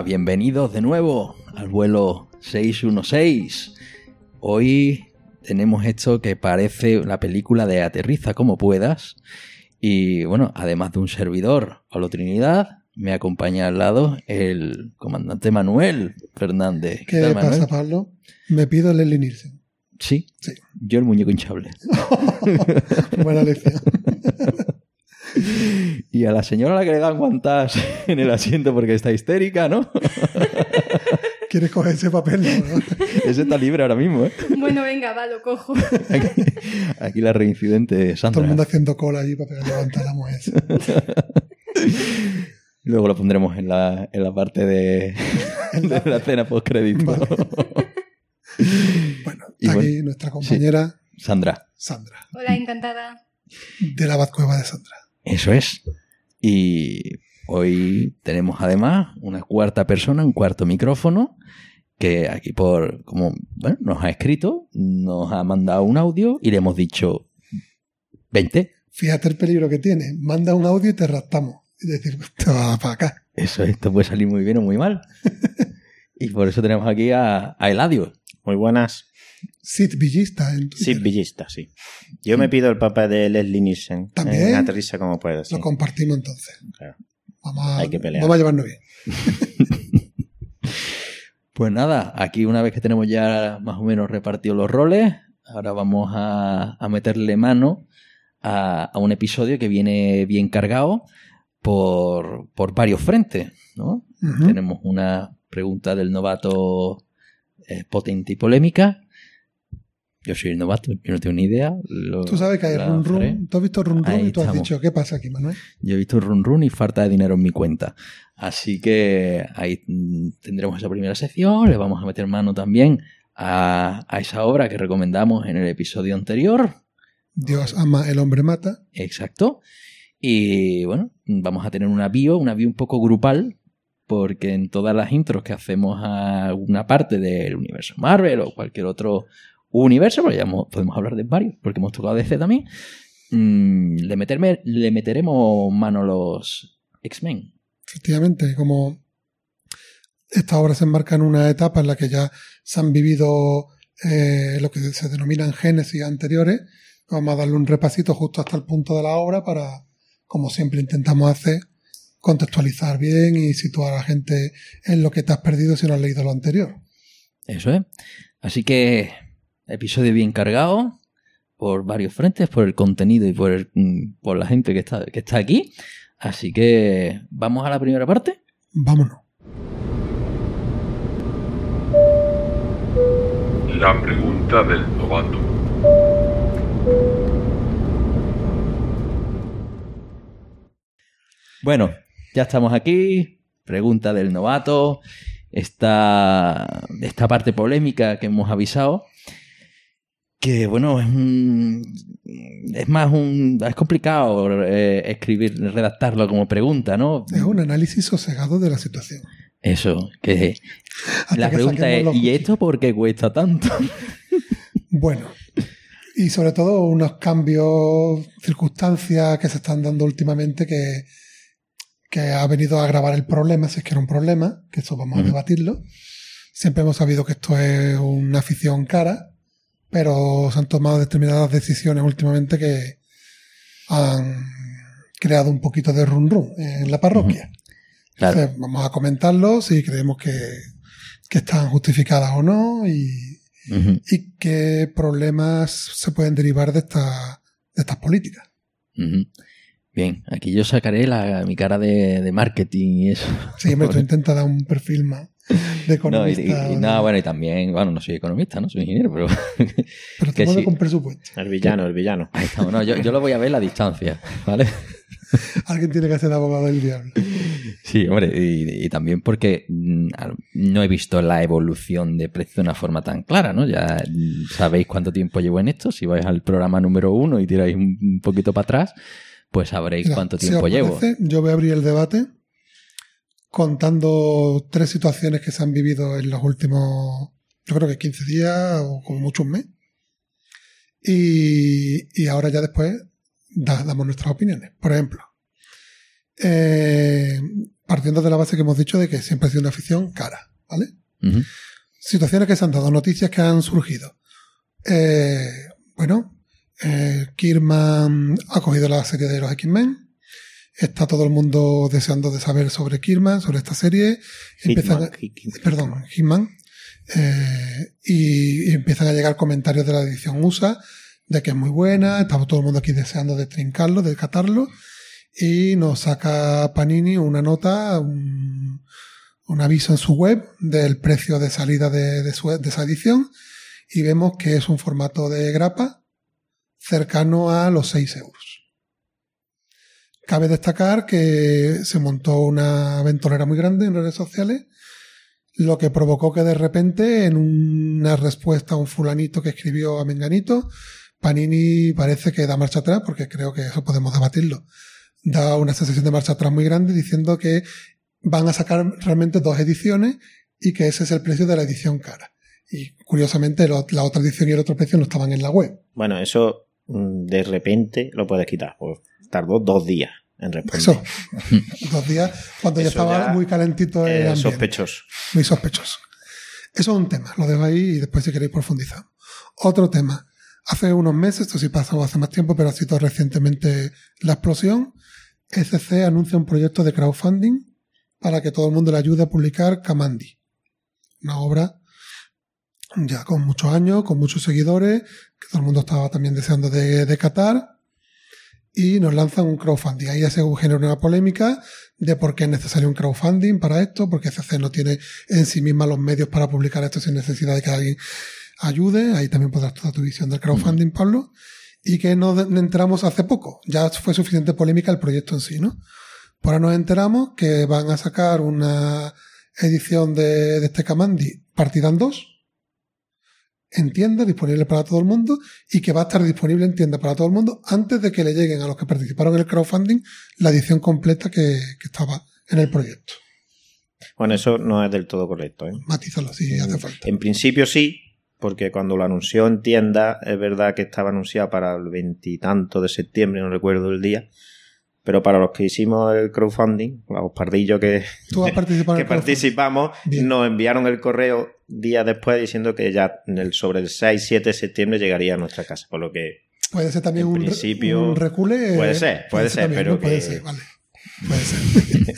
Hola, bienvenidos de nuevo al vuelo 616. Hoy tenemos esto que parece la película de Aterriza como puedas. Y bueno, además de un servidor, Pablo Trinidad, me acompaña al lado el comandante Manuel Fernández. ¿Qué tal, pasa, Manuel? Pablo? Me pido Leslie Nielsen. Sí, Sí. yo el muñeco hinchable. Buena lección. Y a la señora a la que le dan guantas en el asiento porque está histérica, ¿no? ¿Quieres coger ese papel? No, no. Ese está libre ahora mismo, ¿eh? Bueno, venga, va, lo cojo. Aquí, aquí la reincidente Sandra. Todo el mundo haciendo cola allí para levantar la mujer. Luego lo pondremos en la, en la parte de, de la cena post crédito. Vale. Bueno, Y bueno, aquí nuestra compañera Sandra, Sandra, Hola, encantada. de la Batcueva de Sandra. Eso es. Y hoy tenemos además una cuarta persona, un cuarto micrófono, que aquí por, como, bueno, nos ha escrito, nos ha mandado un audio y le hemos dicho 20. Fíjate el peligro que tiene. Manda un audio y te raptamos. Es decir, te va para acá. Eso, esto puede salir muy bien o muy mal. y por eso tenemos aquí a, a Eladio. Muy buenas. Sid Villista en Twitter. Sí, villista, sí. Yo me pido el papel de Leslie Nielsen. ¿También? En Aterriza como puedas. sí. Lo compartimos entonces. Claro. Vamos a, Hay que pelear. vamos a llevarnos bien. Pues nada, aquí una vez que tenemos ya más o menos repartidos los roles, ahora vamos a, a meterle mano a, a un episodio que viene bien cargado por, por varios frentes, ¿no? Tenemos una pregunta del novato eh, potente y polémica. Yo soy el novato, yo no tengo ni idea. lo- Tú sabes que hay run haré. run. Tú has visto run run Ahí y tú has dicho, ¿qué pasa aquí, Manuel? Yo he visto run run y falta de dinero en mi cuenta. Así que ahí tendremos esa primera sección. Le vamos a meter mano también a, a esa obra que recomendamos en el episodio anterior. Dios ama, el hombre mata. Exacto. Y bueno, vamos a tener una bio, una bio un poco grupal, porque en todas las intros que hacemos a alguna parte del universo Marvel o cualquier otro universo, porque ya podemos hablar de varios, porque hemos tocado DC también, mm, le, meterme, le meteremos mano los X-Men. Efectivamente, como esta obra se enmarca en una etapa en la que ya se han vivido eh, lo que se denominan génesis anteriores, vamos a darle un repasito justo hasta el punto de la obra para, como siempre intentamos hacer, contextualizar bien y situar a la gente en lo que te has perdido si no has leído lo anterior. Eso es. Así que episodio bien cargado por varios frentes, por el contenido y por, el- mm, por la gente que está, que está aquí. Así que vamos a la primera parte. Vámonos. La pregunta del novato. Bueno, ya estamos aquí. Pregunta del novato. Esta, esta parte polémica que hemos avisado. Que bueno, es un. Es más un. Es complicado eh, escribir, redactarlo como pregunta, ¿no? Es un análisis sosegado de la situación. Eso, que Hasta la que pregunta es, ¿y esto por qué cuesta tanto? Bueno, y sobre todo unos cambios, circunstancias que se están dando últimamente que, que ha venido a agravar el problema, si es que era un problema, que eso vamos a debatirlo. Siempre hemos sabido que esto es una afición cara, pero se han tomado determinadas decisiones últimamente que han creado un poquito de run run en la parroquia. Claro. Entonces, vamos a comentarlo si creemos que, que están justificadas o no y, y qué problemas se pueden derivar de, esta, de estas políticas. Bien, aquí yo sacaré la, mi cara de, de marketing y eso. Sí, hombre, tú intentas dar un perfil más de No, y, economista. y- y nada, bueno, y también, bueno, no soy economista, no soy ingeniero, pero pero que te sí. con presupuesto. El villano, el villano. ahí estamos. No, yo, yo lo voy a ver a la distancia, ¿vale? Alguien tiene que ser abogado del diablo. Sí, hombre, y, y también porque mm, no he visto la evolución de precio de una forma tan clara, ¿no? Ya mm, sabéis cuánto tiempo llevo en esto. Si vais al programa número uno y tiráis un, poquito para atrás, pues sabréis Mira, cuánto si tiempo llevo. yo voy a abrir el debate contando tres situaciones que se han vivido en los últimos, yo creo que 15 días o como mucho un mes. Y, y ahora ya después da- damos nuestras opiniones. Por ejemplo, eh, partiendo de la base que hemos dicho de que siempre ha sido una afición cara, ¿vale? Situaciones que se han dado, noticias que han surgido. Eh, bueno, eh, Kirman ha cogido la serie de los X-Men. Está todo el mundo deseando de saber sobre Kirman, sobre esta serie. Empiezan a- Hitman, Hit- perdón, Hitman. Eh, y, y empiezan a llegar comentarios de la edición USA de que es muy buena. Estaba todo el mundo aquí deseando de trincarlo, de catarlo. Y nos saca Panini una nota, un, un aviso en su web del precio de salida de, de su- de esa edición. Y vemos que es un formato de grapa cercano a los 6 euros. Cabe destacar que se montó una ventolera muy grande en redes sociales lo que provocó que de repente, en una respuesta a un fulanito que escribió a Menganito, Panini parece que da marcha atrás, porque creo que eso podemos debatirlo. Da una sensación de marcha atrás muy grande diciendo que van a sacar realmente dos ediciones y que ese es el precio de la edición cara. Y curiosamente la otra edición y el otro precio no estaban en la web. Bueno, eso mm, de repente lo puedes quitar. Pues tardó dos días en responder. Eso. dos días cuando ya estaba ya muy calentito el Eh, ambiente. sospechoso. muy sospechoso. Eso es un tema, lo dejo ahí y después si queréis profundizar. Otro tema. Hace unos meses, esto sí pasó hace más tiempo, pero ha sido recientemente la explosión. SC anuncia un proyecto de crowdfunding para que todo el mundo le ayude a publicar Kamandi. Una obra ya con muchos años, con muchos seguidores, que todo el mundo estaba también deseando de, de catar. Y nos lanzan un crowdfunding. Ahí ya se genera una polémica de por qué es necesario un crowdfunding para esto, porque CC no tiene en sí misma los medios para publicar esto sin necesidad de que alguien ayude. Ahí también podrás toda tu visión del crowdfunding, Pablo. Y que nos enteramos hace poco. Ya fue suficiente polémica el proyecto en sí, ¿no? Por ahora nos enteramos que van a sacar una edición de, este Kamandi partida en dos, en tienda, disponible para todo el mundo, y que va a estar disponible en tienda para todo el mundo antes de que le lleguen a los que participaron en el crowdfunding la edición completa que, que estaba en el proyecto. Bueno, eso no es del todo correcto. ¿eh? Matízalo si hace falta. En principio sí, porque cuando lo anunció en tienda, es verdad que estaba anunciado para el veintitanto de septiembre, no recuerdo el día. Pero para los que hicimos el crowdfunding, los pardillos que, que participamos, Bien. nos enviaron el correo días después diciendo que ya en el, sobre el 6-7 de septiembre llegaría a nuestra casa. Por lo que Puede ser también En un, re- principio, un recule. puede ser, puede ser, también, pero ¿no? Puede que- ser, vale. Puede ser.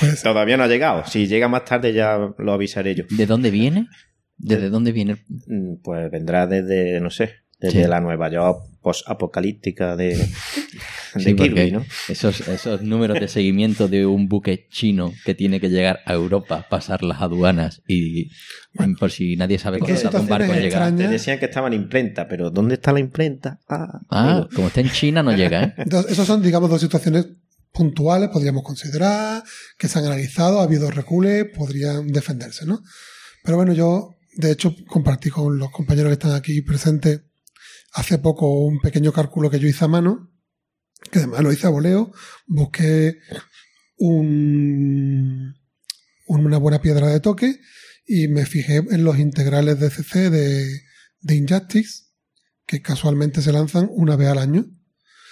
puede ser. todavía no ha llegado. Si llega más tarde ya lo avisaré yo. ¿De dónde viene? ¿Desde dónde viene? Mm, Pues vendrá desde, no sé, desde Sí. la Nueva York post-apocalíptica de, de Sí, Kirby, ¿no? Esos, esos números de seguimiento de un buque chino que tiene que llegar a Europa, pasar las aduanas y por si nadie sabe ¿Qué cómo tarda un barco extrañas? Te decían que estaba en imprenta, pero ¿dónde está la imprenta? Ah, Ah, como está en China no llega, ¿eh? Entonces, esas son, digamos, dos situaciones puntuales, podríamos considerar, que se han analizado, ha habido recules, podrían defenderse, ¿no? Pero bueno, yo, de hecho, compartí con los compañeros que están aquí presentes hace poco un pequeño cálculo que yo hice a mano, que además lo hice a voleo, busqué un, una buena piedra de toque y me fijé en los integrales de CC de, de Injustice, que casualmente se lanzan una vez al año.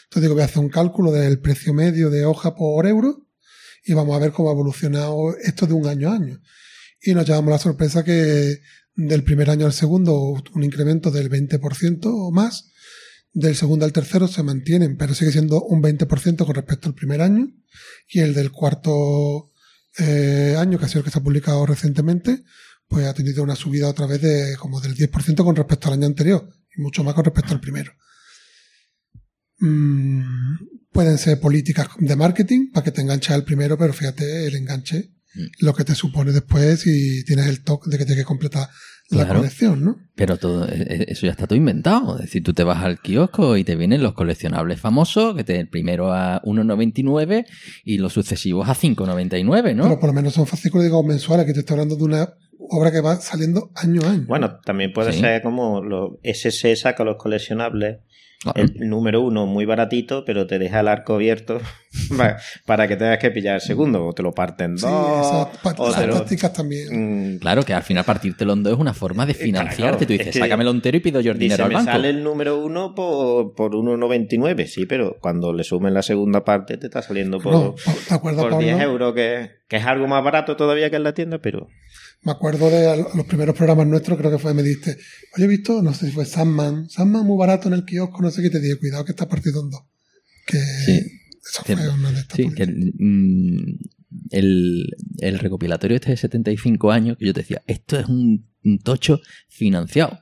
Entonces digo, voy a hacer un cálculo del precio medio de hoja por euro y vamos a ver cómo ha evolucionado esto de un año a año. y nos llevamos la sorpresa que del primer año al segundo un incremento del 20% o más, del segundo al tercero se mantienen, pero sigue siendo un 20% con respecto al primer año, y el del cuarto eh, año, que ha sido el que se ha publicado recientemente, pues ha tenido una subida otra vez de como del 10% con respecto al año anterior, y mucho más con respecto al primero. Mm, pueden ser políticas de marketing para que te enganches al primero, pero fíjate el enganche. Lo que te supone después y tienes el toque de que tienes que completar la Claro. colección, ¿no? Pero todo e- e- eso ya está todo inventado. Es decir, tú te vas al kiosco y te vienen los coleccionables famosos, que te el primero a 1,99 y los sucesivos a 5,99, ¿no? Pero por lo menos son fascículos, digamos, mensuales, que te estoy hablando de una obra que va saliendo año a año. Bueno, también puede Sí. ser como los SS saca los coleccionables. Claro. El número uno muy baratito, pero te deja el arco abierto para, que tengas que pillar el segundo. O te lo parten sí, dos. esas, pa- o esas te lo- tácticas también. Mm, Claro, que al final partírtelo en dos es una forma de financiarte. claro, Tú dices, es que- sácamelo entero y pido yo el Dice, dinero al me banco. sale el número uno por, por 1,99. Sí, pero cuando le sumen la segunda parte te está saliendo por, No, ¿te acuerdas, por Pablo? 10 euros, que, que es algo más barato todavía que en la tienda, pero Me acuerdo de los primeros programas nuestros, creo que fue, me diste, oye, he visto, no sé si fue Sandman, Sandman muy barato en el kiosco, no sé qué, te dije, cuidado que está partido en dos. Que Sí. eso Que- fue una de estas. Sí, que mm, el, el recopilatorio este de 75 años, que yo te decía, esto es un, un tocho financiado.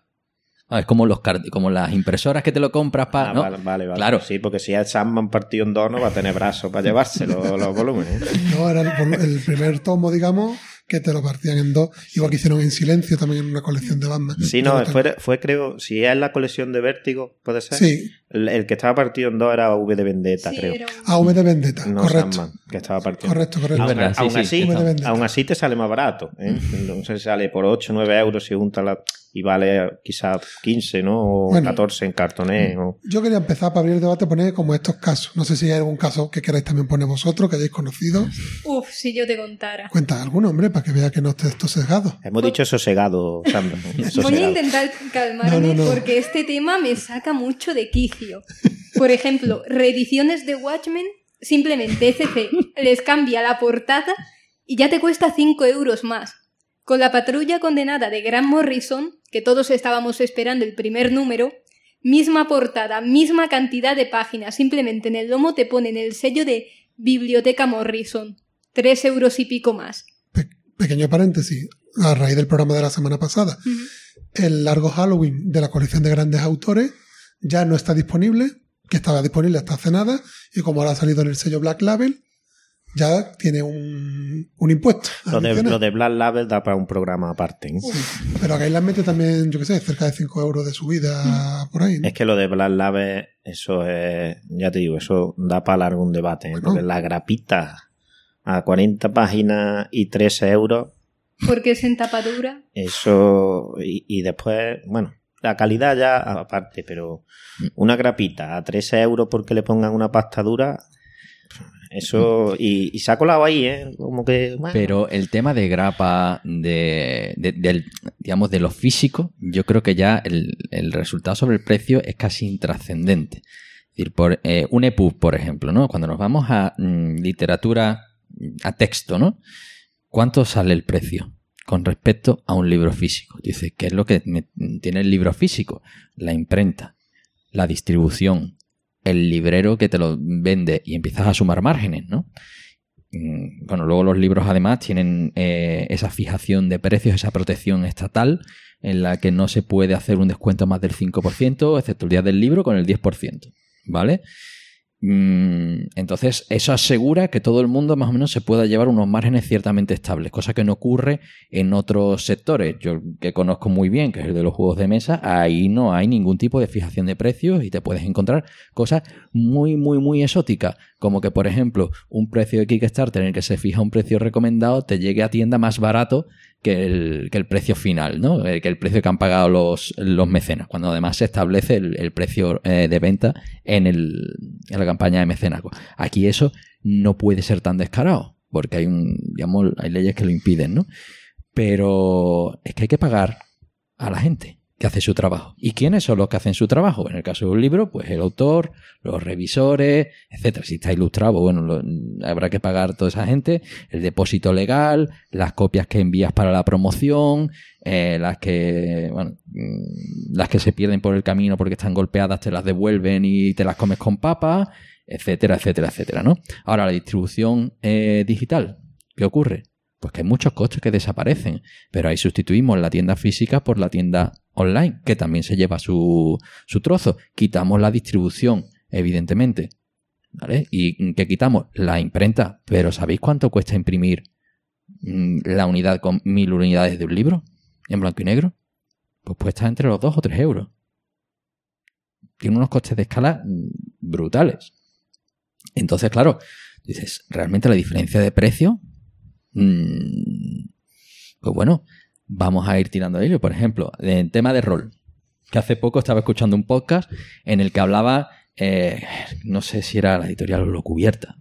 Ah, es como, los como las impresoras que te lo compras para... Ah, ¿no? vale, vale, vale. Claro. Sí, porque si es Sandman partido en dos, no va a tener brazos para llevárselo los volúmenes. No, era el primer tomo, digamos, que te lo partían en dos, igual que hicieron en silencio también en una colección de Batman. Sí, no, fue, fue creo, si es la colección de Vértigo, puede ser. Sí, El, que estaba partido en dos era V de Vendetta, Sí, creo. era un- a V de Vendetta, No correcto. Sandman, que estaba partido. en dos. Correcto, correcto. Aún, verdad, sí, aún sí, así, aún así te sale más barato. ¿eh? No sé si sale por 8 o 9 euros si junta la, y vale quizás 15, ¿no? O Bueno. 14 en cartoné. o- Yo quería empezar para abrir el debate, poner como estos casos. No sé si hay algún caso que queráis también poner vosotros, que hayáis conocido. Uf, si yo te contara. Cuenta algún hombre para que vea que no esté esto sesgado. Hemos dicho sosegado, Sandra. Voy a intentar calmarme No, no, no. porque este tema me saca mucho de quicio. Por ejemplo, reediciones de Watchmen, simplemente FC les cambia la portada y ya te cuesta 5 euros más. Con la patrulla condenada de Grant Morrison, que todos estábamos esperando el primer número, misma portada, misma cantidad de páginas, simplemente en el lomo te ponen el sello de Biblioteca Morrison. 3 euros y pico más. Pe- pequeño paréntesis, a raíz del programa de la semana pasada. El largo Halloween de la colección de grandes autores ya no está disponible, que estaba disponible hasta hace nada, y como ahora ha salido en el sello Black Label, ya tiene un, un impuesto. Lo de, adicional. lo de Black Label da para un programa aparte. ¿eh? Pero acá mete también, yo qué sé, cerca de 5 euros de subida por ahí. ¿no? Es que lo de Black Label, eso es, ya te digo, eso da para largo un debate. ¿eh? Bueno. Porque la grapita a 40 páginas y 13 euros, Porque es en tapadura. eso, y, y después, bueno, la calidad ya aparte, pero una grapita a 13 euros porque le pongan una pasta dura, eso, y, y se ha colado ahí, ¿eh? Como que, Pero el tema de grapa, de, de- del, digamos, de lo físico, yo creo que ya el, el resultado sobre el precio es casi intrascendente. Es decir, por eh, un EPUB, por ejemplo, ¿no? Cuando nos vamos a mm, literatura, a texto, ¿no? ¿Cuánto sale el precio con respecto a un libro físico? Dice, ¿qué es lo que tiene el libro físico? La imprenta, la distribución, el librero que te lo vende y empiezas a sumar márgenes, ¿no? Mm, Bueno, luego los libros además tienen eh, esa fijación de precios, esa protección estatal en la que no se puede hacer un descuento más del 5%, excepto el día del libro, con el 10%, ¿vale? Mm, Entonces, eso asegura que todo el mundo más o menos se pueda llevar unos márgenes ciertamente estables, cosa que no ocurre en otros sectores. Yo que conozco muy bien, que es el de los juegos de mesa, ahí no hay ningún tipo de fijación de precios y te puedes encontrar cosas muy, muy, muy exóticas, como que, por ejemplo, un precio de Kickstarter en el que se fija un precio recomendado te llegue a tienda más barato que el, que el precio final, ¿no? Eh, Que el precio que han pagado los, los mecenas, cuando además se establece el, el precio eh, de venta en, el, en la campaña de mecenazgo. Aquí eso no puede ser tan descarado, porque hay un, digamos, hay leyes que lo impiden, ¿no? Pero es que hay que pagar a la gente que hace su trabajo. ¿Y quiénes son los que hacen su trabajo? En el caso de un libro, pues el autor, los revisores, etcétera. Si está ilustrado, bueno, habrá que pagar toda esa gente, el depósito legal, las copias que envías para la promoción, eh, las que, bueno, mm, las que se pierden por el camino porque están golpeadas, te las devuelven y te las comes con papas, etcétera, etcétera, etcétera, ¿no? Ahora, la distribución eh, digital, ¿qué ocurre? Pues que hay muchos costes que desaparecen, pero ahí sustituimos la tienda física por la tienda online, que también se lleva su, su trozo. Quitamos la distribución, evidentemente. ¿Vale? ¿Y qué quitamos? La imprenta. Pero ¿sabéis cuánto cuesta imprimir mm, la unidad con mil unidades de un libro? En blanco y negro. Pues cuesta entre los dos o tres euros. Tiene unos costes de escala mm, brutales. Entonces, claro, dices, realmente la diferencia de precio Mm, Pues bueno, vamos a ir tirando de ello. Por ejemplo, en tema de rol, que hace poco estaba escuchando un podcast en el que hablaba, eh, no sé si era la editorial o lo cubierta,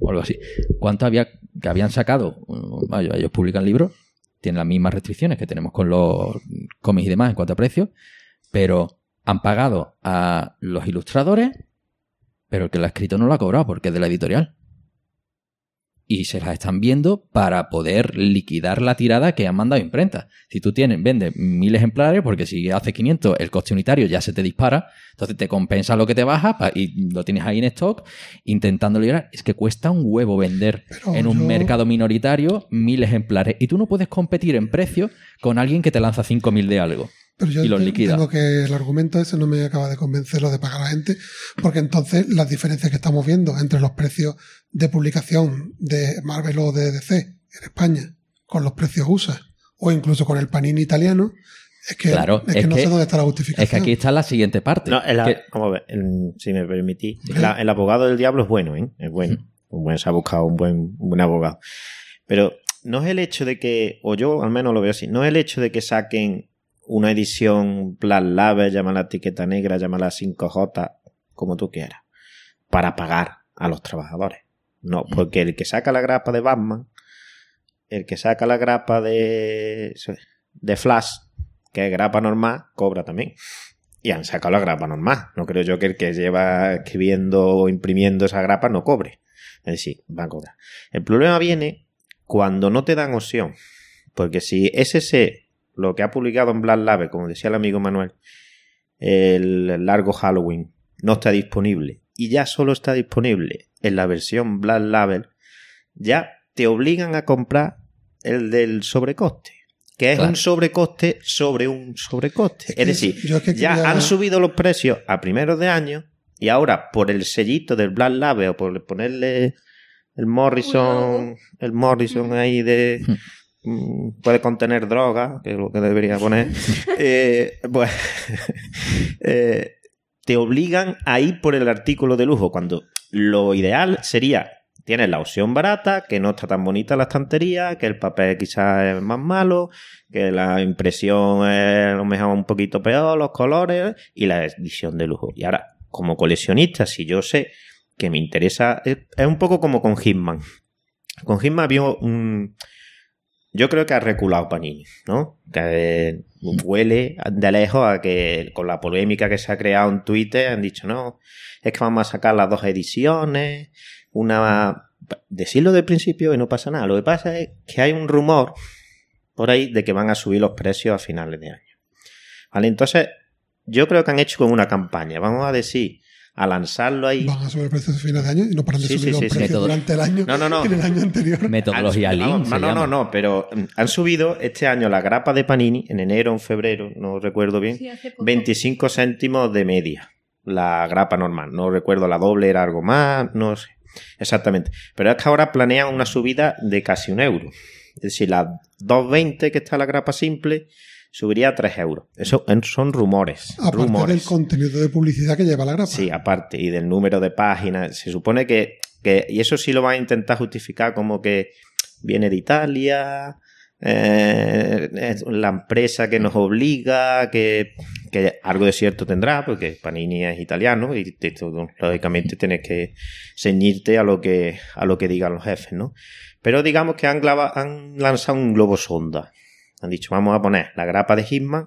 o algo así. ¿Cuánto había que habían sacado? Mm, ellos publican libros, tienen las mismas restricciones que tenemos con los cómics y demás en cuanto a precios, pero han pagado a los ilustradores, pero el que lo ha escrito no lo ha cobrado porque es de la editorial y se las están viendo para poder liquidar la tirada que han mandado imprenta. Si tú tienes, vendes mil ejemplares, porque si hace 500 el coste unitario ya se te dispara, entonces te compensa lo que te baja y lo tienes ahí en stock intentando liberar. Es que cuesta un huevo vender Pero en un yo- mercado minoritario mil ejemplares y tú no puedes competir en precio con alguien que te lanza 5.000 de algo. Pero yo y los liquida. tengo que el argumento ese no me acaba de convencer lo de pagar a la gente, porque entonces las diferencias que estamos viendo entre los precios de publicación de Marvel o de DC en España con los precios USA o incluso con el panini italiano, es que, Claro, es que es no que- sé dónde está la justificación. Es que aquí está la siguiente parte. No, el, que- vamos a ver, el- si me permitís. El, el abogado del diablo es bueno, ¿eh? Es bueno. Un buen, se ha buscado un buen, un buen abogado. Pero no es el hecho de que, o yo al menos lo veo así, no es el hecho de que saquen una edición Plan Label, llámala etiqueta negra, llámala 5J, como tú quieras, para pagar a los trabajadores. No, porque el que saca la grapa de Batman, el que saca la grapa de, de Flash, que es grapa normal, cobra también. Y han sacado la grapa normal. No creo yo que el que lleva escribiendo o imprimiendo esa grapa no cobre. Es decir, va a cobrar. El problema viene cuando no te dan opción. Porque si SC, lo que ha publicado en Black Label, como decía el amigo Manuel, el largo Halloween, no está disponible y ya solo está disponible en la versión Black Label, ya te obligan a comprar el del sobrecoste. Que es Claro. un sobrecoste sobre un sobrecoste. Es decir, yo es que ya quería- han subido los precios a primeros de año y ahora por el sellito del Black Label o por ponerle el Morrison, el Morrison ahí de mm, puede contener droga, que es lo que debería poner, eh, pues eh, te obligan a ir por el artículo de lujo cuando lo ideal sería tienes la opción barata, que no está tan bonita la estantería, que el papel quizás es más malo, que la impresión es a lo mejor un poquito peor, los colores y la edición de lujo. Y ahora, como coleccionista, si yo sé que me interesa, es, es un poco como con Hitman. Con Hitman había un... Yo creo que ha reculado Panini, ¿no? Que eh, huele de lejos a que con la polémica que se ha creado en Twitter han dicho, no, es que vamos a sacar las dos ediciones, una... Decirlo del principio y no pasa nada. Lo que pasa es que hay un rumor por ahí de que van a subir los precios a finales de año. ¿Vale? Entonces, yo creo que han hecho como una campaña. Vamos a decir, a lanzarlo ahí. Van a subir el precio a final de año y no paran de Sí, subir sí, los sí, precios durante el año No, no, no. en el año anterior. Metodología Han- Lean. se No, no, llama. no, no, pero mm, han subido este año la grapa de Panini en enero o en febrero, no recuerdo bien, Sí, hace poco. 25 céntimos de media. La grapa normal. No recuerdo la doble, era algo más, no sé. Exactamente. Pero es que ahora planean una subida de casi un euro. Es decir, la 2.20 que está la grapa simple subiría a 3 euros. Eso son rumores. Aparte del rumores. contenido de publicidad que lleva la grapa. Sí, aparte, y del número de páginas. Se supone que, que y eso sí lo van a intentar justificar como que viene de Italia, eh, es la empresa que nos obliga, que, que algo de cierto tendrá, porque Panini es italiano y te- lógicamente tienes que ceñirte a lo que, a lo que digan los jefes, ¿no? Pero digamos que han lanzado un globo sonda. Han dicho, vamos a poner la grapa de Hitman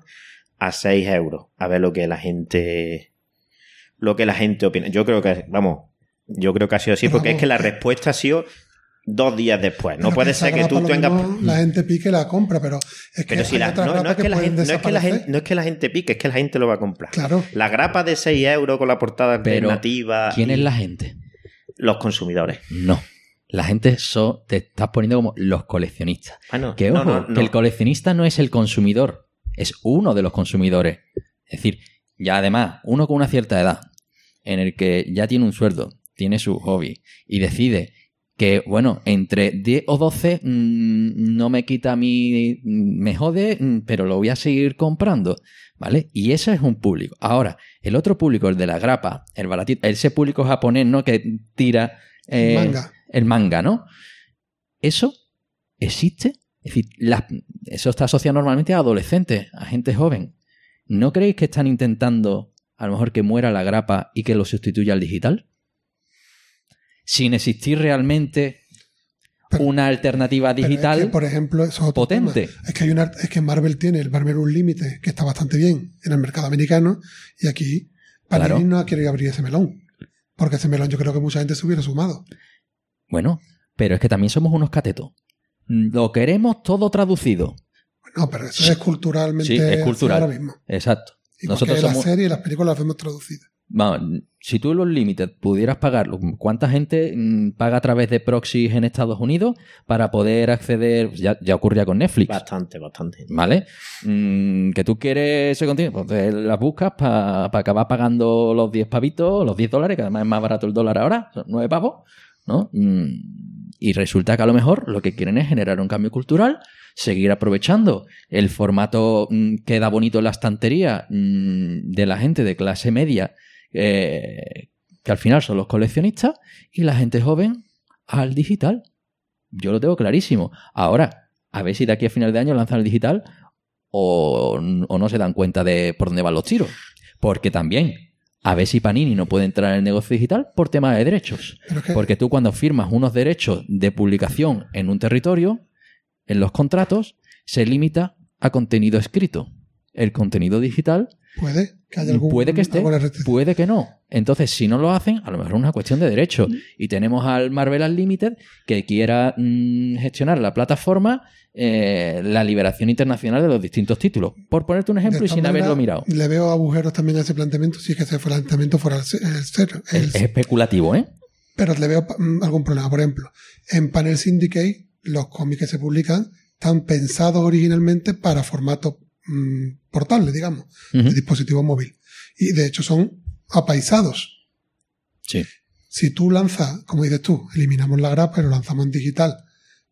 a 6 euros. A ver lo que la gente. Lo que la gente opina. Yo creo que, vamos, yo creo que ha sido así, Pero porque es que la respuesta ha sido dos días después. No Pero puede ser que tú tengas. La gente pique y la compra, pero es que Pero si hay la, no, es que la gente, no, es que la gente, no es que la gente pique, es que la gente lo va a comprar. Claro. La grapa de 6 euros con la portada Pero, alternativa. ¿Quién y es la gente? Los consumidores. No. La gente so- te estás poniendo como los coleccionistas. Ah, no. Que ojo, no, no. que el coleccionista no es el consumidor, es uno de los consumidores. Es decir, ya además, uno con una cierta edad, en el que ya tiene un sueldo, tiene su hobby, y decide que, bueno, entre 10 o 12 mm, no me quita a mí, me jode, mm, pero lo voy a seguir comprando, ¿vale? Y ese es un público. Ahora, el otro público, el de la grapa, el baratito, ese público japonés, ¿no? Que tira... eh, Manga. El manga, ¿no? ¿Eso existe? Es decir, eso está asociado normalmente a adolescentes, a gente joven. ¿No creéis que están intentando a lo mejor que muera la grapa y que lo sustituya al digital? Sin existir realmente una alternativa Pero es digital que, por ejemplo, eso es otro potente. tema. Es que hay una, es que Marvel tiene el Marvel Unlimited, que está bastante bien en el mercado americano, y aquí Panini Claro. no ha querido abrir ese melón. Porque ese melón yo creo que mucha gente se hubiera sumado. Bueno, pero es que también somos unos catetos. Lo queremos todo traducido. No, pero eso es culturalmente Sí, es cultural. ahora mismo. Exacto. Igual Nosotros somos- las series y las películas las vemos traducidas. Vamos, si tú los Limited pudieras pagarlo, ¿cuánta gente mm, paga a través de proxies en Estados Unidos para poder acceder? Ya, ya ocurría con Netflix. Bastante, bastante. ¿Vale? Mm, que tú quieres ese contenido, pues te las buscas para acabar pagando los 10 pavitos, los 10 dólares, que además es más barato el dólar ahora, son 9 pavos, ¿no? Mm, y resulta que a lo mejor lo que quieren es generar un cambio cultural, seguir aprovechando el formato mm, que da bonito en la estantería mm, de la gente de clase media, eh, que al final son los coleccionistas, y la gente joven al digital. Yo lo tengo clarísimo. Ahora, a ver si de aquí a final de año lanzan el digital o, o no se dan cuenta de por dónde van los tiros. Porque también, a ver si Panini no puede entrar en el negocio digital por tema de derechos. Porque tú cuando firmas unos derechos de publicación en un territorio, en los contratos, se limita a contenido escrito. El contenido digital puede que haya algún, puede que esté, puede que no. Entonces, si no lo hacen, a lo mejor es una cuestión de derecho. Y tenemos al Marvel Unlimited que quiera mm, gestionar la plataforma eh, la liberación internacional de los distintos títulos. Por ponerte un ejemplo y sin haberlo mirado. Le veo agujeros también a ese planteamiento, si es que ese planteamiento fuera el, ce- el cero. el- Es, es especulativo, ¿eh? pero le veo mm, algún problema. Por ejemplo, en Panel Syndicate, los cómics que se publican están pensados originalmente para formato mm, portable, digamos, Ujú. de dispositivo móvil. Y de hecho son apaisados. Sí. Si tú lanzas, como dices tú, eliminamos la grapa y lo lanzamos en digital,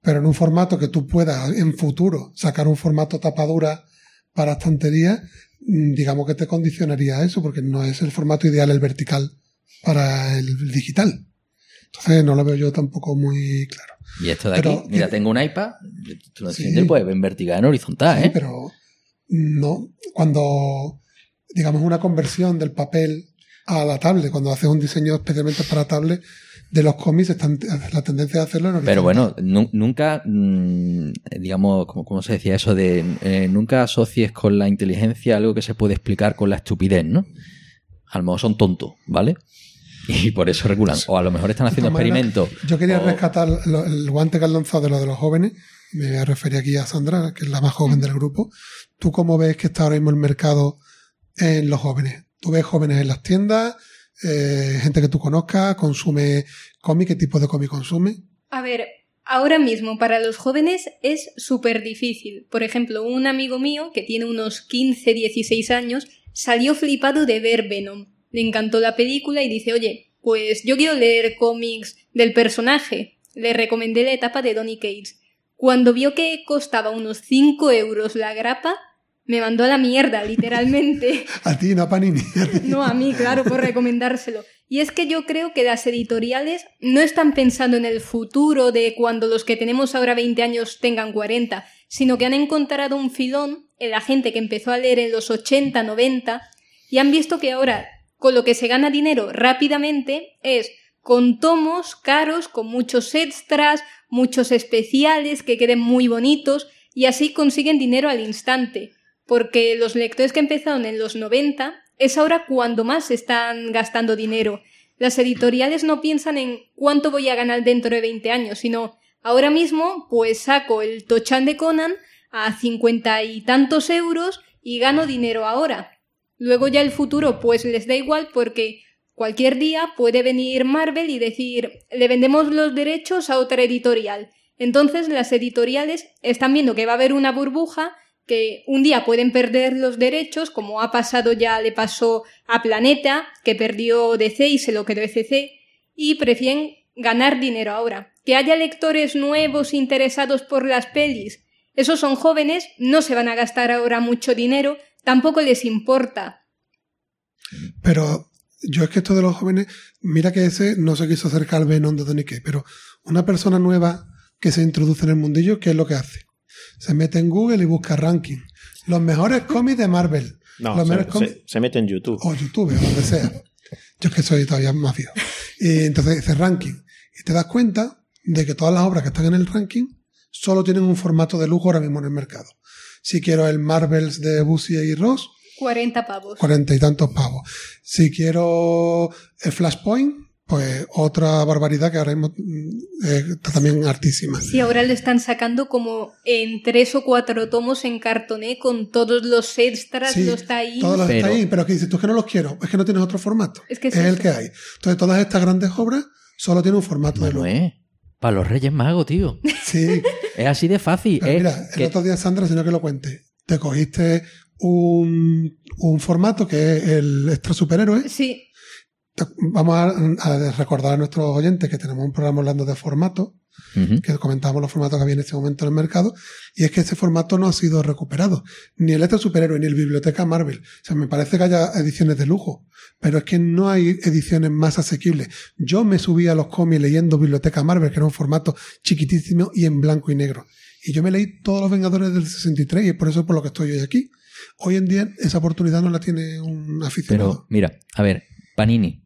pero en un formato que tú puedas en futuro sacar un formato tapadura para estantería, mm, digamos que te condicionaría a eso, porque no es el formato ideal el vertical para el digital. Entonces no lo veo yo tampoco muy claro. Y esto de aquí, mira, tengo un iPad, tú lo Sí. enciendes, pues en vertical, en horizontal, Sí, ¿eh? pero no, cuando digamos una conversión del papel a la tablet, cuando haces un diseño especialmente para tablet de los cómics, están, la tendencia de hacerlo en Pero horizontal. bueno, nu- nunca, mm, digamos, como, como se decía eso de eh, nunca asocies con la inteligencia algo que se puede explicar con la estupidez, ¿no? A lo mejor son tontos, ¿vale? Y por eso regulan. O a lo mejor están haciendo experimentos. Yo quería o- rescatar lo- el guante que has lanzado de lo de los jóvenes. Me voy a referir aquí a Sandra, que es la más joven del grupo. ¿Tú cómo ves que está ahora mismo el mercado en los jóvenes? ¿Tú ves jóvenes en las tiendas? Eh, gente que tú conozcas, consume cómic, ¿qué tipo de cómic consume? A ver, ahora mismo para los jóvenes es súper difícil. Por ejemplo, un amigo mío que tiene unos 15, 16 años salió flipado de ver Venom. Le encantó la película y dice, oye, pues yo quiero leer cómics del personaje. Le recomendé la etapa de Donny Cates. Cuando vio que costaba unos 5 euros la grapa, me mandó a la mierda, literalmente. A ti, no a Panini. a ti. No, a mí, claro, por recomendárselo. Y es que yo creo que las editoriales no están pensando en el futuro de cuando los que tenemos ahora 20 años tengan 40, sino que han encontrado un filón en la gente que empezó a leer en los 80, 90 y han visto que ahora con lo que se gana dinero rápidamente es con tomos caros, con muchos extras, muchos especiales que queden muy bonitos y así consiguen dinero al instante. porque los lectores que empezaron en los 90 es ahora cuando más están gastando dinero. Las editoriales no piensan en cuánto voy a ganar dentro de 20 años, sino ahora mismo pues saco el Tochan de Conan a cincuenta y tantos euros y gano dinero ahora. Luego ya el futuro pues les da igual porque cualquier día puede venir Marvel y decir le vendemos los derechos a otra editorial. Entonces las editoriales están viendo que va a haber una burbuja que un día pueden perder los derechos, como ha pasado ya, le pasó a Planeta, que perdió DC y se lo quedó ECC, y prefieren ganar dinero ahora. Que haya lectores nuevos interesados por las pelis, esos son jóvenes, no se van a gastar ahora mucho dinero, tampoco les importa. Pero yo es que esto de los jóvenes, mira que ese no se quiso acercar al Venom de Kay, pero una persona nueva que se introduce en el mundillo, ¿qué es lo que hace? Se mete en Google y busca ranking. Los mejores cómics de Marvel. No, los se, mejores cómics- se- se mete en YouTube. o YouTube, o donde sea. Yo es que soy todavía más viejo. Y entonces dice ranking. Y te das cuenta de que todas las obras que están en el ranking solo tienen un formato de lujo ahora mismo en el mercado. Si quiero el Marvels de Busier y Ross, 40 pavos. cuarenta y tantos pavos. Si quiero el Flashpoint, pues otra barbaridad que ahora mismo mm, eh, está también hartísima. Sí, ahora lo están sacando como en tres o cuatro tomos en cartoné con todos los extras, Sí, los tie Todos los Pero- está ahí, pero que dices tú es que no los quiero, es que no tienes otro formato. Es que es es el que hay. Entonces todas estas grandes obras solo tienen un formato de lujo. Manuel, para los Reyes Magos, tío. Sí, Es así de fácil. Pero es mira, el que- otro día, Sandra, sino que lo cuente, te cogiste un, un formato que es el extra superhéroe. Sí, Vamos a, a recordar a nuestros oyentes que tenemos un programa hablando de formato, que comentábamos los formatos que había en este momento en el mercado, y es que ese formato no ha sido recuperado. Ni el extra superhéroe, ni el biblioteca Marvel. O sea, me parece que haya ediciones de lujo, pero es que no hay ediciones más asequibles. Yo me subí a los cómics leyendo biblioteca Marvel, que era un formato chiquitísimo y en blanco y negro. Y yo me leí todos los Vengadores del 63 y es por eso por lo que estoy hoy aquí. Hoy en día esa oportunidad no la tiene un aficionado. Pero mira, a ver, Panini.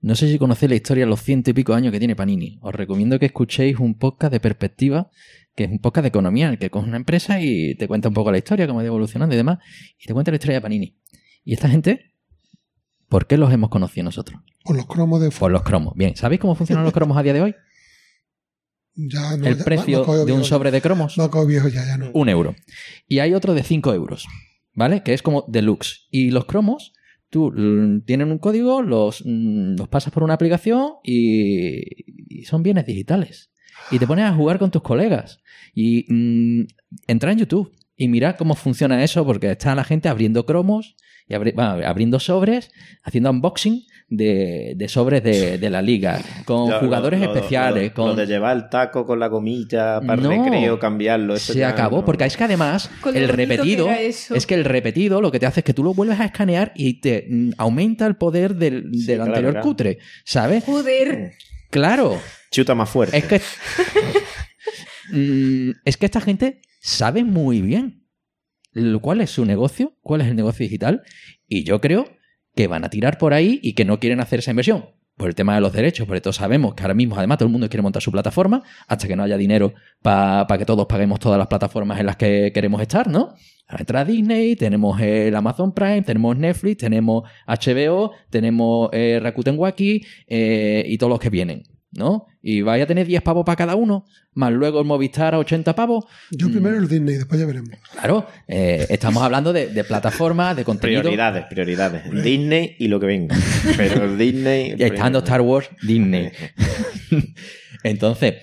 No sé si conocéis la historia de los ciento y pico años que tiene Panini. Os recomiendo que escuchéis un podcast de perspectiva, que es un podcast de economía, en el que coge una empresa y te cuenta un poco la historia, cómo ha ido evolucionando y demás, y te cuenta la historia de Panini. Y esta gente, ¿por qué los hemos conocido nosotros? Con los cromos de Por los cromos. Bien, ¿sabéis cómo funcionan los cromos a día de hoy? ya no, El ya- precio no cojo de un sobre de cromos. No viejo ya, ya no. un euro. Y hay otro de 5 euros, ¿vale? Que es como deluxe. Y los cromos, tú mm, tienen un código, los, mm, los pasas por una aplicación y, son bienes digitales. Y te pones a jugar con tus colegas. Y mm, entra en YouTube y mira cómo funciona eso, porque está la gente abriendo cromos y abriendo sobres, haciendo unboxing de, de sobres de, de la liga, con Lo- jugadores lo- especiales, lo- con... Lo de llevar el taco con la gomilla para No, el recreo, cambiarlo. eso se ya acabó, no- porque es que además el que repetido es que el repetido lo que te hace es que tú lo vuelves a escanear y te mm, aumenta el poder del, Sí, del claro, anterior claro. cutre, ¿sabes? joder. Claro, Chuta más fuerte. es que Mm, es que esta gente sabe muy bien lo- cuál es su negocio, cuál es el negocio digital y yo creo que van a tirar por ahí y que no quieren hacer esa inversión por el tema de los derechos, porque todos sabemos que ahora mismo además todo el mundo quiere montar su plataforma hasta que no haya dinero para que todos paguemos todas las plataformas en las que queremos estar, ¿no? Ahora entra Disney, tenemos el Amazon Prime, tenemos Netflix, tenemos HBO, tenemos eh, Rakuten Waki eh, y todos los que vienen, ¿no? Y vaya a tener 10 pavos para cada uno, más luego el Movistar a 80 pavos. Yo primero el Disney, después ya veremos. Claro, eh, estamos hablando de, de plataformas, de contenido. Prioridades, prioridades. Disney y lo que venga. Pero Disney. Y estando Star Wars, Disney. Entonces,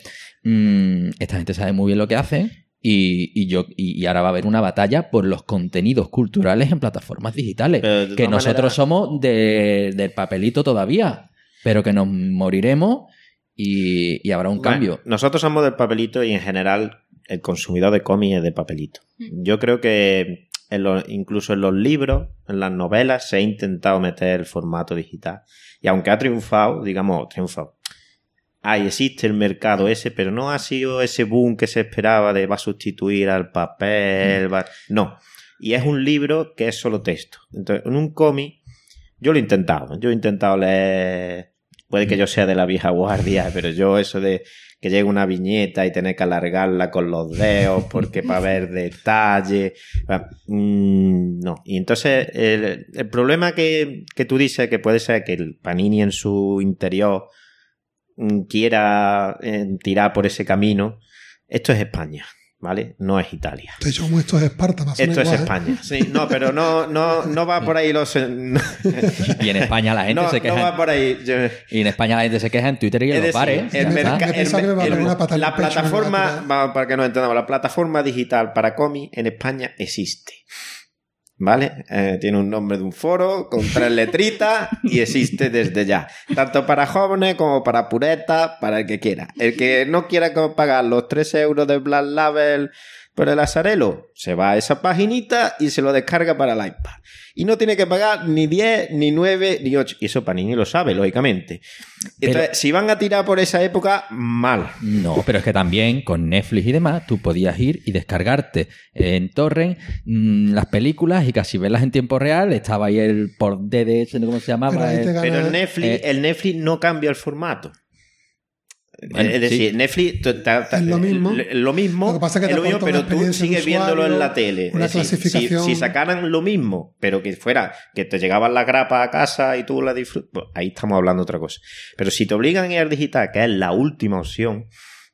mm, esta gente sabe muy bien lo que hace y, y yo y, y ahora va a haber una batalla por los contenidos culturales en plataformas digitales. Que nosotros somos de- del papelito todavía, pero que nos moriremos y, y habrá un Bueno, cambio. nosotros somos del papelito y en general el consumidor de cómics es de papelito. Yo creo que en los- incluso en los libros, en las novelas, se ha intentado meter el formato digital. Y aunque ha triunfado, digamos, triunfado. Ahí existe el mercado ese, pero no ha sido ese boom que se esperaba de va a sustituir al papel. va- No. Y es un libro que es solo texto. Entonces, en un cómic, yo lo he intentado. Yo he intentado leer. Puede que yo sea de la vieja guardia, pero yo eso de que llegue una viñeta y tener que alargarla con los dedos porque para ver detalle. mm, no. Y entonces el, el problema que, que tú dices que puede ser que el Panini en su interior mm, quiera eh, tirar por ese camino, esto es España. ¿Vale? No es Italia. De hecho, como esto es Esparta, más Esto es ¿eh? España. Sí, no, pero no, no, no va por ahí los. No, Y en España la gente no se queja. va por ahí. Yo- Y en España la gente se queja en Twitter y en los bares. la plataforma, para que nos entendamos, la plataforma digital para cómics en España existe. ¿Vale? Eh, tiene un nombre de un foro con tres letritas y existe desde ya. Tanto para jóvenes como para puretas, para el que quiera. El que no quiera pagar los 3 euros de Black Label por el azarelo, se va a esa paginita y se lo descarga para el iPad. Y no tiene que pagar ni 10, ni 9, ni 8. Y eso Panini lo sabe, lógicamente. Entonces, si van a tirar por esa época, mal. No, pero es que también con Netflix y demás tú podías ir y descargarte en torrent mm, las películas y casi verlas en tiempo real. Estaba ahí el por DDS, ¿no? ¿cómo se llamaba? Pero El- Pero el Netflix, eh, el Netflix no cambia el formato. Bueno, es decir, sí. Netflix tu- ta- ta- Es lo mismo. Lo mismo, Lo que pasa es que es lo mismo, pero tú sigues viéndolo en la tele. una Es decir, si- clasificación. Si, sacaran lo mismo, pero que fuera que te llegaban la grapa a casa y tú la disfrutas, pues ahí estamos hablando de otra cosa. Pero si te obligan a ir al digital, que es la última opción,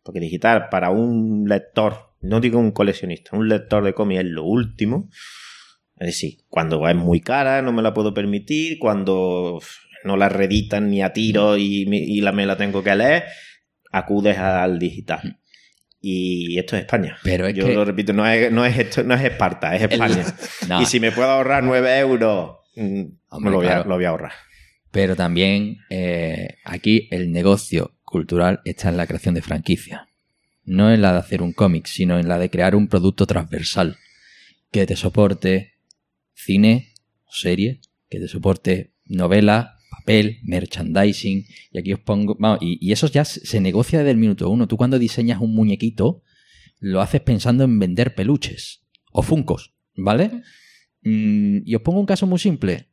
porque digital para un lector, no digo un coleccionista, un lector de cómics es lo último. Es decir, cuando es muy cara, no me la puedo permitir, cuando no la reeditan ni a tiro y, y la, me la tengo que leer, acudes al digital. Y esto es España. Pero es Yo que- lo repito, no es, no es, esto, no es Esparta, es España. No, Y si me puedo ahorrar 9 euros, mm, Hombre, me lo voy, a, claro. lo voy a ahorrar. Pero también eh, aquí el negocio cultural está en la creación de franquicias. No en la de hacer un cómic, sino en la de crear un producto transversal que te soporte cine serie, que te soporte novela, papel, merchandising. Y aquí os pongo. Vamos, y, y eso ya se negocia desde el minuto uno. Tú cuando diseñas un muñequito, lo haces pensando en vender peluches o funcos, ¿vale? Mm, y os pongo un caso muy simple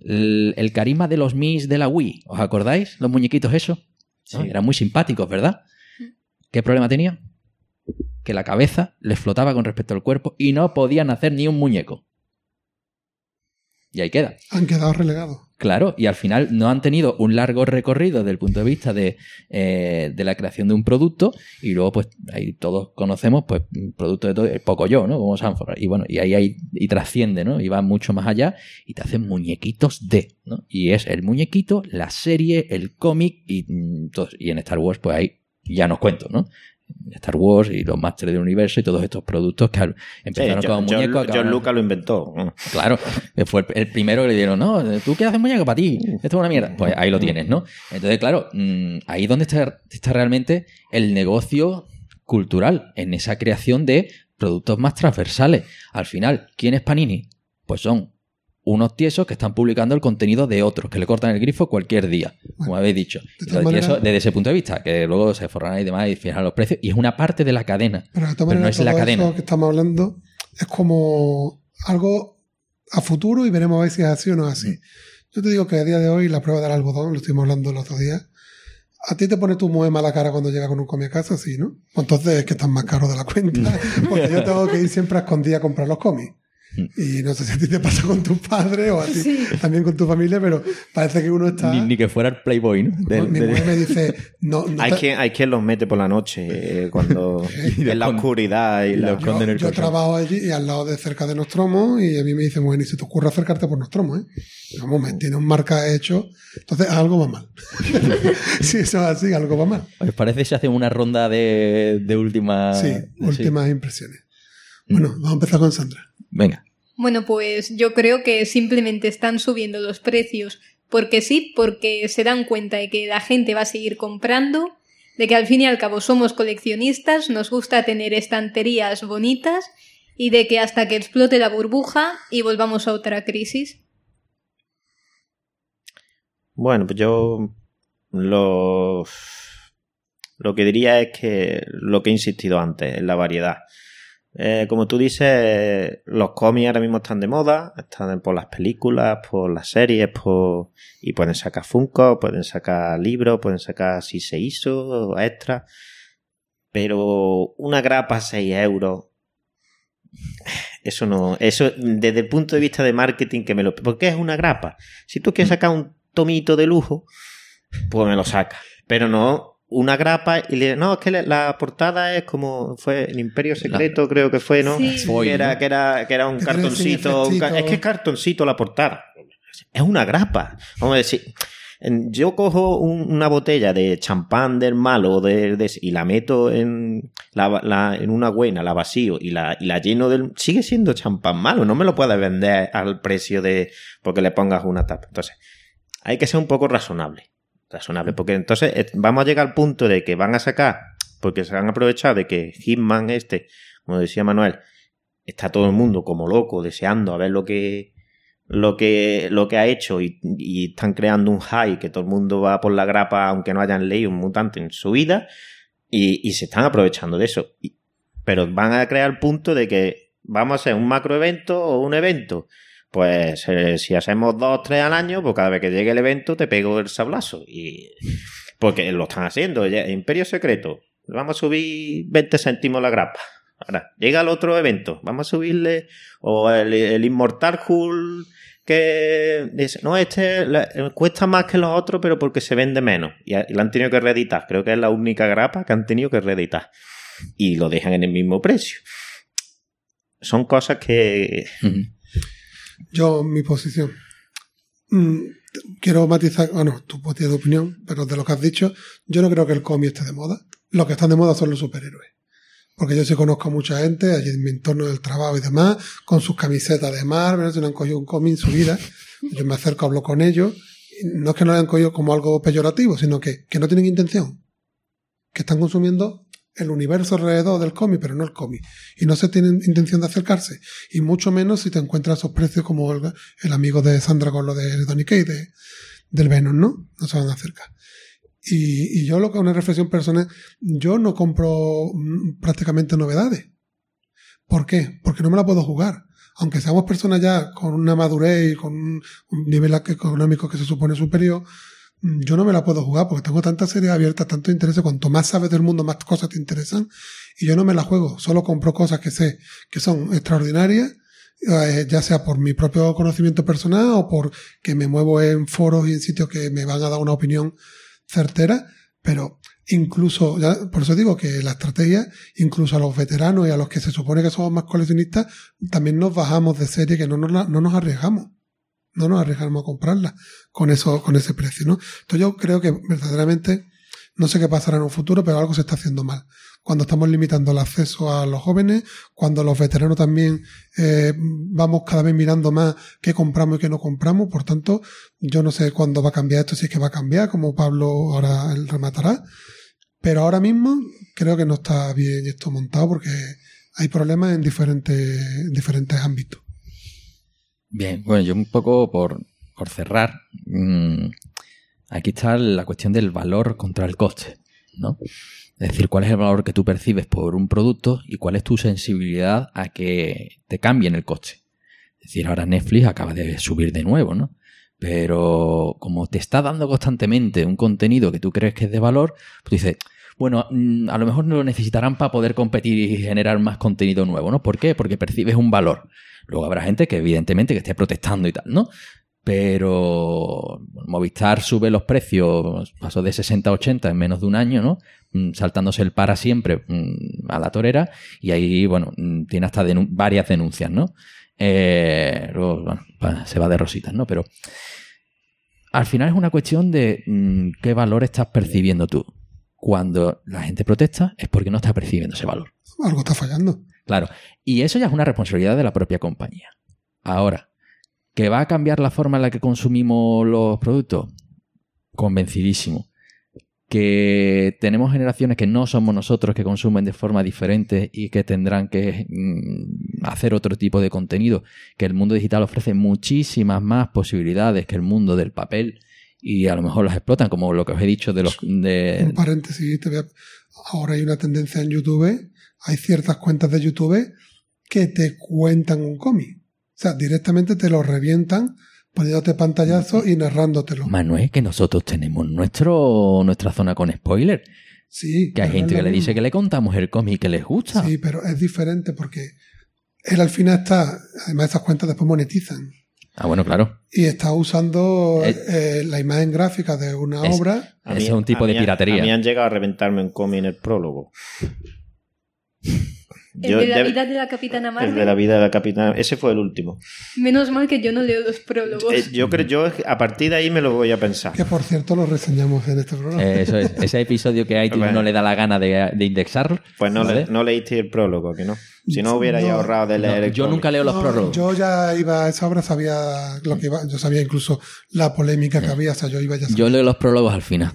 el, el carisma de los Mis de la Wii. ¿Os acordáis? Los muñequitos esos. ¿no? Sí. Eran muy simpáticos, ¿verdad? ¿Qué problema tenía? Que la cabeza les flotaba con respecto al cuerpo y no podían hacer ni un muñeco. Y ahí queda. Han quedado relegados. Claro, y al final no han tenido un largo recorrido desde el punto de vista de, eh, de la creación de un producto y luego pues ahí todos conocemos pues producto de todo, el poco yo, ¿no? Como Sanford. Y bueno, y ahí hay, y trasciende, ¿no? Y va mucho más allá y te hacen muñequitos de, ¿no? Y es el muñequito, la serie, el cómic y, mm, y en Star Wars pues ahí ya nos cuento, ¿no? Star Wars y los Masters del Universo y todos estos productos que al- Sí, empezaron John, como muñecos. John Lucas lo inventó. Claro, fue el, el primero que le dieron, no, tú qué haces muñeco para ti, esto es una mierda. Pues ahí lo tienes, ¿no? Entonces, claro, mm, ahí es donde está, está realmente el negocio cultural, en esa creación de productos más transversales. Al final, ¿quién es Panini? Pues son unos tiesos que están publicando el contenido de otros, que le cortan el grifo cualquier día, como habéis dicho. de Entonces, tiesos desde ese punto de vista, que luego se forran y demás y fijan los precios, y es una parte de la cadena. Pero de Pero no es la cadena. eso que estamos hablando es como algo a futuro y veremos a ver si es así o no es así. Mm. Yo te digo que a día de hoy la prueba del algodón, lo estuvimos hablando el otro día, a ti te pone tu muy mala cara cuando llega con un cómic a casa, sí, ¿no? Pues entonces es que estás más caro de la cuenta, porque yo tengo que ir siempre a escondida a comprar los cómics. Mm. Y no sé si a ti te pasa con tus padres o a ti Sí. también con tu familia, pero parece que uno está... Ni, ni que fuera el Playboy, ¿no? Mi mujer me dice, no, no Hay te- quien, hay quien los mete por la noche eh, cuando en la oscuridad y la- lo esconde en Yo, el yo trabajo allí y al lado de cerca de Nostromo y a mí me dicen, bueno, y se te ocurre acercarte por Nostromo, ¿eh? Vamos, me tiene un marca hecho. Entonces, algo va mal. si eso es así, algo va mal. ¿Os parece si hacemos una ronda de, de última... Sí, últimas impresiones. Bueno, vamos a empezar con Sandra. Venga. Bueno, pues yo creo que simplemente están subiendo los precios porque sí, porque se dan cuenta de que la gente va a seguir comprando, de que al fin y al cabo somos coleccionistas, nos gusta tener estanterías bonitas y de que hasta que explote la burbuja y volvamos a otra crisis. Bueno, pues yo lo, lo que diría es que lo que he insistido antes, en la variedad. Eh, como tú dices, los cómics ahora mismo están de moda, están por las películas, por las series, por y pueden sacar Funko, pueden sacar libros, pueden sacar si se hizo, extra. Pero una grapa a 6 euros. Eso no. Eso, desde el punto de vista de marketing, que me lo. ¿Por qué es una grapa? Si tú quieres sacar un tomito de lujo, pues me lo saca. Pero no una grapa y le. No, es que la portada es como. Fue el Imperio Secreto, creo que fue, ¿no? Sí. Que, era, ¿no? que, era, que era un cartoncito. un ca- es que es cartoncito la portada. Es una grapa. Vamos a decir. Yo cojo un- una botella de champán del malo de, de- y la meto en, la, la- en una buena, la vacío y la, y la lleno del... Sigue siendo champán malo, no me lo puedes vender al precio de... porque le pongas una tapa. Entonces, hay que ser un poco razonable. Razonable, porque entonces eh, vamos a llegar al punto de que van a sacar, porque se han aprovechado de que Hitman este, como decía Manuel, está todo el mundo como loco, deseando a ver lo que lo que, lo que ha hecho y, están creando un high que todo el mundo va por la grapa aunque no hayan leído un mutante en su vida y, se están aprovechando de eso. Pero van a crear el punto de que vamos a hacer un macro evento o un evento. Pues eh, si hacemos dos, tres al año, pues cada vez que llegue el evento te pego el sablazo. Y, porque lo están haciendo. Imperio Secreto, vamos a subir 20 céntimos la grapa. Ahora, llega el otro evento, vamos a subirle, o el, Immortal Hulk, que dice, no, este cuesta más que los otros, pero porque se vende menos. Y, lo han tenido que reeditar. Creo que es la única grapa que han tenido que reeditar. Y lo dejan en el mismo precio. Son cosas que... Yo, mi posición. Mm, quiero matizar, bueno, tú puedes tener opinión, pero de lo que has dicho, yo no creo que el cómic esté de moda. Los que están de moda son los superhéroes. Porque yo sí conozco a mucha gente allí en mi entorno del trabajo y demás, con sus camisetas de Marvel, si no han cogido un cómic en su vida. Yo me acerco, hablo con ellos. no es que no lo hayan cogido como algo peyorativo, sino que, que no tienen intención. Que están consumiendo el universo alrededor del cómic, pero no el cómic. Y no se tienen intención de acercarse. Y mucho menos si te encuentras esos precios como el, amigo de Sandra con lo de Donny Kay, de, del Venom, ¿no? No se van a acercar. Y, yo lo que una reflexión personal, yo no compro mm, prácticamente novedades. ¿Por qué? Porque no me la puedo jugar. Aunque seamos personas ya con una madurez y con un, nivel económico que se supone superior, yo no me la puedo jugar porque tengo tantas series abiertas, tanto interés. Cuanto más sabes del mundo, más cosas te interesan. Y yo no me la juego. Solo compro cosas que sé que son extraordinarias, eh, ya sea por mi propio conocimiento personal o por que me muevo en foros y en sitios que me van a dar una opinión certera, pero incluso, por eso digo que la estrategia, incluso a los veteranos y a los que se supone que somos más coleccionistas, también nos bajamos de serie que no nos, no nos arriesgamos. No nos arriesgamos a comprarla con eso, con ese precio, ¿no? Entonces yo creo que verdaderamente, no sé qué pasará en un futuro, pero algo se está haciendo mal. Cuando estamos limitando el acceso a los jóvenes, cuando los veteranos también eh, vamos cada vez mirando más qué compramos y qué no compramos, por tanto, yo no sé cuándo va a cambiar esto, si es que va a cambiar, como Pablo ahora rematará. Pero ahora mismo creo que no está bien esto montado porque hay problemas en diferentes, en diferentes ámbitos. Bien, bueno, yo un poco por, por cerrar, mm, aquí está la cuestión del valor contra el coste, ¿no? Es decir, cuál es el valor que tú percibes por un producto y cuál es tu sensibilidad a que te cambien el coste. Es decir, ahora Netflix acaba de subir de nuevo, ¿no? Pero como te está dando constantemente un contenido que tú crees que es de valor, pues dices, bueno, mm, a lo mejor no lo necesitarán para poder competir y generar más contenido nuevo, ¿no? ¿Por qué? Porque percibes un valor. Luego habrá gente que evidentemente que esté protestando y tal, ¿no? Pero Movistar sube los precios, pasó de 60 a 80 en menos de un año, ¿no? Mm, Saltándose el para siempre mm, a la torera y ahí, bueno, mm, tiene hasta varias denuncias, ¿no? Eh, luego, bueno, se va de rositas, ¿no? Pero al final es una cuestión de qué valor estás percibiendo tú. Cuando la gente protesta es porque no está percibiendo ese valor. Algo está fallando. Claro. Y eso ya es una responsabilidad de la propia compañía. Ahora, ¿que va a cambiar la forma en la que consumimos los productos? Convencidísimo. Que tenemos generaciones que no somos nosotros que consumen de forma diferente y que tendrán que mm, hacer otro tipo de contenido. Que el mundo digital ofrece muchísimas más posibilidades que el mundo del papel y a lo mejor las explotan, como lo que os he dicho de los. De, Un paréntesis, te voy a- ahora hay una tendencia en YouTube, hay ciertas cuentas de YouTube que te cuentan un cómic. O sea, directamente te lo revientan poniéndote pantallazo y narrándotelo. Manuel, que nosotros tenemos nuestro, nuestra zona con spoiler. Sí. Que hay gente que le dice que le contamos el cómic que les gusta. Sí, pero es diferente porque él al final está, además esas cuentas después monetizan. Ah, bueno, claro. Y está usando Eh, eh, la imagen gráfica de una es- obra. Ese es un tipo a de mí- piratería. A mí han llegado a reventarme un cómic en el prólogo. El Yo de la vida de la Capitana El Marvel. de la vida de la capitana. Ese fue el último. Menos mal que yo no leo los prólogos. Eh, yo creo, yo a partir de ahí me lo voy a pensar. Que por cierto lo reseñamos en este programa. Eh, eso es. Ese episodio que iTunes Bueno. no le da la gana de, de indexarlo. Pues no, ¿vale? le- no leíste el prólogo, que no. Si no hubiera ya No. ahorrado de leer No, el yo cómic. nunca leo los No, prólogos. Yo ya iba a esa obra, sabía lo que iba, yo sabía incluso la polémica que había, o sea, yo iba ya Yo leo los prólogos al final.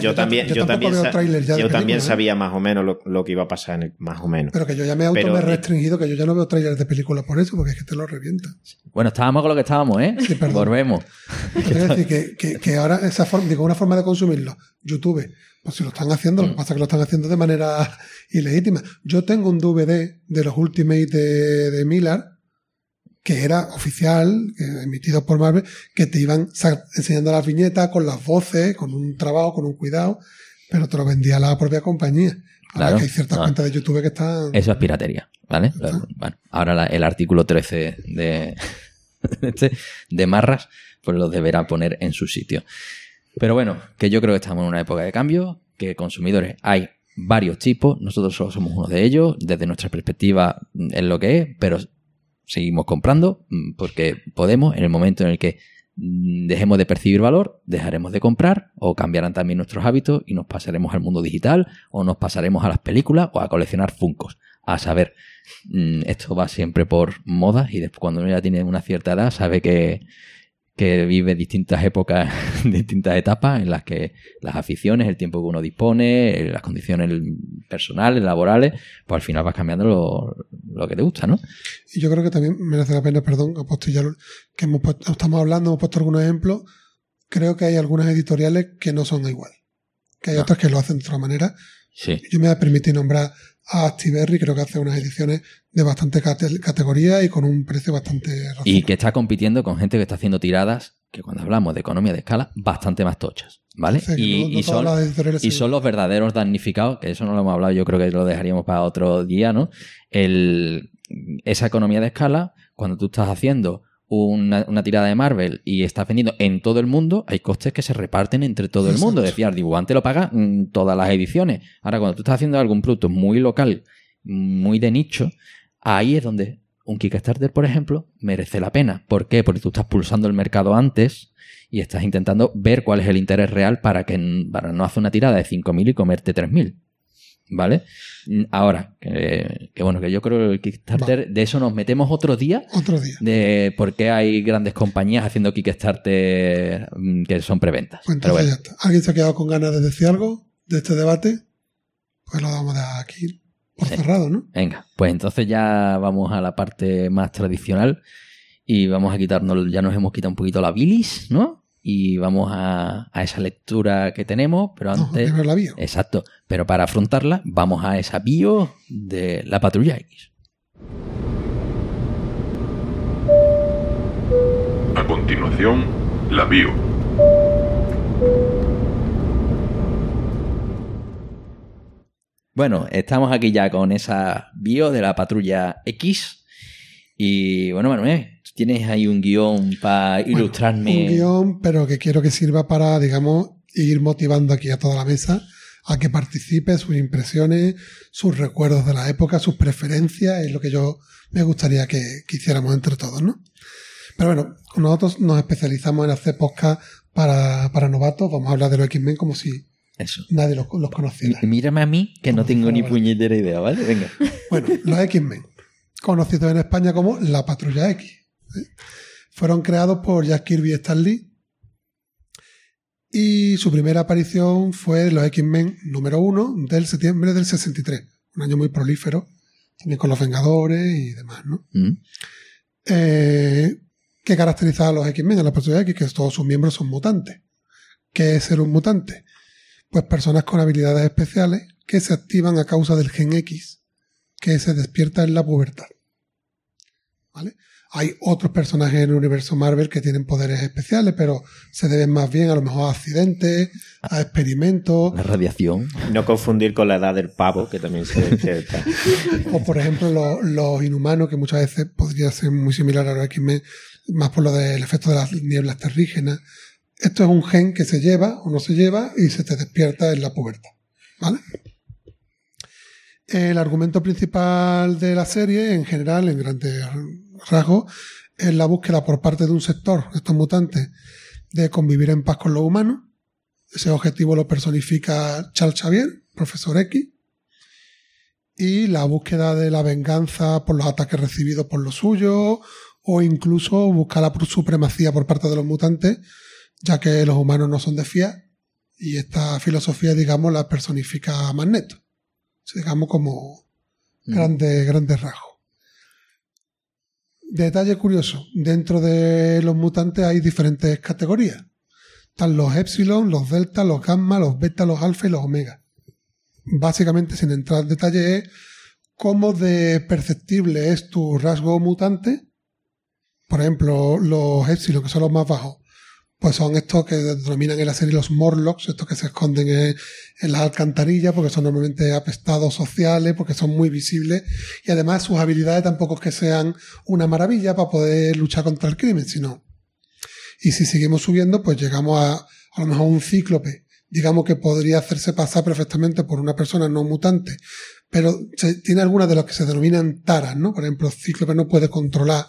Yo, también, yo también, yo ¿eh? sabía más o menos lo, lo que iba a pasar, en el- más o menos. Pero que yo ya me auto Pero- me he restringido, que yo ya no veo trailers de películas por eso, porque es que te lo revienta. Bueno, estábamos con lo que estábamos, ¿eh? Sí, perdón. Volvemos. Quiero decir que, que, que ahora esa forma, digo, una forma de consumirlo, YouTube, pues si lo están haciendo, lo que pasa es que lo están haciendo de manera ilegítima. Yo tengo un DVD de los Ultimate de, de Miller, que era oficial, emitido por Marvel, que te iban enseñando las viñetas con las voces, con un trabajo, con un cuidado, pero te lo vendía la propia compañía. Ahora Claro. que hay ciertas Ah. cuentas de YouTube que están... Eso es piratería, ¿vale? Bueno, ahora la- el artículo 13 de, este, de Marras, pues lo deberá poner en su sitio. Pero bueno, que yo creo que estamos en una época de cambio, que consumidores hay varios tipos, nosotros solo somos uno de ellos, desde nuestra perspectiva mm, es lo que es, pero seguimos comprando mm, porque podemos, en el momento en el que mm, dejemos de percibir valor, dejaremos de comprar o cambiarán también nuestros hábitos y nos pasaremos al mundo digital o nos pasaremos a las películas o a coleccionar funcos. A saber, mm, esto va siempre por modas y después cuando uno ya tiene una cierta edad sabe que, que vive distintas épocas, distintas etapas en las que las aficiones, el tiempo que uno dispone, eh, las condiciones personales, laborales, pues al final vas cambiando lo, lo que te gusta, ¿no? Y yo creo que también merece la pena, perdón, apostillar que hemos puesto- estamos hablando, hemos puesto algunos ejemplos. Creo que hay algunas editoriales que no son igual. Que hay No. otras que lo hacen de otra manera. Sí. Yo me voy a permitir nombrar a Actiberry, creo que hace unas ediciones de bastante cate- categoría y con un precio bastante Y razonable. que está compitiendo con gente que está haciendo tiradas, que cuando hablamos de economía de escala, bastante más tochas, ¿vale? Y, no- no y todas son, y son los verdaderos damnificados, que eso no lo hemos hablado, yo creo que lo dejaríamos para otro día, ¿no? El, esa economía de escala, cuando tú estás haciendo una, tirada de Marvel y estás vendiendo en todo el mundo, hay costes que se reparten entre todo el mundo. Decía, el dibujante lo paga mm, todas las ediciones. Ahora, cuando tú estás haciendo algún producto muy local, muy de nicho, ahí es donde un Kickstarter, por ejemplo, merece la pena. ¿Por qué? Porque tú estás pulsando el mercado antes y estás intentando ver cuál es el interés real para que para no hacer una tirada de 5.000 y comerte 3.000. ¿Vale? Mm, Ahora, que, que bueno, que yo creo que el Kickstarter, de eso nos metemos otro día, Otro día. de por qué hay grandes compañías haciendo Kickstarter mm, que son preventas. Pues Pero entonces bueno, ya está. ¿Alguien se ha quedado con ganas de decir algo de este debate? Pues lo vamos a dejar aquí por Sí. cerrado, ¿no? venga, pues entonces ya vamos a la parte más tradicional y vamos a quitarnos, ya nos hemos quitado un poquito la bilis, ¿no? Y vamos a, a esa lectura que tenemos, pero No, antes... primero la bio. Exacto. Pero para afrontarla, vamos a esa bio de la patrulla X. A continuación, la bio. Bueno, estamos aquí ya con esa bio de la patrulla X. Y bueno, Manuel, ¿tú tienes ahí un guion para ilustrarme. Un guion, pero que quiero que sirva para, digamos, ir motivando aquí a toda la mesa a que participe, sus impresiones, sus recuerdos de la época, sus preferencias, es lo que yo me gustaría que, que hiciéramos entre todos, ¿no? Pero bueno, nosotros nos especializamos en hacer podcast para, para novatos, vamos a hablar de los X-Men como si Eso. nadie los, los conociera. M- Mírame a mí, que no tengo ni puñetera idea, ¿vale? Venga. Bueno, los X-Men, conocidos en España como la Patrulla X. ¿eh? Fueron creados por Jack Kirby y Stan Lee. Y su primera aparición fue en los X-Men número uno del septiembre del 63. Un año muy prolífero, también con los Vengadores y demás, ¿no? Mm. Eh, ¿Qué caracteriza a los X-Men, a la Patrulla X? Que todos sus miembros son mutantes. ¿Qué es ser un mutante? Pues personas con habilidades especiales que se activan a causa del gen X que se despierta en la pubertad. ¿vale? Hay otros personajes en el universo Marvel que tienen poderes especiales, pero se deben más bien a lo mejor a accidentes, a experimentos, La radiación. No confundir con la edad del pavo, que también se despierta. o por ejemplo los, los inhumanos, que muchas veces podría ser muy similar a los X-Men, más por lo del efecto de las nieblas terrígenas. Esto es un gen que se lleva o no se lleva y se te despierta en la pubertad. ¿Vale? El argumento principal de la serie, en general, en grandes rasgos, es la búsqueda por parte de un sector, estos mutantes, de convivir en paz con los humanos. Ese objetivo lo personifica Charles Xavier, profesor X. Y la búsqueda de la venganza por los ataques recibidos por los suyos, o incluso buscar la supremacía por parte de los mutantes, ya que los humanos no son de fiar. Y esta filosofía, digamos, la personifica Magneto digamos como grandes, grandes rasgos. Detalle curioso, dentro de los mutantes hay diferentes categorías. Están los epsilon, los delta, los gamma, los beta, los alfa y los omega. Básicamente, sin entrar en detalle, es cómo de perceptible es tu rasgo mutante. Por ejemplo, los epsilon, que son los más bajos, pues son estos que denominan en la serie los Morlocks, estos que se esconden en, las alcantarillas porque son normalmente apestados sociales, porque son muy visibles y además sus habilidades tampoco es que sean una maravilla para poder luchar contra el crimen, sino. Y si seguimos subiendo, pues llegamos a a lo mejor un cíclope, digamos que podría hacerse pasar perfectamente por una persona no mutante, pero se, tiene algunas de las que se denominan taras, ¿no? Por ejemplo, cíclope no puede controlar,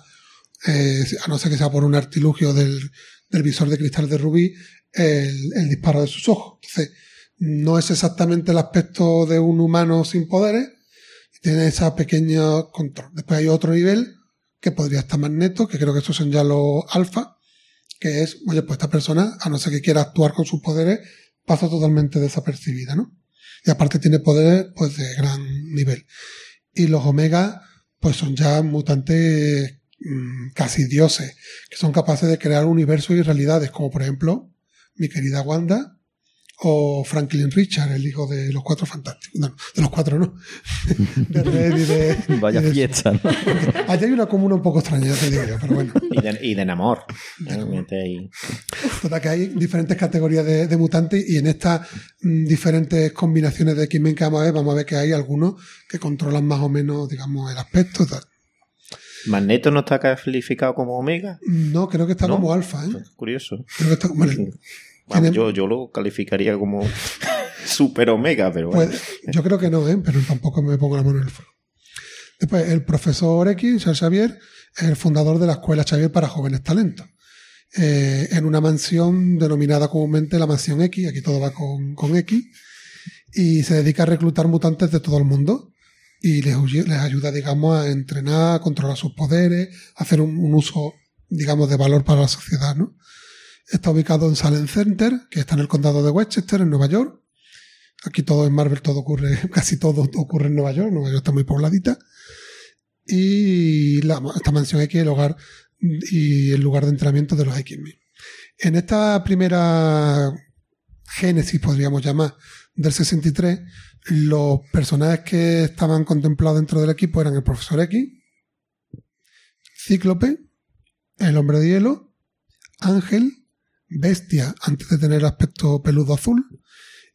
eh, a no ser que sea por un artilugio del, del visor de cristal de Rubí el, disparo de sus ojos. Entonces, no es exactamente el aspecto de un humano sin poderes, tiene ese pequeño control. Después hay otro nivel que podría estar Magneto, que creo que estos son ya los alfa, que es, oye, pues esta persona, a no ser que quiera actuar con sus poderes, pasa totalmente desapercibida, ¿no? Y aparte tiene poderes, pues, de gran nivel. Y los omega, pues son ya mutantes casi dioses, que son capaces de crear universos y realidades, como por ejemplo mi querida Wanda o Franklin Richard, el hijo de los cuatro fantásticos. No, de los cuatro no. De Red y de. Vaya y de- fiesta, ¿no? Allí hay una comuna un poco extraña, ya te digo yo, pero bueno. Y de, y de Namor. Ahí. Total, que hay diferentes categorías de, de mutantes y en estas mm, diferentes combinaciones de X-Men que vamos a ver, vamos a ver que hay algunos que controlan más o menos, digamos, el aspecto. Tal. Magneto no está calificado como Omega. No, creo que está ¿No? como alfa, ¿eh? Curioso. Creo que está como. bueno, Vamos, yo, yo lo calificaría como Super Omega, pero bueno. Pues yo creo que no, ¿eh? pero tampoco me pongo la mano en el fuego. Después, el profesor X, Charles Xavier, es el fundador de la Escuela Xavier para Jóvenes Talentos. Eh, en una mansión denominada comúnmente la Mansión X, aquí todo va con, con X, y se dedica a reclutar mutantes de todo el mundo y les, ayuda, digamos, a entrenar, a controlar sus poderes, a hacer un, uso, digamos, de valor para la sociedad, ¿no? Está ubicado en Salem Center, que está en el condado de Westchester, en Nueva York. Aquí todo en Marvel, todo ocurre, casi todo ocurre en Nueva York. Nueva York está muy pobladita. Y esta mansión X es el hogar y el lugar de entrenamiento de los X-Men. En esta primera génesis, podríamos llamar, del 63, los personajes que estaban contemplados dentro del equipo eran el Profesor X, Cíclope, el Hombre de Hielo, Ángel, Bestia, antes de tener aspecto peludo azul,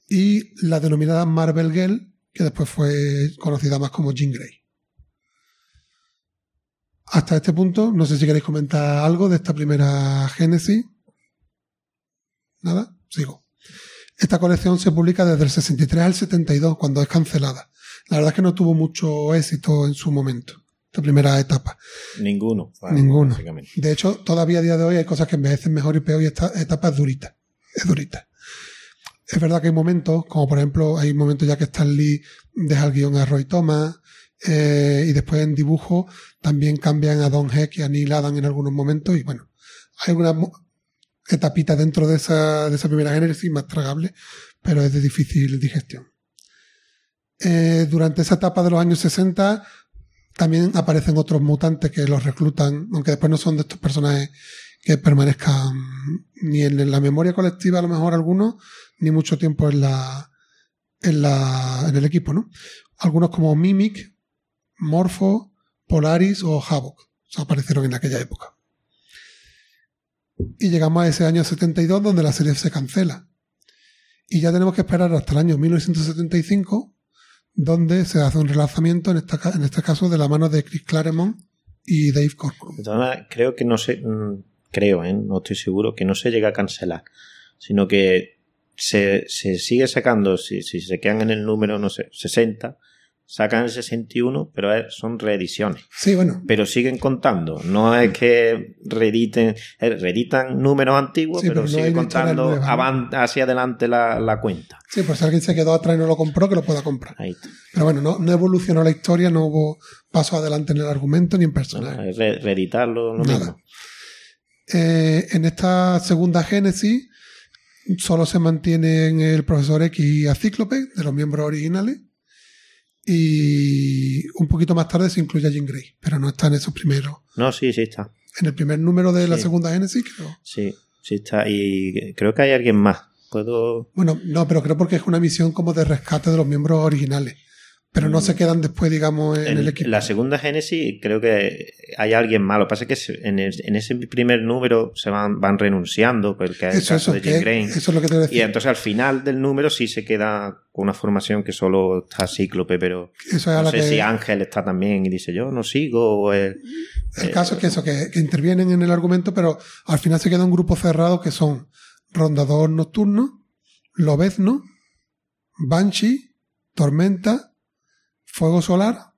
y la denominada Marvel Girl, que después fue conocida más como Jean Grey. Hasta este punto, no sé si queréis comentar algo de esta primera génesis. Nada, sigo. Esta colección se publica desde el 63 al 72, cuando es cancelada. La verdad es que no tuvo mucho éxito en su momento, esta primera etapa. Ninguno. Ninguno. De hecho, todavía a día de hoy hay cosas que envejecen mejor y peor y esta etapa es durita. Es durita. Es verdad que hay momentos, como por ejemplo, hay momentos ya que Stan Lee deja el guion a Roy Thomas, eh, y después en dibujo también cambian a Don Heck y a Neil Adam en algunos momentos, y bueno, hay una mo- etapita dentro de esa, de esa primera génesis más tragable, pero es de difícil digestión. Eh, durante esa etapa de los años 60 también aparecen otros mutantes que los reclutan, aunque después no son de estos personajes que permanezcan ni en la memoria colectiva, a lo mejor algunos, ni mucho tiempo en la, en la, en el equipo, ¿no? Algunos como Mimic, Morpho, Polaris o Havoc. aparecieron en aquella época. Y llegamos a ese año 72 donde la serie se cancela. Y ya tenemos que esperar hasta el año 1975 donde se hace un relanzamiento, en, esta, en este caso de la mano de Chris Claremont y Dave Corcoran. Creo que no se. mm, Creo, ¿eh? no estoy seguro, que no se llega a cancelar, sino que se, se sigue sacando, si, si se quedan en el número, no sé, 60, sacan el 61, pero son reediciones. Sí, bueno, Pero siguen contando, no es que reediten, eh, reeditan números antiguos, Sí, pero, pero no sigue hay historias contando hacia adelante la, la cuenta. sí, por si alguien se quedó atrás y no lo compró, que lo pueda comprar. Ahí está. Pero bueno, no, no evolucionó la historia, no hubo paso adelante en el argumento ni en personaje. Re- reeditarlo lo Nada. mismo. Eh, en esta segunda génesis solo se mantienen el profesor X y a Cíclope, de los miembros originales. Y un poquito más tarde se incluye a Jean Grey, pero no está en esos primeros. No, sí, sí está. En el primer número de la segunda génesis, creo. Sí, sí está. Y creo que hay alguien más. Puedo. Bueno, no, pero creo porque es una misión como de rescate de los miembros originales. Pero no Mm. se quedan después, digamos, en, En el equipo. la segunda Génesis creo que hay alguien más. Lo que pasa es que en, el- en ese primer número se van, van renunciando, porque es el eso, caso eso, de Jim Green. eso es lo que te voy a Y entonces al final del número sí se queda con una formación que solo está Cíclope, pero Eso es a no sé que, si Ángel está también y dice yo no sigo o el- El caso es que eso, que, que intervienen en el argumento, pero al final se queda un grupo cerrado que son Rondador Nocturno, Lobezno, Banshee, Tormenta, Fuego Solar,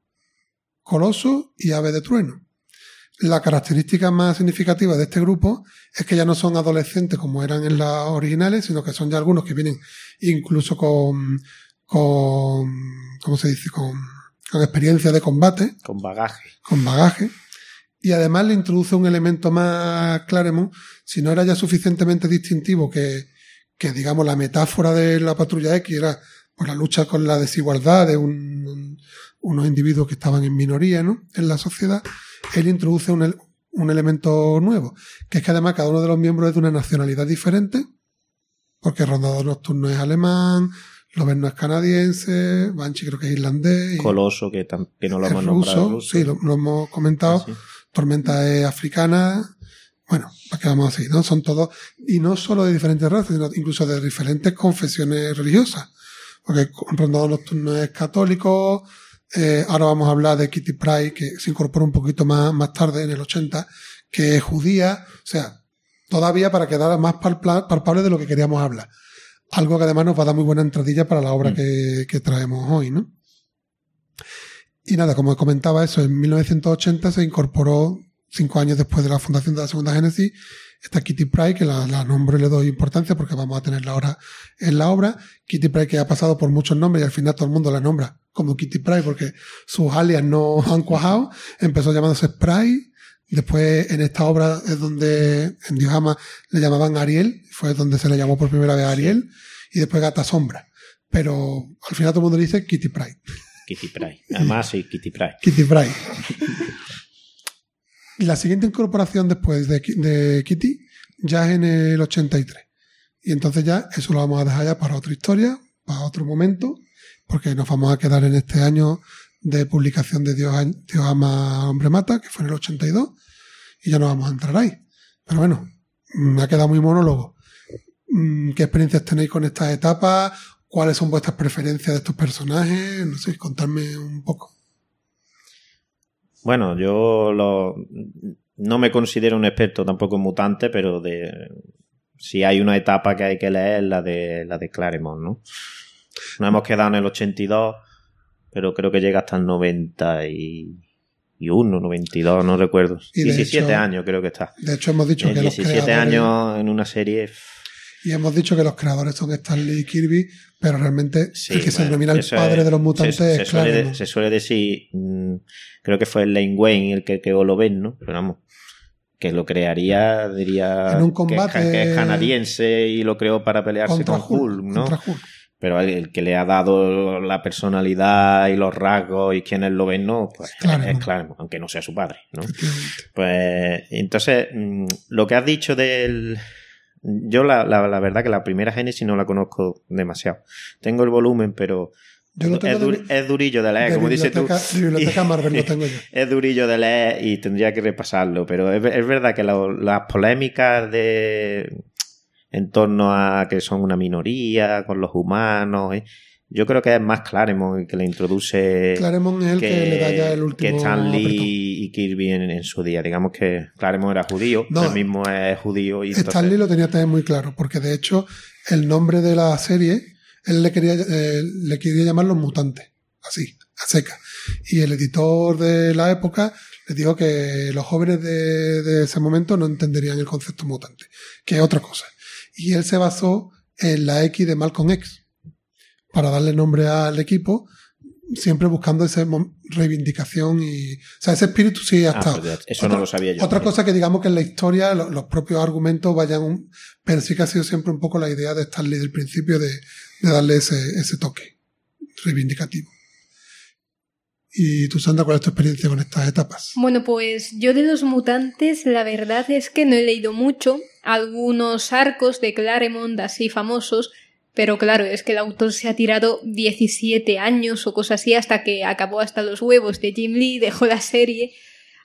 Coloso y Ave de Trueno. La característica más significativa de este grupo es que ya no son adolescentes como eran en las originales, sino que son ya algunos que vienen incluso con, con ¿cómo se dice? Con, con experiencia de combate con bagaje. con bagaje. Y además le introduce un elemento más Claremont, si no era ya suficientemente distintivo que, que digamos, la metáfora de la patrulla X era por la lucha con la desigualdad de un- un- unos individuos que estaban en minoría ¿no? en la sociedad, él introduce un, un elemento nuevo, que es que además cada uno de los miembros es de una nacionalidad diferente, porque Rondador Nocturno es alemán, Loberno es canadiense, Banshee creo que es irlandés, y Coloso, que, que no lo hemos nombrado. ruso. sí, lo, lo hemos comentado. Ah, sí. Tormenta es africana. Bueno, para que vamos así, ¿no? Son todos, y no solo de diferentes razas, sino incluso de diferentes confesiones religiosas. Porque Rondador Nocturno es católico, eh, ahora vamos a hablar de Kitty Pryde, que se incorporó un poquito más, más tarde, en el 80, que es judía, o sea, todavía para quedar más palpa- palpable de lo que queríamos hablar. Algo que además nos va a dar muy buena entradilla para la obra Mm. que, que traemos hoy, ¿no? Y nada, como comentaba eso, en 1980 se incorporó, cinco años después de la fundación de la segunda Génesis, esta Kitty Pryde, que la, y le doy importancia porque vamos a tenerla ahora en la obra. Kitty Pryde que ha pasado por muchos nombres y al final todo el mundo la nombra como Kitty Pryde porque sus alias no han cuajado. Empezó llamándose Sprite. Después en esta obra es donde en Diojama le llamaban Ariel, fue donde se le llamó por primera vez Ariel, y después Gata Sombra. Pero al final todo el mundo le dice Kitty Pryde. Kitty Pryde. Además, sí, Kitty Pryde. Kitty Pryde. Y la siguiente incorporación después de, de Kitty ya es en el 83. Y entonces ya eso lo vamos a dejar ya para otra historia, para otro momento, porque nos vamos a quedar en este año de publicación de Dios, Dios ama, hombre mata, que fue en el 82, y ya no vamos a entrar ahí. Pero bueno, me ha quedado muy monólogo. Mm, ¿Qué experiencias tenéis con estas etapas? ¿Cuáles son vuestras preferencias de estos personajes? No sé, contarme un poco. Bueno, yo lo, no me considero un experto tampoco en mutante, pero de si hay una etapa que hay que leer, la de la de Claremont, ¿no? Nos hemos quedado en el 82, pero creo que llega hasta el 91, 92, no recuerdo. Y de 17 hecho- años creo que está. De hecho, hemos dicho En que los 17 creadores, años en una serie. Y hemos dicho que los creadores son Stanley y Kirby, pero realmente Sí, el que se denomina el padre es- de los mutantes se, se es suele, de- se suele decir, mm, creo que fue Lane Wayne el que creó lo ven, ¿no? Pero vamos, que lo crearía, diría En un combate que, es canadiense y lo creó para pelearse contra con Hulk, Hulk, ¿no? Hulk. Pero el, el que le ha dado la personalidad y los rasgos y quién es lo ven, no, pues Claremont. es Claremont, aunque no sea su padre, ¿no? Pues entonces, mm, lo que has dicho del... Yo la, la, la verdad que la primera Génesis no la conozco demasiado. Tengo el volumen, pero Yo lo tengo es, de, es durillo de leer, de como dices tú. biblioteca, Marvel tengo yo. es durillo de leer y tendría que repasarlo, pero es, es verdad que lo- las polémicas de en torno a que son una minoría con los humanos, ¿eh? Yo creo que es más Claremont el que le introduce Claremont es el que, le da ya el que último Stan Lee apretón. y Kirby en, en su día. Digamos que Claremont era judío, No. él mismo es judío y entonces- Stanley lo tenía también muy claro, porque de hecho el nombre de la serie, él le quería, eh, le quería llamar Los Mutantes, así, a seca. Y el editor de la época le dijo que los jóvenes de, de ese momento no entenderían el concepto mutante, que es otra cosa. Y él se basó en la X de Malcolm X, para darle nombre al equipo, siempre buscando esa reivindicación y, o sea, ese espíritu sí ha Ah, estado. pues ya- eso no lo sabía yo. Otra cosa que digamos que en la historia lo- los propios argumentos vayan un, pero sí que ha sido siempre un poco la idea de Stanley del principio de, de darle ese, ese toque reivindicativo. ¿Y tú, Sandra, cuál es tu experiencia con estas etapas? Bueno, pues yo de los mutantes la verdad es que no he leído mucho, algunos arcos de Claremont así famosos, pero claro, es que el autor se ha tirado 17 años o cosas así hasta que acabó hasta los huevos de Jim Lee, dejó la serie,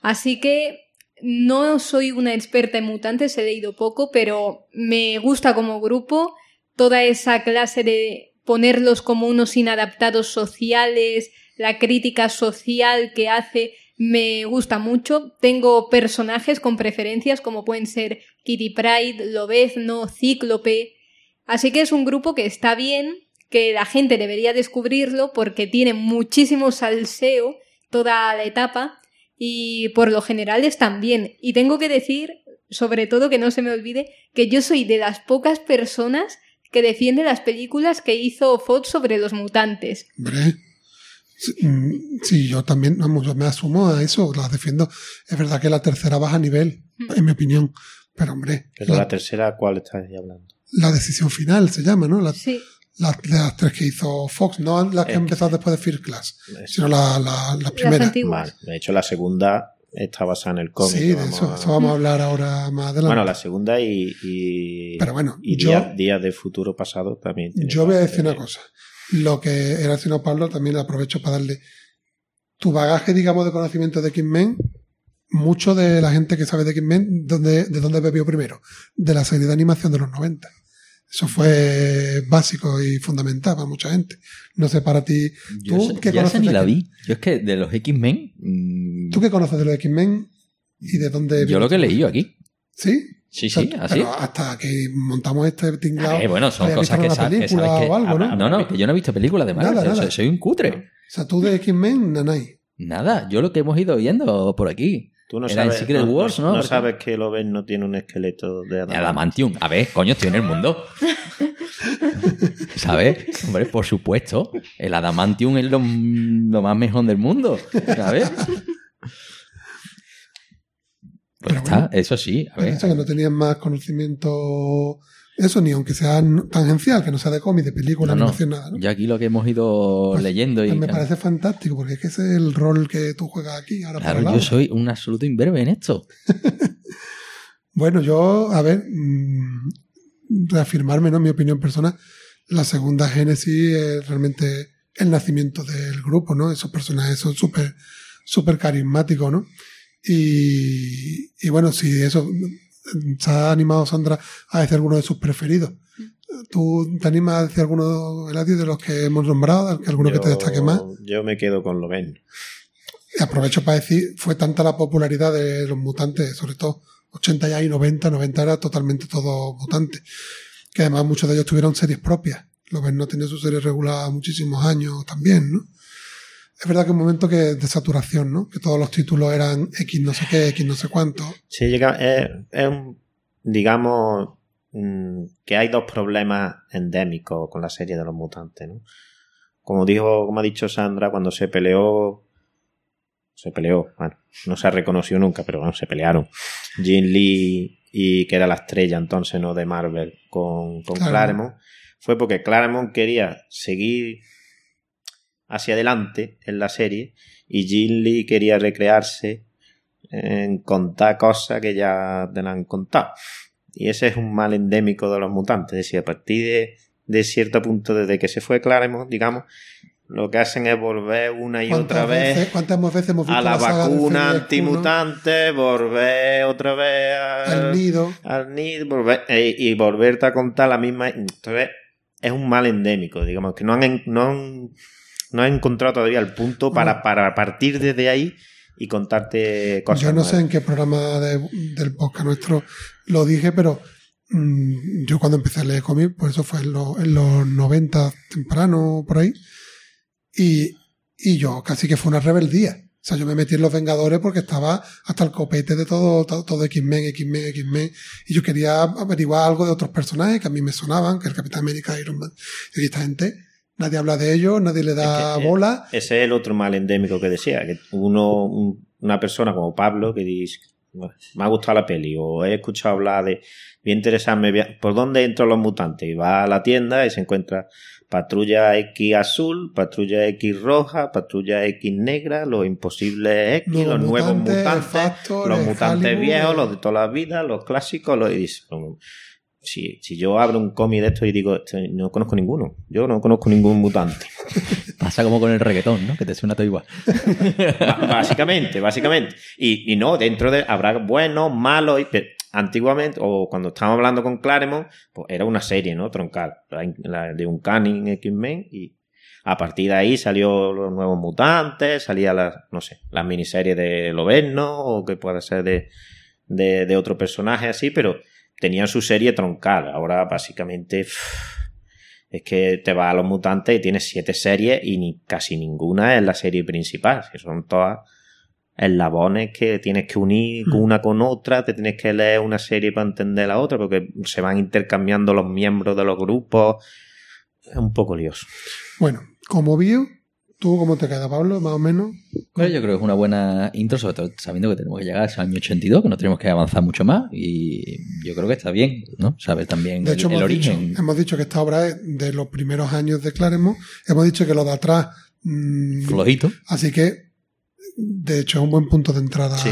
así que no soy una experta en mutantes, he leído poco, pero me gusta como grupo toda esa clase de ponerlos como unos inadaptados sociales, la crítica social que hace me gusta mucho. Tengo personajes con preferencias como pueden ser Kitty Pride, Lobezno, Cíclope. Así que es un grupo que está bien, que la gente debería descubrirlo porque tiene muchísimo salseo toda la etapa y por lo general están bien. Y tengo que decir, sobre todo que no se me olvide, que yo soy de las pocas personas que defiende las películas que hizo Fox sobre los mutantes. Hombre, sí, mm, sí, yo también, vamos, yo me asumo a eso, las defiendo. Es verdad que la tercera baja a nivel, en mi opinión. Pero hombre, Pero la, la tercera, ¿cuál estás hablando? La decisión final se llama, ¿no? La- Sí. Las, las tres que hizo Fox, no las que que- empezó después de First Class, Es- sino la- la- las primeras. Vale. De hecho, la segunda está basada en el cómic. Sí, de eso, a- eso vamos a hablar ahora más adelante. Bueno, la segunda y. y Pero bueno, y yo- Días Días de Futuro Pasado también. Yo voy a decir una cosa. Lo que era haciendo Pablo también aprovecho para darle tu bagaje, digamos, de conocimiento de X-Men. Mucho de la gente que sabe de X-Men, ¿dónde- ¿de dónde bebió primero? De la serie de animación de los 90. Eso fue básico y fundamental para mucha gente. No sé para ti. Yo, ¿Tú qué conoces ni la vi. Yo es que de los X-Men. mm, ¿Tú qué conoces de los X-Men y de dónde yo lo que he leído aquí. ¿Sí? Sí, O sea, sí, así. Pero hasta que montamos este tinglado. Ver, bueno, son cosas que, sabes que. o algo, ¿no? No, no, que yo no he visto películas de Marvel. Nada, soy- nada. Soy un cutre. O sea, tú de X-Men, Nanay. Nada, yo lo que hemos ido viendo por aquí. Tú no Era en sabes, Secret Wars, ¿no? No sabes que Loven no tiene un esqueleto de Adam. Adamantium. A ver, coño, estoy en el mundo. ¿Sabes? Hombre, por supuesto. El Adamantium es lo, lo más mejor del mundo. ¿Sabes? Pues Pero está, bueno. eso sí. A ver. que no tenían más conocimiento. Eso, ni aunque sea tangencial, que no sea de cómic, de película, No, no. animación, nada. ¿no? Ya aquí lo que hemos ido Pues- leyendo y. Pues me parece fantástico, porque es que ese es el rol que tú juegas aquí. Ahora Claro, yo soy un absoluto imberbe en esto. Bueno, yo, a ver, mm, reafirmarme, ¿no? Mi opinión personal. La segunda Génesis es realmente el nacimiento del grupo, ¿no? Esos personajes son súper, súper carismáticos, ¿no? Y, y bueno, si eso se ha animado Sandra a decir alguno de sus preferidos. ¿Tú te animas a decir alguno, de los que hemos nombrado? ¿Alguno que te destaque más? Yo me quedo con Loven. Y aprovecho para decir, fue tanta la popularidad de los mutantes, sobre todo 80 ya y 90, 90 era totalmente todo mutante. Que además muchos de ellos tuvieron series propias. Loven no tenía su serie regular muchísimos años también, ¿no? Es verdad que un momento que de saturación, ¿no? Que todos los títulos eran X no sé qué, X no sé cuánto. Sí, llega, es, es un, digamos, mm, que hay dos problemas endémicos con la serie de los mutantes, ¿no? Como dijo, como ha dicho Sandra, cuando se peleó, se peleó, bueno, no se reconoció nunca, pero bueno, se pelearon. Jim Lee y que era la estrella entonces, ¿no? De Marvel con, con Claro. Claremont, fue porque Claremont quería seguir hacia adelante en la serie y Jim Lee quería recrearse en contar cosas que ya te la han contado. Y ese es un mal endémico de los mutantes. Es decir, a partir de, de cierto punto, desde que se fue Claremont, digamos, lo que hacen es volver una y ¿Cuántas otra vez veces- ¿Cuántas veces hemos visto a la vacuna antimutante, volver otra vez al, al nido? al nido, volver, eh, y volverte a contar la misma. Entonces, es un mal endémico, digamos, que no han, no han, no han encontrado todavía el punto para, para partir desde ahí y contarte cosas. Yo no sé en qué programa de- del podcast nuestro lo dije, pero mm, yo cuando empecé a leer cómics, pues eso fue en, los- en los 90 temprano, por ahí, y, y yo casi que fue una rebeldía. O sea, yo me metí en los Vengadores porque estaba hasta el copete de todo, todo, todo X-Men, X-Men, X-Men, y yo quería averiguar algo de otros personajes que a mí me sonaban, que el Capitán América, Iron Man. Y esta gente, nadie habla de ellos, nadie le da Es que, eh, bola. Ese es el otro mal endémico que decía, que uno, un- una persona como Pablo que dice, "Bueno, me ha gustado la peli o he escuchado hablar de, voy a interesarme, voy a- ¿por dónde entran los mutantes? Y va a la tienda y se encuentra patrulla X azul, patrulla X roja, patrulla X negra, los imposibles X, los nuevos mutantes, los mutantes viejos, los de toda la vida, los clásicos, los, y dice, "Bueno, si, si yo abro un cómic de esto y digo, "Este, no conozco ninguno, yo no conozco ningún mutante. Pasa como con el reggaetón, ¿no? Que te suena todo igual. Básicamente, básicamente. Y, y no, dentro de habrá buenos, malos, y, pero antiguamente, o cuando estábamos hablando con Claremont, pues era una serie, ¿no? Troncal, la, la de un Canning X-Men, y a partir de ahí salió los nuevos mutantes, salía la, no sé, la miniserie de Loberno, o que pueda ser de, de, de otro personaje así, pero tenían su serie troncal. Ahora, básicamente, es que te vas a los mutantes y tienes siete series y ni casi ninguna es la serie principal. Que son todas eslabones que tienes que unir Mm. una con otra, te tienes que leer una serie para entender la otra, porque se van intercambiando los miembros de los grupos. Es un poco lioso. Bueno, como bio, ¿tú cómo te queda, Pablo? Más o menos. Bueno, yo creo que es una buena intro, sobre todo sabiendo que tenemos que llegar al año 82, que no tenemos que avanzar mucho más, y yo creo que está bien, ¿no? Saber también De el, hecho, el hemos, dicho, origen. hemos dicho que esta obra es de los primeros años de Claremont. Hemos dicho que lo de atrás. mm, Flojito. así que, de hecho, es un buen punto de entrada. Sí.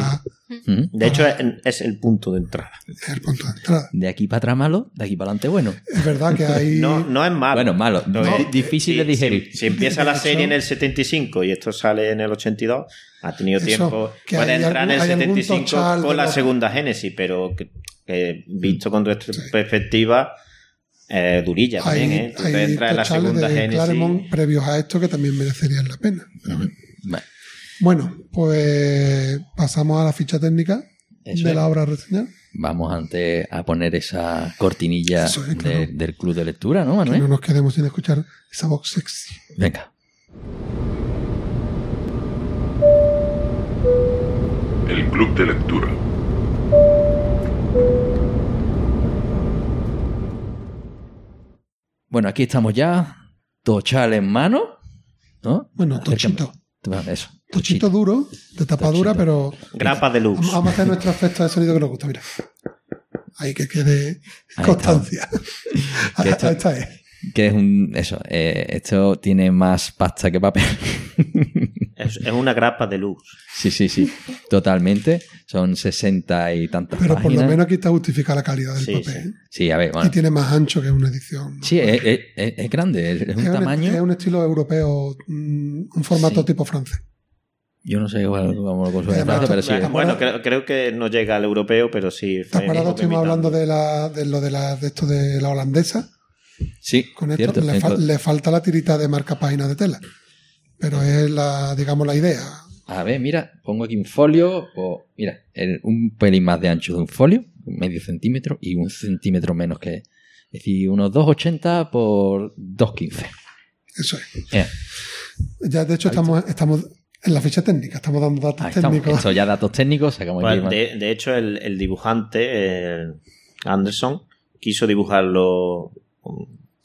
De hecho, es, es el punto de entrada. Es el punto de entrada. De aquí para atrás malo, de aquí para adelante bueno. Es verdad que hay. No, no es malo. Bueno, malo. Lo di- que- difícil de si- digerir. Si, si empieza la De hecho- serie en el 75 y esto sale en el 82, ha tenido Eso, tiempo. hay entrar algún- en el algún 75 tochal de con la segunda génesis, pero que, que visto con nuestra Sí. perspectiva, eh, durilla también, hay, ¿eh? Tú hay te entras en la segunda de génesis. Claremont previos a esto que también merecerían la pena. Bueno, Bueno, pues pasamos a la ficha técnica Eso de es. la obra a reseñar. vamos antes a poner esa cortinilla de- del club de lectura, ¿no, Que Manuel? no nos quedemos sin escuchar esa voz sexy. Venga. El Club de Lectura. Bueno, aquí estamos ya, tochal en mano, ¿no? Bueno, tochito. Eso. Tochito duro, de tapa dura, pero Grapa de luz. vamos, a hacer nuestro efecto de sonido que nos gusta. Mira. Ahí que quede Ahí constancia. Que esto- Ahí está. eh. Que es un. Eso. eh, esto tiene más pasta que papel. Es, es una grapa de luz. sí, sí, sí. Totalmente. Son sesenta y tantas Pero por lo menos aquí está justificada la calidad del Sí, papel. Sí, a ver, Y bueno. tiene más ancho que una edición. Sí, es, es- grande. Es, es un tamaño. es un estilo europeo, mm, un formato Sí. tipo francés. Yo no sé igual cómo lo Además, Francia, pero sí. Bueno, creo, creo que no llega al europeo, pero sí. ¿Te acuerdas? Estuvimos hablando de, la, de lo de, la, de esto de la holandesa. Sí, Con esto cierto. le, fa- Entonces- le falta la tirita de marca página de tela. Pero es la, digamos, la idea. A ver, mira, pongo aquí un folio, o mira, el- un pelín más de ancho de un folio, medio centímetro, y un centímetro menos que. Es decir, unos 2,80 por 2,15. Eso es. Eh, Ya, de hecho, estamos, estamos en la ficha técnica, estamos dando datos ahí estamos. técnicos. Esto ya datos técnicos, sacamos Pues, de, de hecho, el, el dibujante, eh, Anderson, quiso dibujarlo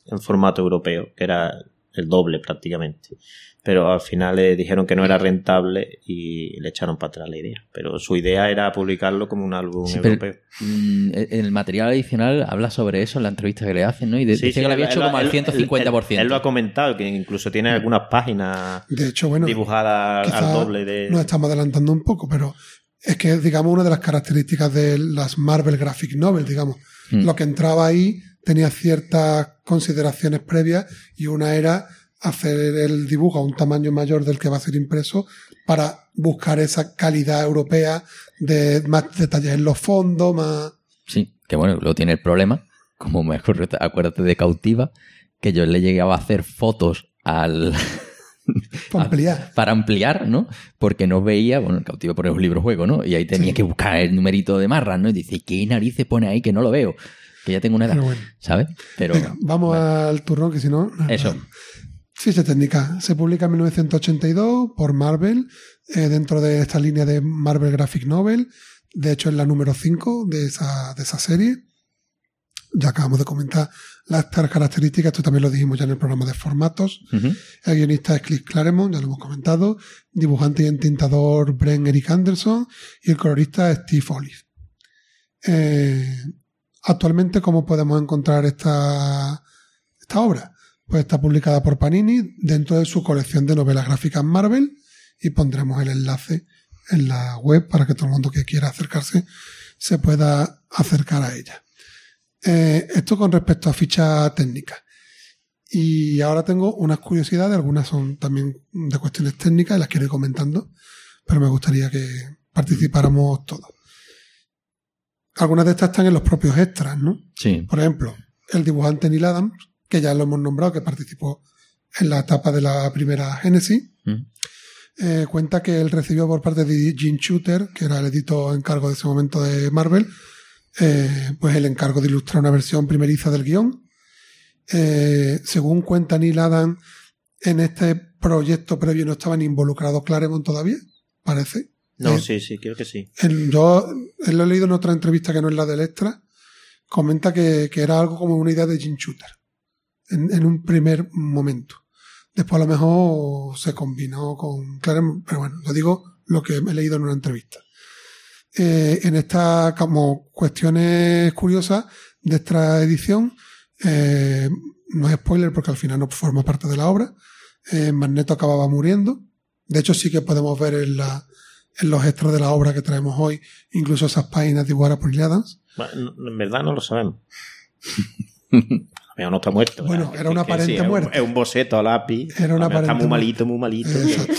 en formato europeo, que era el doble prácticamente. Pero al final le dijeron que no era rentable y le echaron para atrás la idea. Pero su idea era publicarlo como un álbum Sí, pero- europeo. Mm, el material adicional habla sobre eso en la entrevista que le hacen, ¿no? Y de- Sí, dice sí, que lo había él- hecho él- como al él- 150%. Él, él lo ha comentado, que incluso tiene algunas páginas De hecho, bueno, dibujadas al doble de... nos estamos adelantando un poco, pero es que es, digamos, una de las características de las Marvel Graphic Novel, digamos. Mm. Lo que entraba ahí tenía ciertas consideraciones previas y una era hacer el dibujo a un tamaño mayor del que va a ser impreso para buscar esa calidad europea de más detalles en los fondos, más... Sí, que bueno, luego tiene el problema, como me acuerdo, acuérdate de Cautiva, que yo le llegaba a hacer fotos al... para ampliar. para ampliar, ¿no? Porque no veía, bueno, el cautivo pone un libro juego, ¿no? Y ahí tenía Sí. que buscar el numerito de marras, ¿no? Y dice, ¿qué narices pone ahí que no lo veo? Que ya tengo una edad, bueno. ¿sabes? Pero Venga, vamos bueno, al turrón, que si no... Eso. Ficha técnica. Se publica en 1982 por Marvel, eh, dentro de esta línea de Marvel Graphic Novel. De hecho, es la número 5 de esa, de esa serie. Ya acabamos de comentar las car- características, esto también lo dijimos ya en el programa de formatos. El guionista es Cliff Claremont, ya lo hemos comentado. Dibujante y entintador Bren Eric Anderson. Y el colorista es Steve Olive. Eh, actualmente, ¿cómo podemos encontrar esta, esta obra? Pues está publicada por Panini dentro de su colección de novelas gráficas Marvel y pondremos el enlace en la web para que todo el mundo que quiera acercarse se pueda acercar a ella. Eh, esto con respecto a ficha técnica. Y ahora tengo unas curiosidades, algunas son también de cuestiones técnicas y las quiero ir comentando, pero me gustaría que participáramos todos. Algunas de estas están en los propios extras, ¿no? Sí, Por ejemplo, el dibujante Neil Adams, que ya lo hemos nombrado, que participó en la etapa de la primera Genesis, Mm. eh, cuenta que él recibió por parte de Gene Shooter, que era el editor en cargo de ese momento de Marvel, eh, pues el encargo de ilustrar una versión primeriza del guion. Eh, según cuenta Neil Adams, en este proyecto previo no estaban involucrados Claremont todavía, parece. No, sí, sí, creo que sí. el- yo eh, lo he leído en otra entrevista que no es la del extra. Comenta que, que era algo como una idea de Jim Shooter en, en un primer momento. Después a lo mejor se combinó con Claremont, pero bueno, lo digo lo que he leído en una entrevista. Eh, en estas como cuestiones curiosas de esta edición, eh, no es spoiler porque al final no forma parte de la obra, eh, Magneto acababa muriendo. De hecho, sí que podemos ver en, la, en los extras de la obra que traemos hoy, incluso esas páginas dibujadas por Neil Adams. En verdad no lo sabemos. Mejor no está muerto. Bueno, era una Que- que aparente es un-. Es un boceto a lápiz. Era una A lo mejor Está aparente muy malito, muy malito.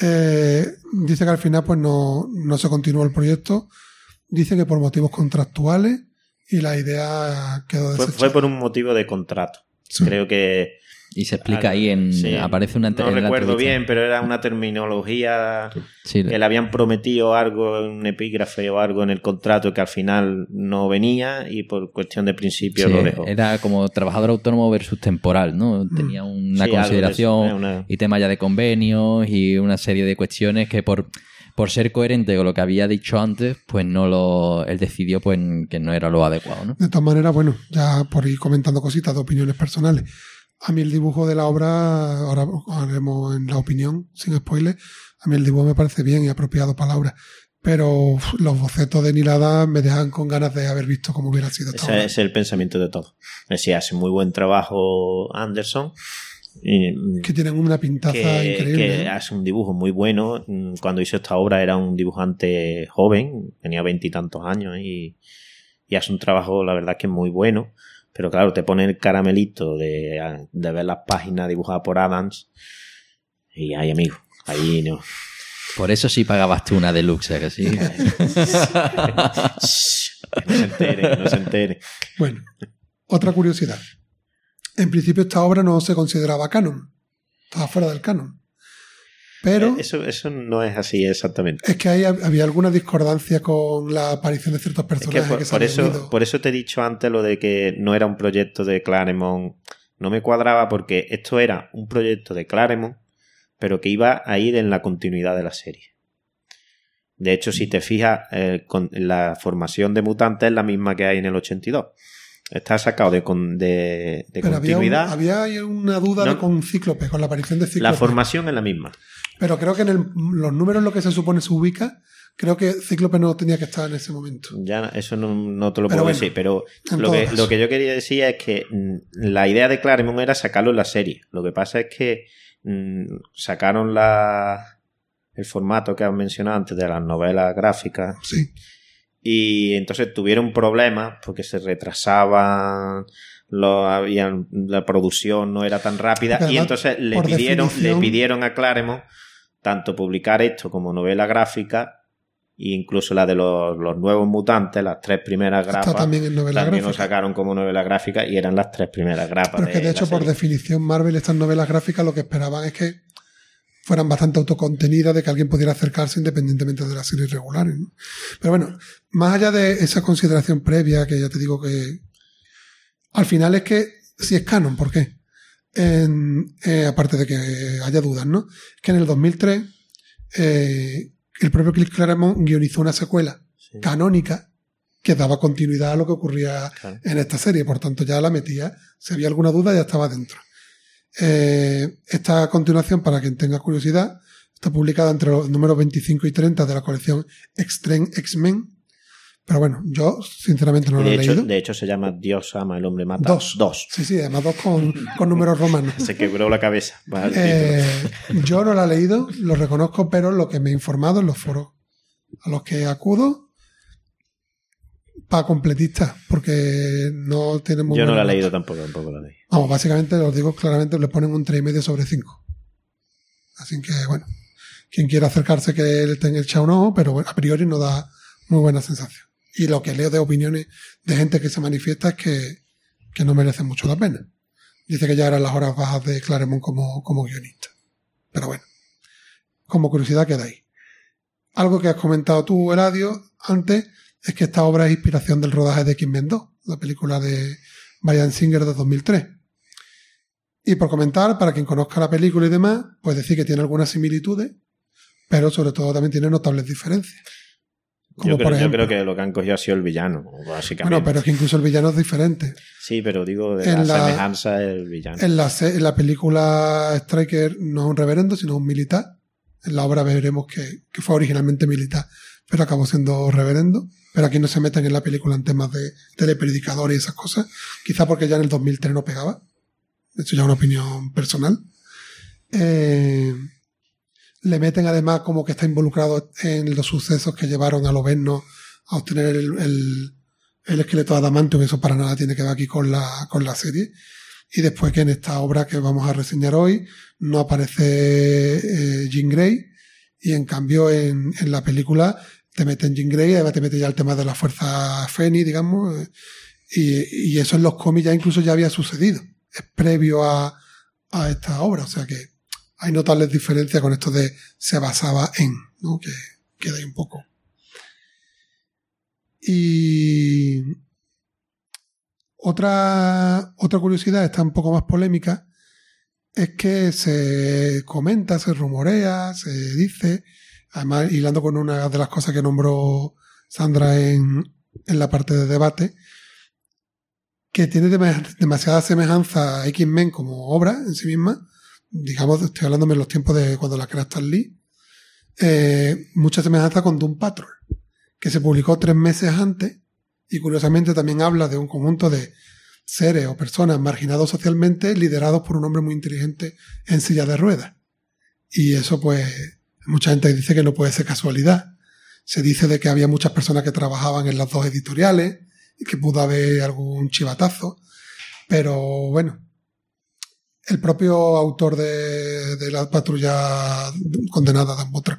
Eh, dice que al final pues no, no se continuó el proyecto. Dice que por motivos contractuales y la idea quedó Fue, desechada. fue por un motivo de contrato. Sí. Creo que. Y se explica ahí en... Sí. Aparece una... No en recuerdo bien, pero era una terminología Sí, que le habían prometido algo, un epígrafe o algo en el contrato que al final no venía y por cuestión de principio sí, lo dejó. era como trabajador autónomo versus temporal, ¿no? Mm. Tenía una eso, consideración una- y tema ya de convenios y una serie de cuestiones que por, por ser coherente con lo que había dicho antes, pues no lo... Él decidió pues que no era lo adecuado, ¿no? De todas maneras, bueno, ya por ir comentando cositas de opiniones personales. A mí el dibujo de la obra, ahora haremos en la opinión, sin spoiler, a mí el dibujo me parece bien y apropiado palabra. Pero uf, los bocetos de Nilada me dejan con ganas de haber visto cómo hubiera sido Ese obra. es el pensamiento de todo. Decía, hace muy buen trabajo Anderson. Y, Que tienen una pintaza que, increíble. que ¿eh? hace un dibujo muy bueno. Mm, Cuando hizo esta obra era un dibujante joven, tenía veintitantos años y, y hace un trabajo, la verdad, que muy bueno. Pero claro, te pone el caramelito de, de ver las páginas dibujadas por Adams y ahí, amigo, ahí no. Por eso sí pagabas tú una deluxe, ¿a que sí? que no se entere, que no se entere. Bueno, otra curiosidad. En principio esta obra no se consideraba canon. Estaba fuera del canon. Pero Eh, Eso, eso no es así exactamente. es que ahí hab- había alguna discordancia con la aparición de ciertos Es que personajes por, que se por habían eso, ido. por eso te he dicho antes lo de que no era un proyecto de Claremont. No me cuadraba porque esto era un proyecto de Claremont, pero que iba a ir en la continuidad de la serie. De hecho, si te fijas, eh, con la formación de mutantes es la misma que hay en el 82. Está sacado de, con- de, de Pero había, continuidad. había ahí una duda No. de con Cíclope, con la aparición de Cíclope. La formación es la misma. Pero creo que en el- los números en los que se supone se ubica, creo que Cíclope no tenía que estar en ese momento. Ya eso no, no te lo Pero puedo bueno, decir, pero lo que, lo que yo quería decir es que mm, la idea de Claremont era sacarlo en la serie. Lo que pasa es que mm, sacaron la, el formato que has mencionado antes de las novelas gráficas Sí. y entonces tuvieron problemas porque se retrasaban lo habían, la producción no era tan rápida y entonces le pidieron, le pidieron a Claremont tanto publicar esto como novela gráfica e incluso la de los, los nuevos mutantes, las tres primeras Está grapas, también en novela también lo sacaron como novela gráfica y eran las tres primeras grapas. Pero es que de la hecho, por definición, Marvel, estas novelas gráficas lo que esperaban es que fueran bastante autocontenidas, de que alguien pudiera acercarse independientemente de las series regulares. ¿no? Pero bueno, más allá de esa consideración previa, que ya te digo que al final es que si es canon, ¿por qué? En- eh, aparte de que haya dudas, ¿no? Que en el 2003 eh, el propio Cliff Claremont guionizó una secuela Sí, canónica que daba continuidad a lo que ocurría claro. en esta serie, por tanto ya la metía. Si había alguna duda, ya estaba dentro. Eh, esta continuación, para quien tenga curiosidad, está publicada entre los números 25 y 30 de la colección Extreme X-Men. Pero bueno, yo sinceramente no lo he hecho, leído. de hecho se llama Dios ama, el hombre mata. Dos. Dos. Sí, sí, además dos con, con números romanos. Se quebró la cabeza. Eh, yo no la he leído, lo reconozco, pero lo que me he informado en los foros a los que acudo para completistas, porque no tienen muy Yo no la buena he leído tampoco, tampoco la leí. Vamos, básicamente, os digo claramente, le ponen un 3,5 sobre 5. Así que, bueno, quien quiera acercarse que él tenga echado un ojo, pero bueno, a priori no da muy buena sensación. Y lo que leo de opiniones de gente que se manifiesta es que, que no merece mucho la pena. Dice que ya eran las horas bajas de Claremont como, como guionista. Pero bueno, como curiosidad queda ahí. Algo que has comentado tú, Eladio, antes, es que esta obra es inspiración del rodaje de X-Men 2, la película de Brian Singer de 2003. Y por comentar, para quien conozca la película y demás, pues decir que tiene algunas similitudes, pero sobre todo también tiene notables diferencias. Yo creo, yo creo que lo que han cogido ha sido el villano, básicamente. bueno, pero es que incluso el villano es diferente. Sí, pero digo, de En la, la- semejanza el villano. En la, en la película Striker no es un reverendo, sino un militar. En la obra veremos que, que fue originalmente militar, pero acabó siendo reverendo. Pero aquí no se meten en la película en temas de telepredicador y esas cosas. Quizá porque ya en el 2003 no pegaba. Eso ya es una opinión personal. Eh, le meten además como que está involucrado en los sucesos que llevaron al Oberno a obtener el, el, el esqueleto de Adamantium. Eso para nada tiene que ver aquí con la, con la serie. Y después que en esta obra que vamos a reseñar hoy no aparece eh, Jean Grey y en cambio en, en la película te meten Jean Grey y además te mete ya el tema de la fuerza Feni, digamos, y, y eso en los cómics ya incluso ya había sucedido, es previo a, a esta obra, o sea que hay notables diferencias con esto de se basaba en, ¿no? que queda ahí un poco. Y otra, otra curiosidad, está un poco más polémica, es que se comenta, se rumorea, se dice, además hilando con una de las cosas que nombró Sandra en, en la parte de debate, que tiene dem- demasiada semejanza a X-Men como obra en sí misma, digamos, estoy hablándome en los tiempos de cuando la crea Stan Lee, eh, mucha semejanza con Doom Patrol, que se publicó tres meses antes y curiosamente también habla de un conjunto de seres o personas marginados socialmente liderados por un hombre muy inteligente en silla de ruedas. Y eso pues mucha gente dice que no puede ser casualidad. Se dice de que había muchas personas que trabajaban en las dos editoriales y que pudo haber algún chivatazo. Pero bueno, el propio autor de, de la patrulla condenada Dan Butler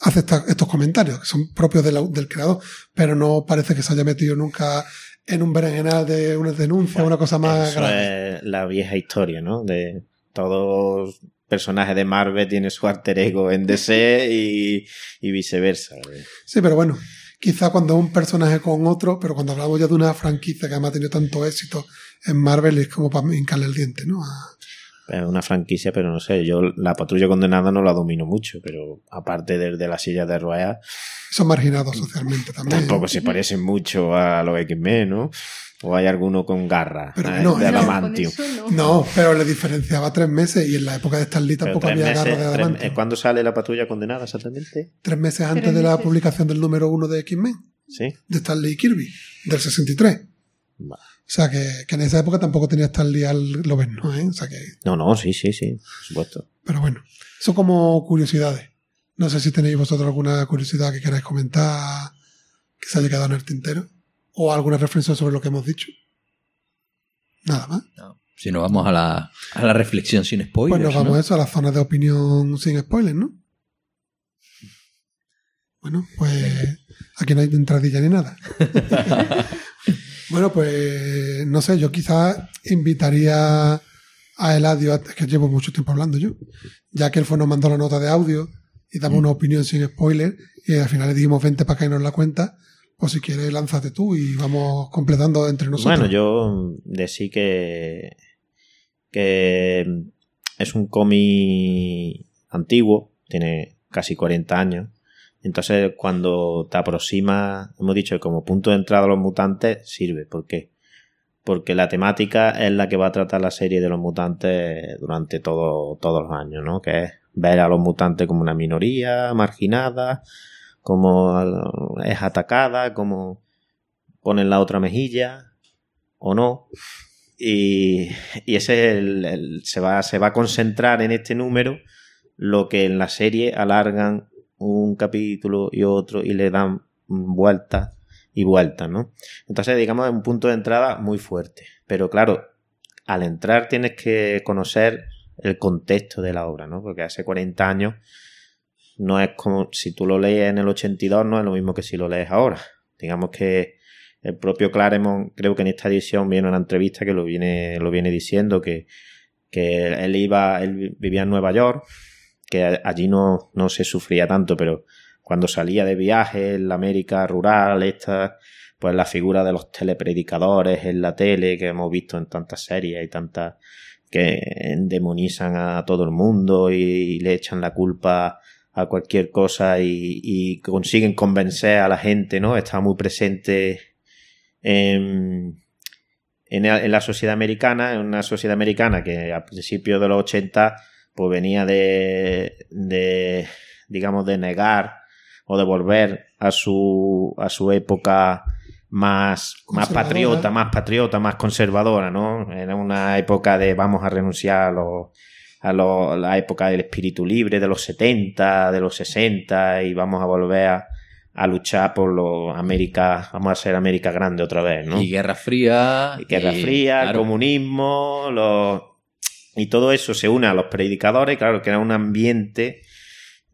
hace esta- estos comentarios que son propios del, creador, pero no parece que se haya metido nunca en un berenjenal de una denuncia o una cosa más Eso grave. es la vieja historia, ¿no? De todos personajes de Marvel tiene su alter ego en DC y, y viceversa. Sí, pero bueno, quizá cuando un personaje con otro, pero cuando hablamos ya de una franquicia que además ha tenido tanto éxito en Marvel es como para hincarle el diente, ¿no? A- Es una franquicia, pero no sé, yo la patrulla condenada no la domino mucho, pero aparte de, de la silla de ruedas, son marginados socialmente también. tampoco se parecen mucho a los X-Men, ¿no? O hay alguno con garra Pero eh, no, de adamantium. eso no. No, pero le diferenciaba tres meses y en la época de Stan Lee Pero tampoco había meses, garra de eh, ¿Cuándo sale la patrulla condenada exactamente? Tres meses antes Tres de la publicación del número uno de X-Men, Sí. de Stan Lee y Kirby, del 63. Va. O sea que, que en esa época tampoco tenía Stan Lee al Loberno, ¿eh? O sea que, No, no, sí, sí, sí, por supuesto. pero bueno, eso como curiosidades. No sé si tenéis vosotros alguna curiosidad que queráis comentar que se haya quedado en el tintero o alguna reflexión sobre lo que hemos dicho. Nada más. Si nos vamos a la, a la reflexión sin spoilers. Pues nos vamos ¿no? a eso, a la zona de opinión sin spoilers, ¿no? Bueno, pues aquí no hay entradilla ni nada. bueno, pues no sé, yo quizás invitaría a Eladio, es que llevo mucho tiempo hablando yo, ya que él fue nos mandó la nota de audio y damos una opinión sin spoiler y al final le dijimos 20 para que nos la cuenta, pues si quieres lánzate tú y vamos completando entre nosotros. Bueno, yo decía que, que es un cómic antiguo, tiene casi 40 años. Entonces, cuando te aproxima, hemos dicho como punto de entrada a los mutantes, sirve. ¿Por qué? Porque la temática es la que va a tratar la serie de los mutantes durante todo, todos los años, ¿no? Que es ver a los mutantes como una minoría marginada, como es atacada, como ponen la otra mejilla o no. Y, y ese es el, el- se, va, se va a concentrar en este número lo que en la serie alargan un capítulo y otro y le dan vueltas y vueltas, ¿no? Entonces, digamos, es un punto de entrada muy fuerte. Pero claro, al entrar tienes que conocer el contexto de la obra, ¿no? Porque hace 40 años no es como si tú lo lees en el 82 no es lo mismo que si lo lees ahora. Digamos que el propio Claremont, creo que en esta edición viene una entrevista que lo viene, lo viene diciendo que, que él iba, él vivía en Nueva York, que allí no, no se sufría tanto, pero cuando salía de viaje en la América rural, esta, pues la figura de los telepredicadores en la tele que hemos visto en tantas series y tantas que endemonizan a todo el mundo y, le echan la culpa a cualquier cosa y, consiguen convencer a la gente, ¿no? Está muy presente en, en, en la sociedad americana, en una sociedad americana que a principios de los 80 pues venía de, de digamos, de negar o de volver a su, a su época más, más patriota, más patriota, más conservadora, ¿no? Era una época de vamos a renunciar a los a lo- la época del espíritu libre de los 70, de los 60 y vamos a volver a, a luchar por lo América, vamos a ser América grande otra vez, ¿no? Y Guerra Fría. Y Guerra y- Fría, claro, comunismo, los... y todo eso se une a los predicadores, claro, que era un ambiente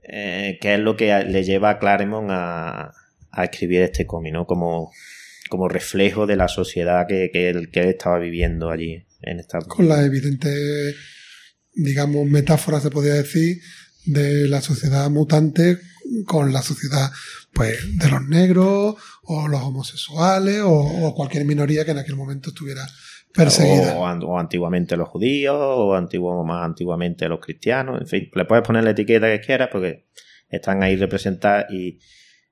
eh, que es lo que le lleva a Claremont a, a escribir este cómic, ¿no? Como, como reflejo de la sociedad que, que, él, que él estaba viviendo allí en Estados Unidos. con la evidente, digamos, metáfora, se podría decir, de la sociedad mutante con la sociedad, pues, de los negros o los homosexuales o, o cualquier minoría que en aquel momento estuviera perseguida. O, an- o antiguamente los judíos, o antiguo, más antiguamente los cristianos, en fin, le puedes poner la etiqueta que quieras porque están ahí representadas y,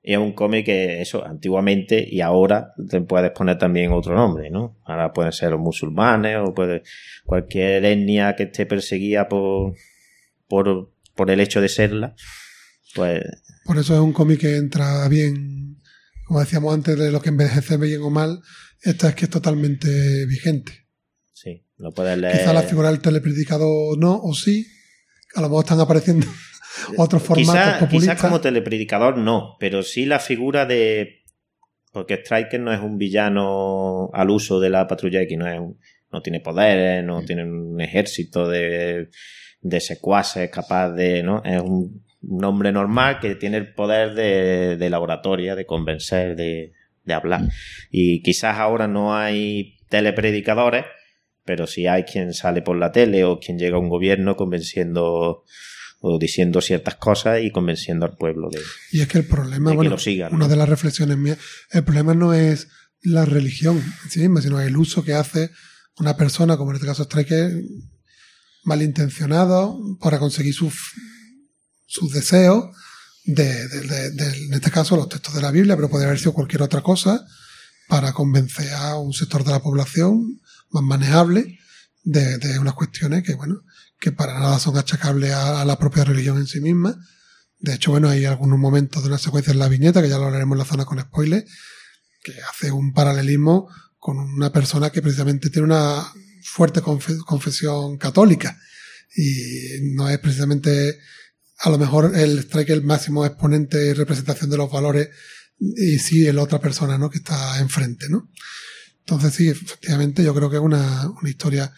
y es un cómic que eso, antiguamente y ahora te puedes poner también otro nombre, ¿no? Ahora pueden ser los musulmanes o puede cualquier etnia que esté perseguida por, por, por el hecho de serla, pues Por eso es un cómic que entra bien, como decíamos antes, de lo que envejece bien o mal, esta es que es totalmente vigente. sí, lo puedes leer. Quizá la figura del telepredicador no, o sí, a lo mejor están apareciendo otros formatos Quizá- populistas. Quizás como telepredicador no, pero sí la figura de. Porque Striker no es un villano al uso de la patrulla X, no, es un- no tiene poderes, no tiene un ejército de, de secuaces capaz de. ¿no? Es un, un hombre normal que tiene el poder de, de la oratoria, de convencer, de, de hablar. Y quizás ahora no hay telepredicadores, pero sí hay quien sale por la tele o quien llega a un gobierno convenciendo o diciendo ciertas cosas y convenciendo al pueblo de, Y es que el problema, bueno, lo sigan. una ¿no? de las reflexiones mías, el problema no es la religión en sí misma, sino el uso que hace una persona, como en este caso Striker, malintencionado para conseguir sus, sus deseos, de, en este caso los textos de la Biblia, pero podría haber sido cualquier otra cosa, para convencer a un sector de la población más manejable de, unas cuestiones que, bueno, que para nada son achacables a, la propia religión en sí misma. De hecho, bueno, hay algunos momentos de una secuencia en la viñeta, que ya lo hablaremos en la zona con spoilers, que hace un paralelismo con una persona que precisamente tiene una fuerte confe- confesión católica. Y no es precisamente, a lo mejor, el strike el máximo exponente y representación de los valores, y sí el otra persona, ¿no? Que está enfrente, ¿no? Entonces sí, efectivamente yo creo que es una, una historia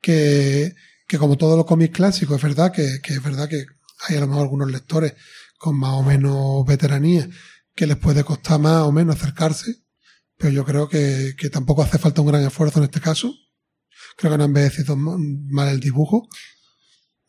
que, que como todos los cómics clásicos, es verdad que, que es verdad que hay a lo mejor algunos lectores con más o menos veteranía que les puede costar más o menos acercarse, pero yo creo que, que tampoco hace falta un gran esfuerzo en este caso. Creo que no han envejecido mal el dibujo.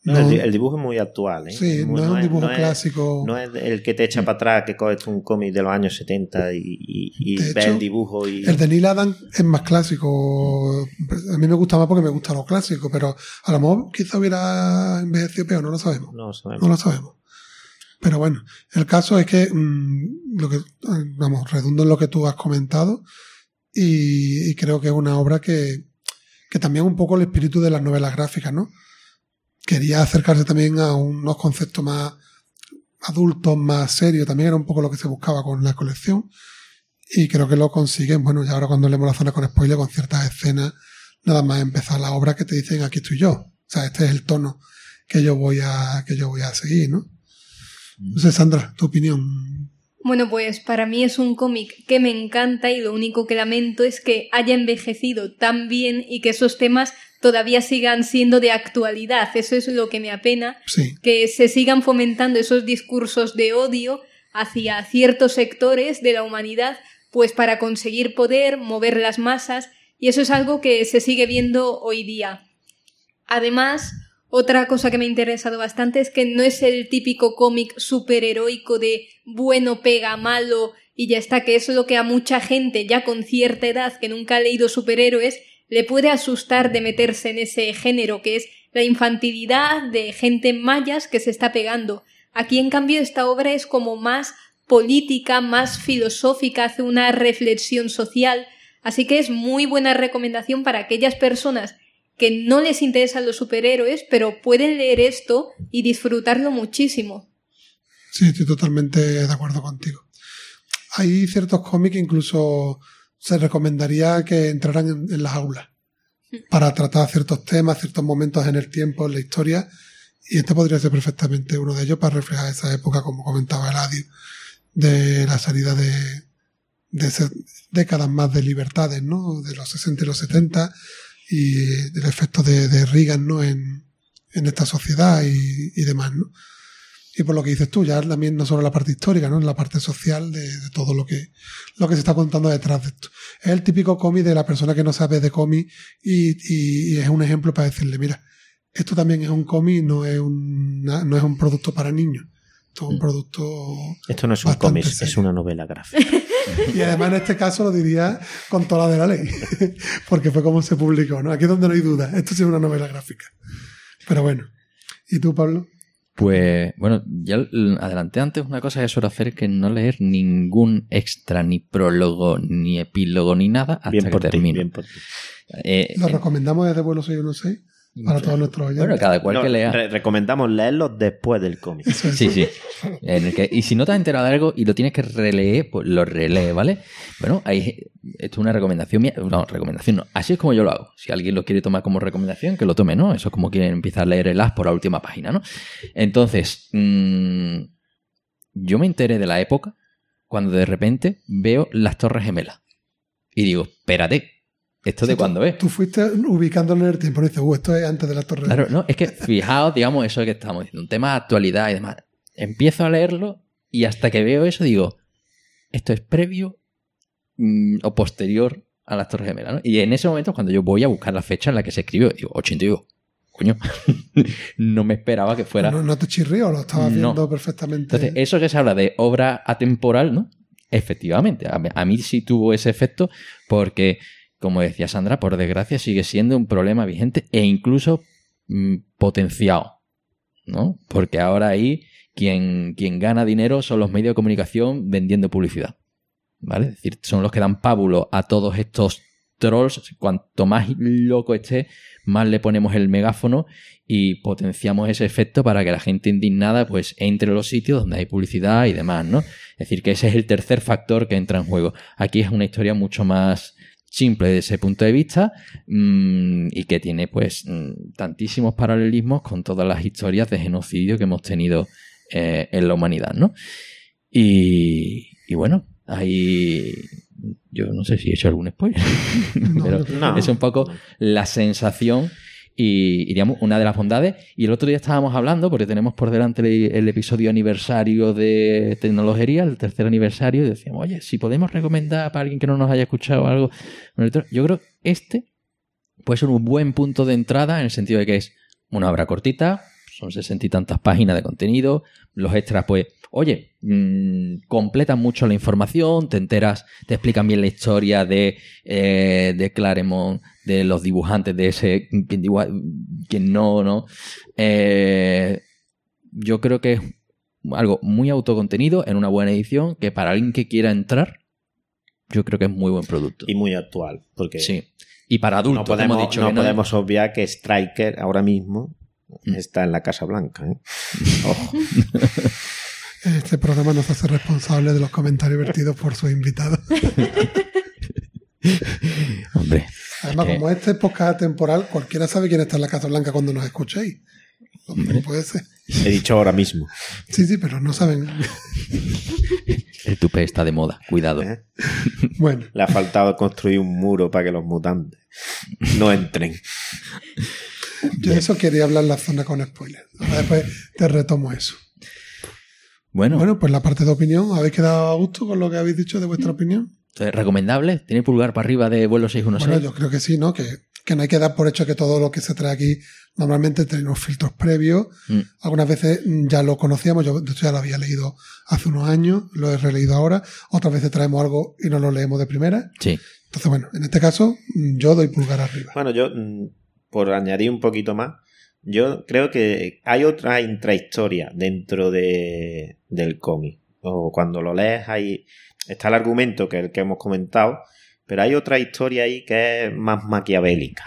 No, el, di- el dibujo es muy actual. ¿eh? Sí, Muy- no es un dibujo no es- clásico. no es el que te echa para atrás, que coges un cómic de los años 70 y, y, ves hecho, el dibujo y... El de Neil Adams es más clásico. A mí me gusta más porque me gusta lo clásico, pero a lo mejor quizá hubiera envejecido peor, no lo sabemos. No sabemos. No lo sabemos. Pero bueno, el caso es que, mm, lo que, vamos, redundo en lo que tú has comentado y, y creo que es una obra que, que también un poco el espíritu de las novelas gráficas, ¿no? Quería acercarse también a unos conceptos más adultos, más serios, también era un poco lo que se buscaba con la colección y creo que lo consiguen, bueno, ya ahora cuando leemos la zona con spoiler, con ciertas escenas, nada más empezar la obra que te dicen aquí estoy yo. O sea, este es el tono que yo voy a, que yo voy a seguir, ¿no? No sé, Sandra, tu opinión. Bueno, pues para mí es un cómic que me encanta y lo único que lamento es que haya envejecido tan bien y que esos temas todavía sigan siendo de actualidad. Eso es lo que me apena, Sí, que se sigan fomentando esos discursos de odio hacia ciertos sectores de la humanidad, pues para conseguir poder, mover las masas, y eso es algo que se sigue viendo hoy día. Además, otra cosa que me ha interesado bastante es que no es el típico cómic superheroico de bueno pega malo y ya está, que es lo que a mucha gente ya con cierta edad que nunca ha leído superhéroes le puede asustar de meterse en ese género que es la infantilidad de gente mayas que se está pegando. Aquí en cambio esta obra es como más política, más filosófica, hace una reflexión social, así que es muy buena recomendación para aquellas personas que no les interesan los superhéroes, pero pueden leer esto y disfrutarlo muchísimo. sí, estoy totalmente de acuerdo contigo. Hay ciertos cómics incluso se recomendaría que entraran en, en las aulas para tratar ciertos temas, ciertos momentos en el tiempo, en la historia, y este podría ser perfectamente uno de ellos para reflejar esa época, como comentaba Eladio, de la salida de, de esas décadas más de libertades, ¿no? De los 60 y los 70 y del efecto de, de Reagan, ¿no? En, en esta sociedad y, y demás, ¿no? Y por lo que dices tú, ya también no solo la parte histórica, ¿no? La parte social de, de todo lo que, lo que se está contando detrás de esto. Es el típico cómic de la persona que no sabe de cómic y, y- y es un ejemplo para decirle, mira, esto también es un cómic, no es un, no es un producto para niños. Esto es un producto Esto no es un cómic, es una novela gráfica. Y además en este caso lo diría con toda la de la ley, porque fue como se publicó, ¿no? Aquí es donde no hay duda, esto sí es una novela gráfica. Pero bueno, ¿y tú, Pablo? Pues, bueno, ya adelanté antes una cosa que suelo hacer es que no leer ningún extra, ni prólogo, ni epílogo, ni nada hasta Bien que por ti, termino. bien por ti. Eh, Lo eh, recomendamos desde vuelo 616 para todos nuestros oyentes. bueno, cada cual No, que lea. re- recomendamos leerlo después del cómic. Sí, sí. En el que- y si no te has enterado de algo y lo tienes que releer, pues lo relees, ¿vale? Bueno, hay, esto es una recomendación mía. No, recomendación no. Así es como yo lo hago. Si alguien lo quiere tomar como recomendación, que lo tome, ¿no? Eso es como quien empieza a leer el as por la última página, ¿no? Entonces, mm, yo me enteré de la época cuando de repente veo las Torres Gemelas. Y digo, espérate, ¿esto de tú- cuándo es? Tú fuiste ubicándolo en el tiempo y dices, uh, esto es antes de la torre. Claro, no, es que fijaos, digamos, eso que estamos diciendo, un tema de actualidad y demás. Empiezo a leerlo y hasta que veo eso digo, esto es previo mm, o posterior a las Torres Gemelas, ¿no? Y en ese momento, cuando yo voy a buscar la fecha en la que se escribió, digo, 82. Coño, no me esperaba que fuera. No, no te chirrío, lo estabas No. viendo perfectamente. Entonces, eso que se habla de obra atemporal, ¿no? Efectivamente, a, a mí sí tuvo ese efecto porque, como decía Sandra, por desgracia sigue siendo un problema vigente e incluso mm, potenciado, ¿no? Porque ahora ahí quien, quien gana dinero son los medios de comunicación vendiendo publicidad, ¿vale? Es decir, son los que dan pábulo a todos estos trolls. Cuanto más loco esté, más le ponemos el megáfono y potenciamos ese efecto para que la gente indignada pues entre los sitios donde hay publicidad y demás, ¿no? Es decir, que ese es el tercer factor que entra en juego. Aquí es una historia mucho más simple desde ese punto de vista mm, y que tiene pues mm, tantísimos paralelismos con todas las historias de genocidio que hemos tenido eh, en la humanidad, ¿no? Y, y bueno, ahí Yo no sé si he hecho algún spoiler, No, pero No. es un poco la sensación y, y, digamos, una de las bondades. Y el otro día estábamos hablando, porque tenemos por delante el, episodio aniversario de tecnología, el tercer aniversario, y decíamos, oye, si podemos recomendar para alguien que no nos haya escuchado algo. Yo creo que este puede ser un buen punto de entrada en el sentido de que es una obra cortita, son sesenta y tantas páginas de contenido, los extras, pues, oye, mmm, completan mucho la información, te enteras, te explican bien la historia de, eh, de Claremont, de los dibujantes, de ese, que no, no. Eh, yo creo que es algo muy autocontenido en una buena edición que para alguien que quiera entrar, yo creo que es muy buen producto. Y muy actual, porque sí. Y para adultos, no podemos, hemos dicho no que no podemos obviar que Striker ahora mismo Mm. está en la Casa Blanca. ¿eh? Ojo. Este programa no se hace responsable de los comentarios vertidos por sus invitados. Hombre, Además, que- como este podcast temporal, cualquiera sabe quién está en la Casa Blanca cuando nos escuchéis. No, no puede ser. He dicho ahora mismo. Sí, sí, pero no saben. el tupé está de moda, cuidado. ¿eh? Bueno, Le ha faltado construir un muro para que los mutantes no entren. yo de eso quería hablar en la zona con spoilers. Ahora después te retomo eso. Bueno, Bueno, pues la parte de opinión, ¿habéis quedado a gusto con lo que habéis dicho de vuestra opinión? Entonces, recomendable, tiene pulgar para arriba de vuelo 616. Bueno, yo creo que sí, ¿no? Que, que no hay que dar por hecho que todo lo que se trae aquí normalmente tiene unos filtros previos. Mm. Algunas veces mm, ya lo conocíamos, yo de hecho ya lo había leído hace unos años, lo he releído ahora. Otras veces traemos algo y no lo leemos de primera. Sí, Entonces, bueno, en este caso mm, yo doy pulgar arriba. Bueno, yo, por añadir un poquito más, yo creo que hay otra intrahistoria dentro de, del cómic. O cuando lo lees, ahí está el argumento que el que hemos comentado, pero hay otra historia ahí que es más maquiavélica.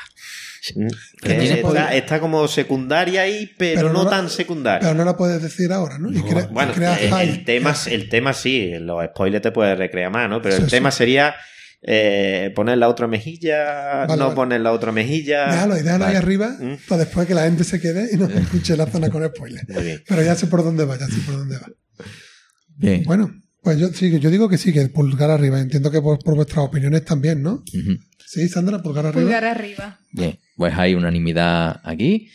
Mm, que está, poder. está como secundaria ahí, pero, Pero no, no la- tan secundaria. Pero no la puedes decir ahora, ¿no? Y No, crea- Bueno, el, tema, el tema sí, los spoilers te puedes recrear más, ¿no? Pero Sí, el sí. tema sería eh, poner la otra mejilla, Vale, no vale. poner la otra mejilla. Déjalo, y déjalo ahí arriba Mm. para después que la gente se quede y no escuche la zona con spoilers. Pero ya sé por dónde va, ya sé por dónde va. bien. Bueno, pues yo sí, yo digo que sí, que pulgar arriba. Entiendo que por, por vuestras opiniones también, ¿no? Sí, Sandra, pulgar arriba. Pulgar arriba. Bien, pues hay unanimidad aquí.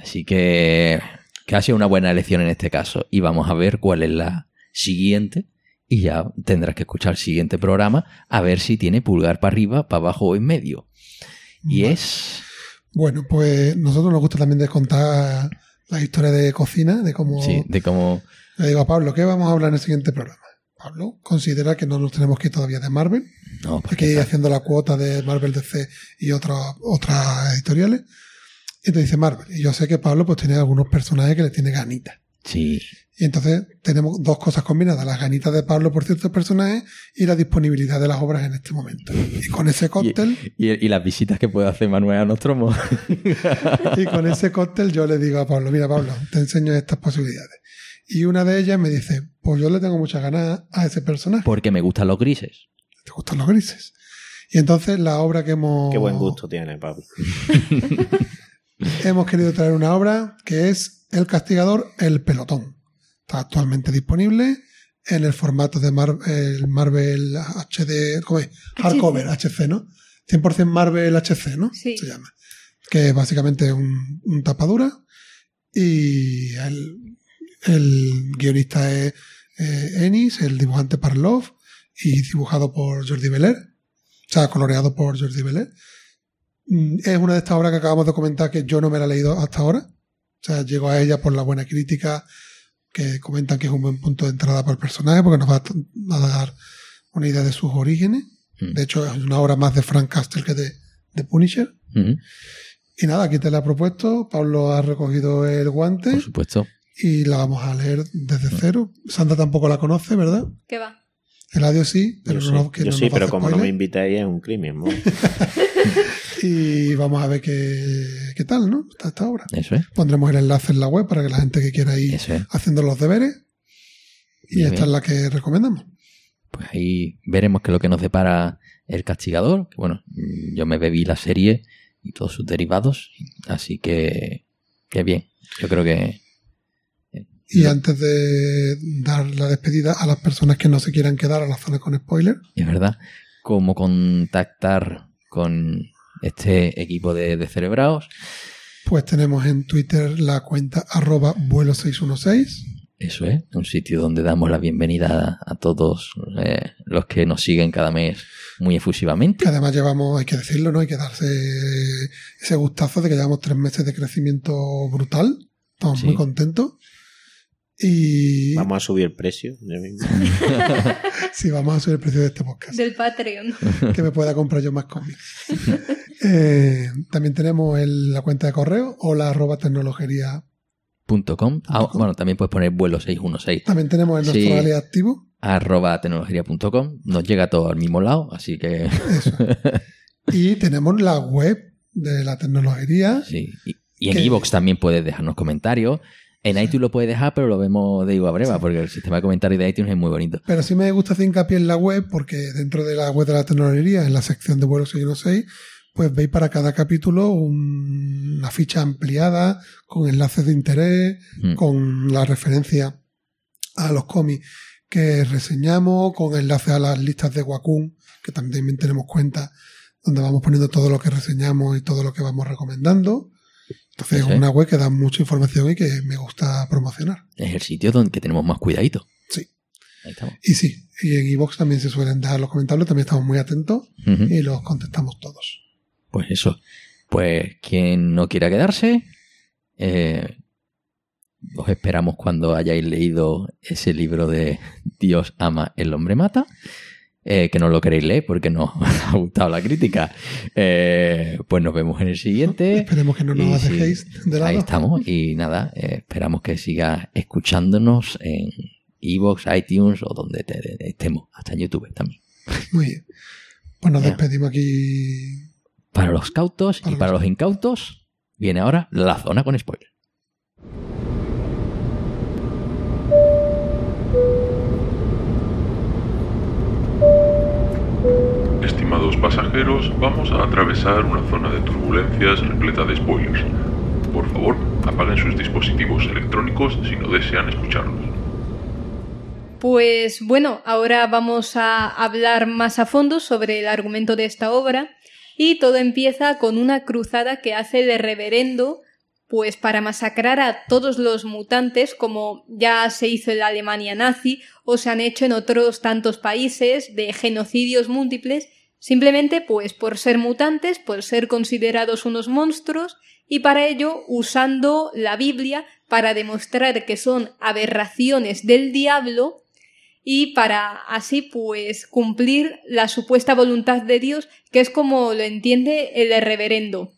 Así que, que ha sido una buena elección en este caso. Y vamos a ver cuál es la siguiente. Y ya tendrás que escuchar el siguiente programa a ver si tiene pulgar para arriba, para abajo o en medio. Y Vale. es. Bueno, pues nosotros nos gusta también contar la historia de cocina, de cómo... Sí, de cómo. Le digo a Pablo, ¿qué vamos a hablar en el siguiente programa? Pablo considera que no nos tenemos que ir todavía de Marvel, No, hay que ir haciendo la cuota de Marvel DC y otras otras editoriales. Y te dice Marvel. Y yo sé que Pablo pues tiene algunos personajes que le tiene ganitas. Sí, Y entonces tenemos dos cosas combinadas, las ganitas de Pablo por ciertos personajes y la disponibilidad de las obras en este momento. Y con ese cóctel, y, y las visitas que puede hacer Manuel a Nostromo. y con ese cóctel yo le digo a Pablo, mira Pablo, te enseño estas posibilidades. Y una de ellas me dice, pues yo le tengo muchas ganas a ese personaje. porque me gustan los grises. ¿Te gustan los grises? Y entonces la obra que hemos, Qué buen gusto tiene, Pablo. hemos querido traer una obra que es El Castigador, el Pelotón. Está actualmente disponible en el formato de Mar- el Marvel HD, ¿cómo es? Hardcover, HC, ¿no? 100% Marvel HC, ¿no? Sí. Se llama. Que es básicamente un, un tapadura y el, el guionista es eh, Ennis, el dibujante Parlov y dibujado por Jordi Beler, o sea, coloreado por Jordi Beler. Mm, Es una de estas obras que acabamos de comentar que yo no me la he leído hasta ahora. O sea, llego a ella por la buena crítica que comentan que es un buen punto de entrada para el personaje porque nos va a, dar una idea de sus orígenes. Mm. De hecho, es una obra más de Frank Castle que de, de Punisher. Ujú, Y nada, aquí te la he propuesto. Pablo ha recogido el guante Por supuesto. Y la vamos a leer desde cero. Sandra tampoco la conoce, ¿verdad? ¿Qué va? Eladio sí, pero yo no, sí, que yo no sí, pero como no me invitáis es un crimen. ¿no? Y vamos a ver qué, qué tal, ¿no? Está esta obra. Eso es. Pondremos el enlace en la web para que la gente que quiera ir es. haciendo los deberes. Y esta bien. es la que recomendamos. Pues ahí veremos qué es lo que nos depara el castigador. Bueno, mm, yo me bebí la serie y todos sus derivados. Así que, que bien. Yo creo que Y antes de dar la despedida a las personas que no se quieran quedar a la zona con spoiler, es verdad. cómo contactar con este equipo de, de cerebraos. Pues tenemos en Twitter la cuenta arroba vuelo 616. Eso es, un sitio donde damos la bienvenida a, a todos eh, los que nos siguen cada mes muy efusivamente. Que además llevamos, hay que decirlo, ¿no? Hay que darse ese gustazo de que llevamos tres meses de crecimiento brutal. Estamos Sí. muy contentos. Y Vamos a subir el precio. sí, vamos a subir el precio de este podcast. Del Patreon. que me pueda comprar yo más cómics. Eh, también tenemos el- la cuenta de correo o la arroba tecnología. Punto .com. Ah, bueno, también puedes poner vuelo 616 También tenemos el nuestro Sí. activo. arroba tecnología.com. Nos llega todo al mismo lado, así que Eso. y tenemos la web de la tecnología. sí. Y, y en Que- iVoox también puedes dejarnos comentarios. En iTunes lo puedes dejar, pero lo vemos de igual breva, porque el sistema de comentarios de iTunes es muy bonito. Pero sí me gusta hacer hincapié en la web porque dentro de la web de la tecnología, en la sección de vuelo 616, pues veis para cada capítulo un- una ficha ampliada con enlaces de interés, Mm. con la referencia a los cómics que reseñamos, con enlaces a las listas de Wacom, que también tenemos cuenta, donde vamos poniendo todo lo que reseñamos y todo lo que vamos recomendando. Entonces es una web que da mucha información y que me gusta promocionar. Es el sitio donde tenemos más cuidadito. Sí. Ahí estamos. Y sí, y en iVoox también se suelen dejar los comentarios, también estamos muy atentos y los contestamos todos. Pues eso. Pues quien no quiera quedarse, eh, os esperamos cuando hayáis leído ese libro de Dios ama, el hombre mata. Eh, que no lo queréis leer porque no os ha gustado la crítica. Eh, pues nos vemos en el siguiente. Esperemos que no nos sí, dejéis de lado. Ahí estamos. Y nada, eh, esperamos que sigas escuchándonos en Evox, iTunes o donde te- te- estemos. Hasta en YouTube también. Muy bien. Pues nos despedimos aquí. Para los cautos Para y para los incautos, viene ahora la zona con spoiler. Estimados pasajeros, vamos a atravesar una zona de turbulencias repleta de spoilers. Por favor, apaguen sus dispositivos electrónicos si no desean escucharlos. Pues bueno, ahora vamos a hablar más a fondo sobre el argumento de esta obra y todo empieza con una cruzada que hace el reverendo pues para masacrar a todos los mutantes como ya se hizo en la Alemania nazi o se han hecho en otros tantos países de genocidios múltiples simplemente pues por ser mutantes, por ser considerados unos monstruos y para ello usando la Biblia para demostrar que son aberraciones del diablo y para así pues cumplir la supuesta voluntad de Dios, que es como lo entiende el reverendo.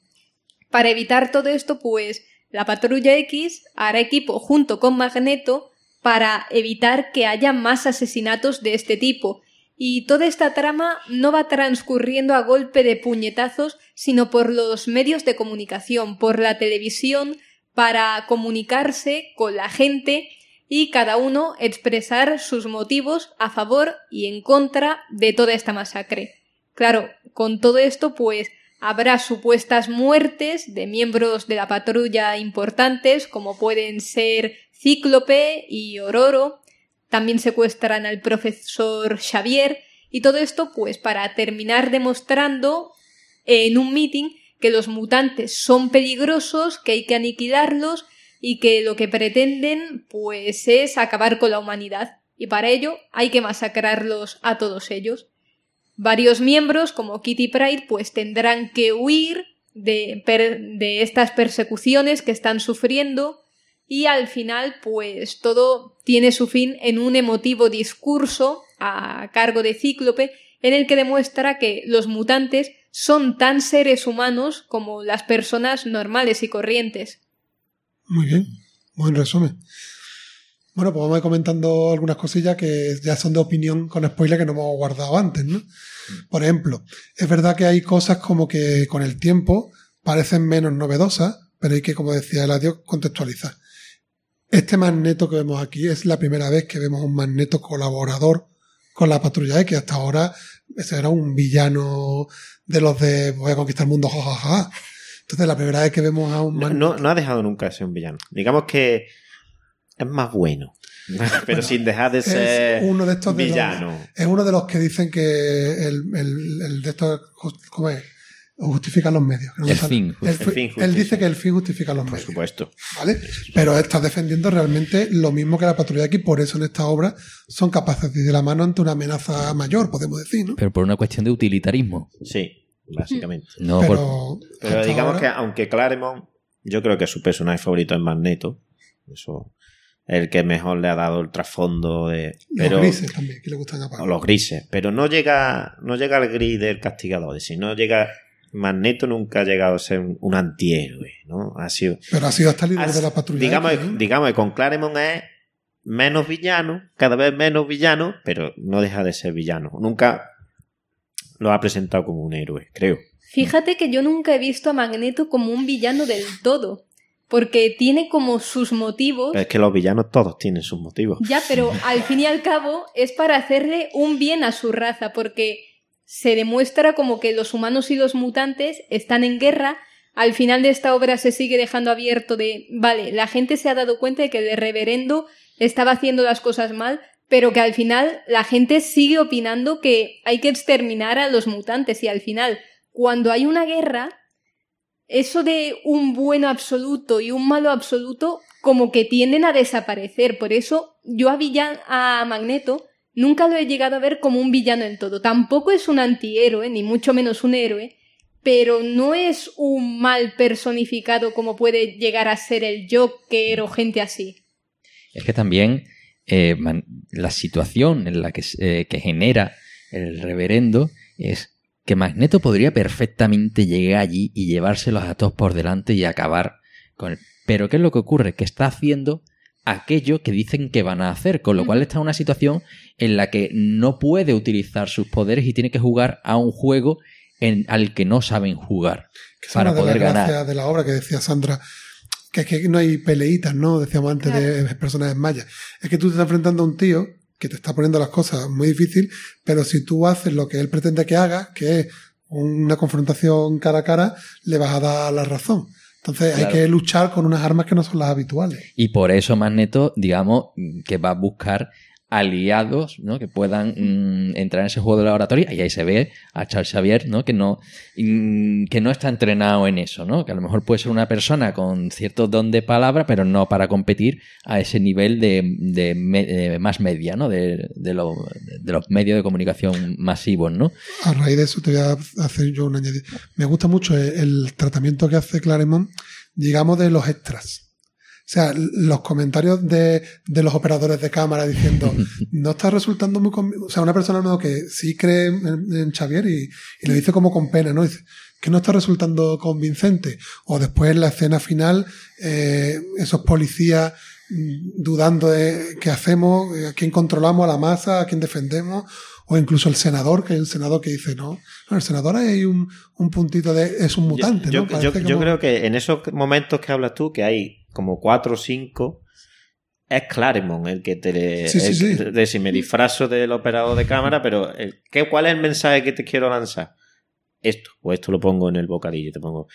Para evitar todo esto, pues la patrulla X hará equipo junto con Magneto para evitar que haya más asesinatos de este tipo. Y toda esta trama no va transcurriendo a golpe de puñetazos, sino por los medios de comunicación, por la televisión, para comunicarse con la gente y cada uno expresar sus motivos a favor y en contra de toda esta masacre. Claro, con todo esto pues habrá supuestas muertes de miembros de la patrulla importantes como pueden ser Cíclope y Ororo, también secuestran al profesor Xavier. Y todo esto pues para terminar demostrando en un meeting que los mutantes son peligrosos, que hay que aniquilarlos y que lo que pretenden pues es acabar con la humanidad. Y para ello hay que masacrarlos a todos ellos. Varios miembros como Kitty Pride pues tendrán que huir de, de estas persecuciones que están sufriendo. Y al final pues todo tiene su fin en un emotivo discurso a cargo de Cíclope en el que demuestra que los mutantes son tan seres humanos como las personas normales y corrientes. Muy bien. Buen resumen. Bueno, pues vamos a ir comentando algunas cosillas que ya son de opinión con spoiler que no hemos guardado antes, ¿no? Por ejemplo, es verdad que hay cosas como que con el tiempo parecen menos novedosas, pero hay que, como decía Eladio, contextualizar. Este magneto que vemos aquí es la primera vez que vemos un magneto colaborador con la patrulla X. Hasta ahora ese era un villano de los de voy a conquistar el mundo, jajaja. Entonces la primera vez que vemos a un No, magneto... no, no ha dejado nunca de ser un villano. Digamos que es más bueno. pero sin dejar de ser uno de estos de los- villano. Es uno de los que dicen que el, el, el de estos, ¿cómo es? Justifica los medios. no El fin. El El fi- fin él dice que el fin justifica los Por medios. supuesto. ¿vale? Pero está defendiendo realmente lo mismo que la patrulla aquí, por eso en esta obra son capaces de ir de la mano ante una amenaza mayor, podemos decir, ¿no? Pero por una cuestión de utilitarismo. Sí, básicamente. No por- Pero, Pero hasta digamos ahora- que aunque Claremont, yo creo que su personaje favorito es Magneto. Eso el que mejor le ha dado el trasfondo de. Pero, los grises también, que le gustan a Pablo. o los grises. Pero no llega, no llega al gris del castigador. Si no llega. Magneto nunca ha llegado a ser un, un antihéroe, ¿no? Ha sido. Pero ha sido hasta el líder ha- de la patrulla. digamos, X, ¿eh? digamos que con Claremont es menos villano, cada vez menos villano, pero no deja de ser villano. Nunca lo ha presentado como un héroe, creo. Fíjate que yo nunca he visto a Magneto como un villano del todo. Porque tiene como sus motivos. Pero es que los villanos todos tienen sus motivos. Ya, pero al fin y al cabo es para hacerle un bien a su raza, porque se demuestra como que los humanos y los mutantes están en guerra. Al final de esta obra se sigue dejando abierto de, vale, la gente se ha dado cuenta de que el reverendo estaba haciendo las cosas mal, pero que al final la gente sigue opinando que hay que exterminar a los mutantes y al final, cuando hay una guerra, eso de un bueno absoluto y un malo absoluto como que tienden a desaparecer. Por eso yo a, a Magneto nunca lo he llegado a ver como un villano en todo. Tampoco es un antihéroe, ni mucho menos un héroe, pero no es un mal personificado como puede llegar a ser el Joker o gente así. Es que también eh, la situación en la que, se- eh, que genera el reverendo es que Magneto podría perfectamente llegar allí y llevárselos a todos por delante y acabar con él. Pero ¿qué es lo que ocurre? Que está haciendo aquello que dicen que van a hacer, con lo cual está en una situación en la que no puede utilizar sus poderes y tiene que jugar a un juego en, al que no saben jugar Que para una de poder las ganar. gracias de la obra que decía Sandra, que es que no hay peleitas, ¿no? Decíamos antes de personajes mayas. Es que tú te estás enfrentando a un tío que te está poniendo las cosas muy difícil, pero si tú haces lo que él pretende que hagas, que es una confrontación cara a cara, le vas a dar la razón. Entonces Claro. hay que luchar con unas armas que no son las habituales. Y por eso Magneto, digamos, que va a buscar aliados ¿no? que puedan mm, entrar en ese juego de laboratorio y ahí se ve a Charles Xavier ¿no? que no mm, que no está entrenado en eso ¿no? que a lo mejor puede ser una persona con cierto don de palabra pero no para competir a ese nivel de, de me- de más media ¿no? de, de, lo- de los medios de comunicación masivos ¿no? A raíz de eso te voy a hacer yo un añadido. Me gusta mucho el, el tratamiento que hace Claremont, digamos, de los extras. O sea, los comentarios de, de los operadores de cámara diciendo, no está resultando muy... convi-". O sea, una persona nueva que sí cree en, en Xavier y, y lo dice como con pena, ¿no? Dice, que no está resultando convincente. O después en la escena final, eh, esos policías mm, dudando de qué hacemos, eh, a quién controlamos, a la masa, a quién defendemos, o incluso el senador, que hay un senador que dice, no, no, el senador hay un, un puntito de, es un mutante, yo, ¿no? yo- Parece yo como- creo que en esos momentos que hablas tú, que hay como cuatro o cinco, es Claremont el que te... Sí, sí, el- sí. De, de si me disfrazo del operador de cámara, pero el- ¿qué, ¿cuál es el mensaje que te quiero lanzar? Esto, o esto lo pongo en el bocadillo, te pongo...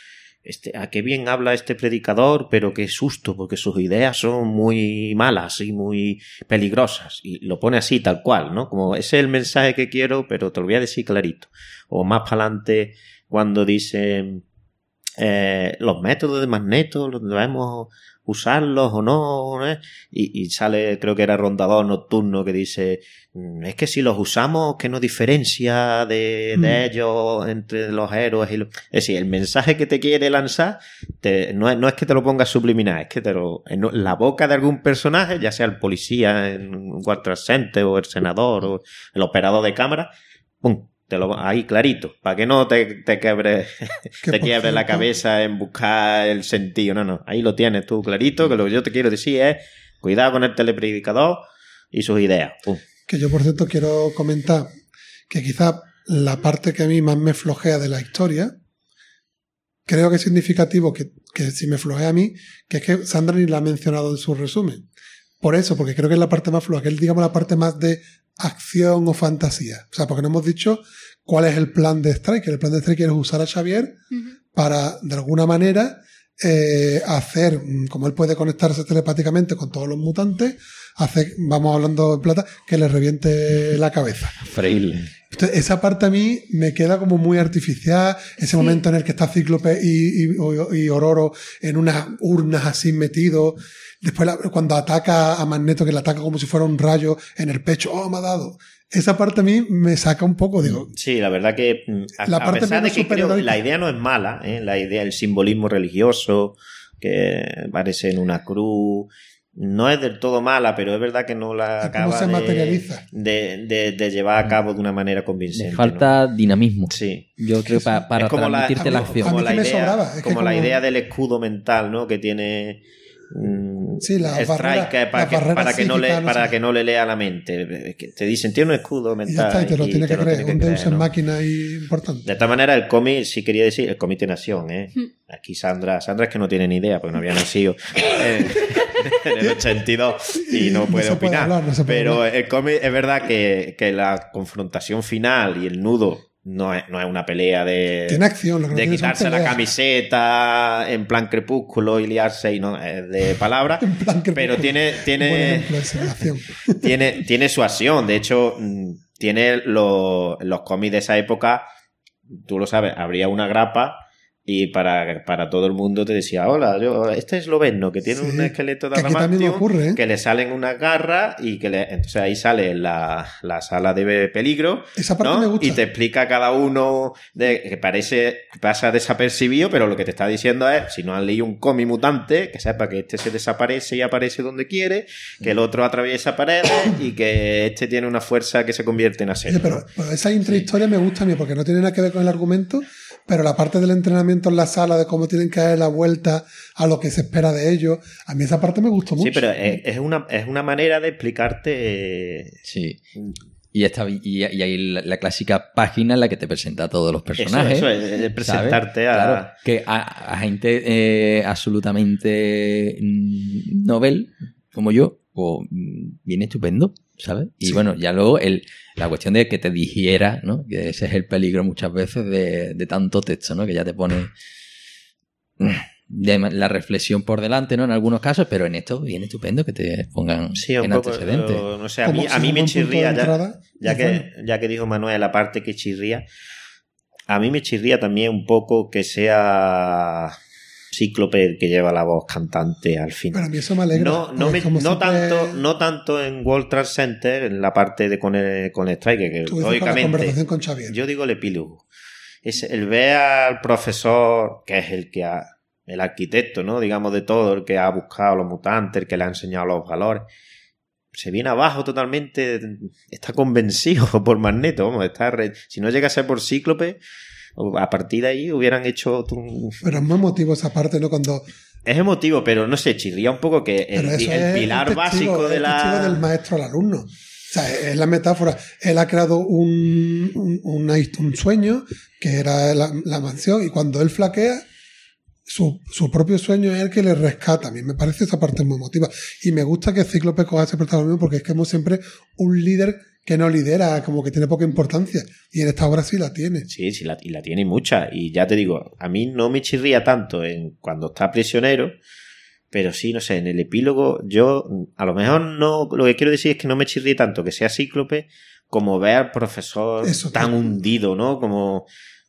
Este, a qué bien habla este predicador, pero qué susto, porque sus ideas son muy malas y muy peligrosas. Y lo pone así, tal cual, ¿no? Como ese es el mensaje que quiero, pero te lo voy a decir clarito. O más para adelante, cuando dice eh, los métodos de Magneto, los debemos usarlos o no, ¿no? Y, y sale, creo que era Rondador Nocturno que dice, "Mm, es que si los usamos, ¿qué nos diferencia de, de Mm. ellos entre los héroes? Y los... Es decir, el mensaje que te quiere lanzar te- no, es, no es que te lo pongas subliminal, es que te lo, en la boca de algún personaje, ya sea el policía en un cuartrascente o el senador o el operador de cámara, ¡pum! Te lo, ahí clarito, para que no te, te quiebre te quiebre la cabeza en buscar el sentido. No, no. Ahí lo tienes tú clarito, que lo que yo te quiero decir es cuidado con el telepredicador y sus ideas. Pum. Que yo, por cierto, quiero comentar que quizá la parte que a mí más me flojea de la historia, creo que es significativo que, que si me flojea a mí, que es que Sandra ni la ha mencionado en su resumen. Por eso, porque creo que es la parte más floja, que es, digamos, la parte más de acción o fantasía. O sea, porque no hemos dicho cuál es el plan de Striker. El plan de Striker es usar a Xavier para, de alguna manera, eh, hacer, mm, como él puede conectarse telepáticamente con todos los mutantes, hace, vamos hablando en plata, que le reviente la cabeza. Freír. Entonces, esa parte a mí me queda como muy artificial, ese Sí. momento en el que está Cíclope y, y, y Ororo en unas urnas así metidos. Después la- cuando ataca a Magneto, que le ataca como si fuera un rayo en el pecho, oh, me ha dado. Esa parte a mí me saca un poco, digo, Sí, la verdad que mm, a, La a parte pesar de que creo la idea no es mala, ¿eh? la idea, el simbolismo religioso que aparece en una cruz, no es del todo mala, pero es verdad que no la acaba se de, materializa. de, de- de llevar a cabo de una manera convincente. Le ¿no? falta dinamismo. Sí. Yo creo para es como la, transmitirte la, acción. como la idea, como la idea del escudo mental, ¿no? Que tiene mm, Sí, las Strike que- para, que, barreras para que no le para que no le lea la mente. Te dicen tiene un escudo y mental. ya está, y te lo tiene que lo creer. tiene Un que Deus creer, en ¿no? máquina ahí importante. De esta manera, el cómic, sí quería decir, el cómic de Nación, ¿eh? Hmm. Aquí Sandra, Sandra es que no tiene ni idea, porque no había nacido en, en el 82 y no No puede se puede opinar. hablar, no puede Pero hablar. el cómic es verdad que, que la confrontación final y el nudo no es, no es una pelea de, Tiene acción, lo que no de quitarse la camiseta en plan crepúsculo y liarse y no, es de palabras. Pero tiene, tiene, tiene, tiene su acción. De hecho, mm, tiene lo- los cómics de esa época, tú lo sabes, habría una grapa y para, para todo el mundo te decía, hola, yo, este esloveno que tiene Sí, un esqueleto de que adamantium, ocurre, ¿eh? que le salen unas garras y que le, entonces ahí sale la, la sala de peligro Esa parte ¿no? me gusta. Y te explica cada uno de, que parece que pasa desapercibido, pero lo que te está diciendo es, si no has leído un cómic mutante, que sepa que este se desaparece y aparece donde quiere, que el otro atraviesa paredes y que este tiene una fuerza que se convierte en acero. Oye, pero, pero esa intrahistoria me gusta a mí porque no tiene nada que ver con el argumento, pero la parte del entrenamiento en la sala, de cómo tienen que dar la vuelta a lo que se espera de ellos, a mí esa parte me gustó mucho. Sí, pero es, es una, es una manera de explicarte. eh, Sí. Y, esta, y, y hay la, la clásica página en la que te presenta a todos los personajes. Eso, eso es, es ¿sabes? presentarte a. Claro, que a, a gente eh, absolutamente mm, novel, como yo, pues mm, viene estupendo, ¿sabes? Y Sí. bueno, ya luego el, la cuestión de que te digiera, ¿no? Que ese es el peligro muchas veces de, de tanto texto, ¿no? Que ya te pone de la reflexión por delante, ¿no? En algunos casos, pero en esto viene estupendo que te pongan Sí, un en poco. antecedentes. No sé, a mí, a me chirría ya. entrada, Ya que, ya que dijo Manuel la parte que chirría, a mí me chirría también un poco que sea Cíclope el que lleva la voz cantante al Pero a final. mí eso me alegra. No, no, porque me- como no siempre tanto, no tanto en World Trade Center, en la parte de con el, con el Strike, que lógicamente yo digo el epílogo. Es el ver al profesor, que es el que ha, el arquitecto, ¿no? Digamos de todo, el que ha buscado los mutantes, el que le ha enseñado los valores. Se viene abajo totalmente, está convencido por Magneto, vamos, está re- si no llega a ser por Cíclope, a partir de ahí hubieran hecho un- Pero es muy emotivo esa parte, ¿no? Cuando es emotivo, pero no sé, chirría un poco que el, el pilar el testigo, básico de el la del maestro al alumno. O sea, es la metáfora. Él ha creado un, un, sueño que era la, la mansión y cuando él flaquea, su, su propio sueño es el que le rescata. A mí me parece esa parte muy emotiva. Y me gusta que Cíclope coja ese protagonismo porque es que hemos siempre un líder que no lidera, como que tiene poca importancia. Y en esta obra sí la tiene. Sí, sí, la, y la tiene mucha. Y ya te digo, a mí no me chirría tanto en cuando está prisionero, pero sí, no sé, en el epílogo yo, a lo mejor no, lo que quiero decir es que no me chirría tanto que sea cíclope como ver al profesor Eso, tan tío. hundido, ¿no? Como,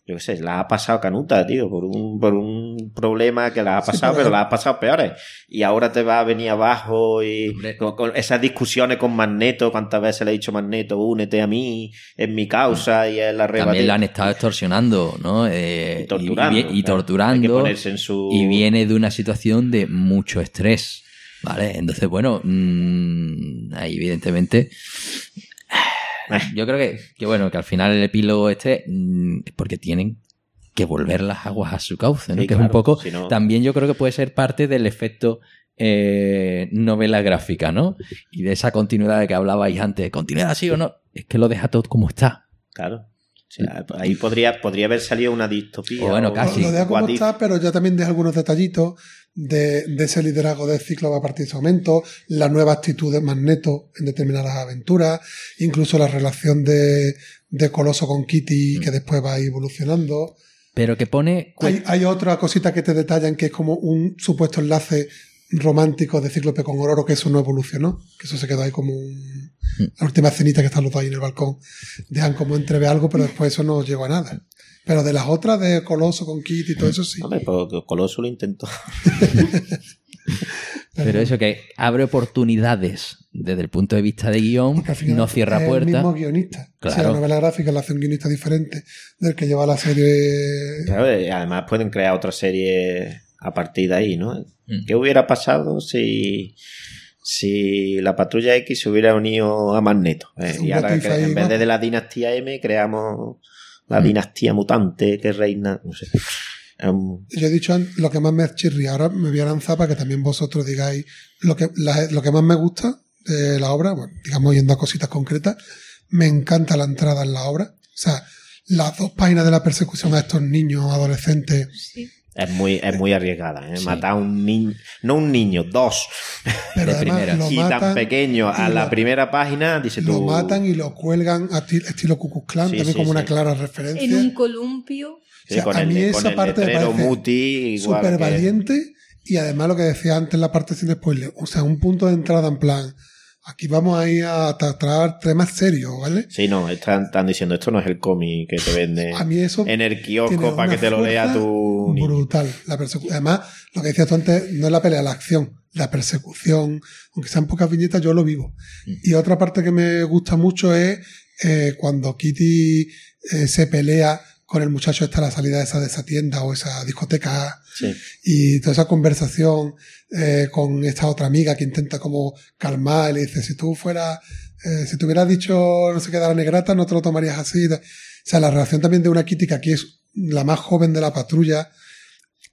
yo qué sé, la ha pasado canuta, tío, por un, por un problema que la ha pasado, pero- la ha pasado peores. Y ahora te va a venir abajo y con, con esas discusiones con Magneto, cuántas veces le he dicho Magneto, únete a mí, es mi causa, y él la También lo han estado extorsionando, ¿no? Eh, y torturando. y, y Hay que torturando. ponerse en su... y viene de una situación de mucho estrés, ¿vale? Entonces, bueno, mm, ahí evidentemente... Yo creo que, que, bueno, que al final el epílogo este mm, es porque tienen que volver las aguas a su cauce, ¿no? Sí, que es un poco... si no- También yo creo que puede ser parte del efecto eh, novela gráfica, ¿no? Y de esa continuidad de que hablabais antes, continuidad sí o no, es que lo deja todo como está. Claro. O sea, ahí podría, podría haber salido una distopía. O bueno, o- casi. Lo deja como está, pero ya también deja algunos detallitos de, de ese liderazgo de Cíclope a partir de ese momento, la nueva actitud de Magneto en determinadas aventuras, incluso la relación de, de Coloso con Kitty Mm. que después va evolucionando. Pero que pone... Hay, hay otra cosita que te detallan que es como un supuesto enlace románticos de Cíclope con Ororo, que eso no evolucionó, que eso se quedó ahí como un... La última cenita que están los dos ahí en el balcón, dejan como entrever algo, pero después eso no llegó a nada. Pero de las otras, de Coloso con Kitty y todo eso sí. Hombre, pues Coloso lo intentó. Pero eso que abre oportunidades desde el punto de vista de guion, no cierra es el puertas. mismo guionista. Claro. Si la novela gráfica la hace un guionista diferente del que lleva la serie. Claro, y además pueden crear otra serie a partir de ahí, ¿no? Mm. ¿Qué hubiera pasado si, si la patrulla X se hubiera unido a Magneto? Eh, y ahora que en vez de la dinastía M creamos la Mm. dinastía mutante que reina, no sé. Um, Yo he dicho lo que más me chirría. Ahora me voy a lanzar para que también vosotros digáis lo que, la- lo que más me gusta de la obra. Bueno, digamos, yendo a cositas concretas. Me encanta la entrada en la obra. O sea, las dos páginas de la persecución a estos niños adolescentes. Sí. Es muy, es muy arriesgada, ¿eh? Sí. Matar a un niño, no un niño, dos. Pero De primera. lo y tan pequeño a la lo- primera página, dice lo tú. matan y lo cuelgan a ti- estilo Klan, Sí, también sí, como una clara referencia. En un columpio. Sí, O sea, con a el, mí con esa el parte me parece Súper que- valiente y además lo que decía antes en la parte sin spoiler, o sea, un punto de entrada en plan, aquí vamos a ir a tratar temas serios, ¿vale? Sí, no, están, están diciendo esto no es el cómic que te vende A mí eso en el kiosco para que te lo lea tu brutal. La Además, lo que decías tú antes, no es la pelea, la acción, la persecución, aunque sean pocas viñetas, yo lo vivo. Y otra parte que me gusta mucho es eh, cuando Kitty eh, se pelea con el muchacho esta a la salida de esa, de esa tienda o esa discoteca. Sí. y toda esa conversación eh, con esta otra amiga que intenta como calmar y le dice si tú fueras eh, si te hubieras dicho no sé qué de la negrata no te lo tomarías así o sea la relación también de una Kitty que aquí es la más joven de la patrulla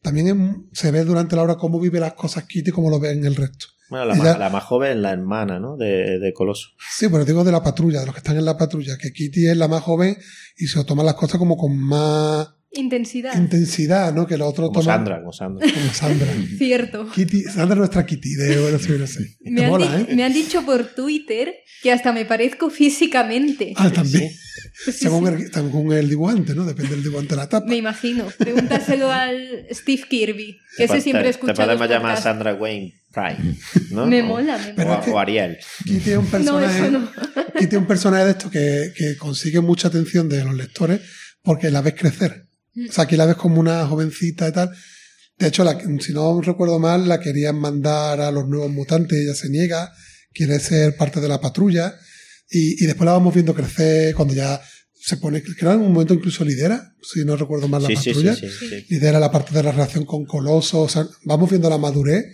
también se ve durante la obra cómo vive las cosas Kitty como lo ve en el resto Bueno, la, más, la más joven, la hermana, ¿no? De, de Coloso. sí pero digo de la patrulla de los que están en la patrulla que Kitty es la más joven y se toma las cosas como con más Intensidad. intensidad no que los otros Como toman Sandra, como Sandra. como Sandra Cierto. Kitty, Sandra es nuestra Kitty de bueno, sí, no sé. Me han, mola, ¿eh? me han dicho por Twitter que hasta me parezco físicamente. Ah, también. Sí, según, sí. el, según el dibujante, ¿no? Depende del dibujante de la tapa. Me imagino. Pregúntaselo al Steve Kirby, que ese siempre escucha Te podemos llamar. Sandra Wayne Prime, ¿no? Me mola, me O, mola. o Ariel. Kitty es un No, personaje, eso no. Kitty es un personaje de estos que, que consigue mucha atención de los lectores porque la ves crecer. O sea, aquí la ves como una jovencita y tal. De hecho, la, si no recuerdo mal, la querían mandar a los nuevos mutantes, ella se niega, quiere ser parte de la patrulla y, y después la vamos viendo crecer cuando ya se pone, creo en un momento incluso lidera, si no recuerdo mal la Sí, patrulla. sí, sí, sí. lidera la parte de la relación con Coloso, o sea, vamos viendo la madurez.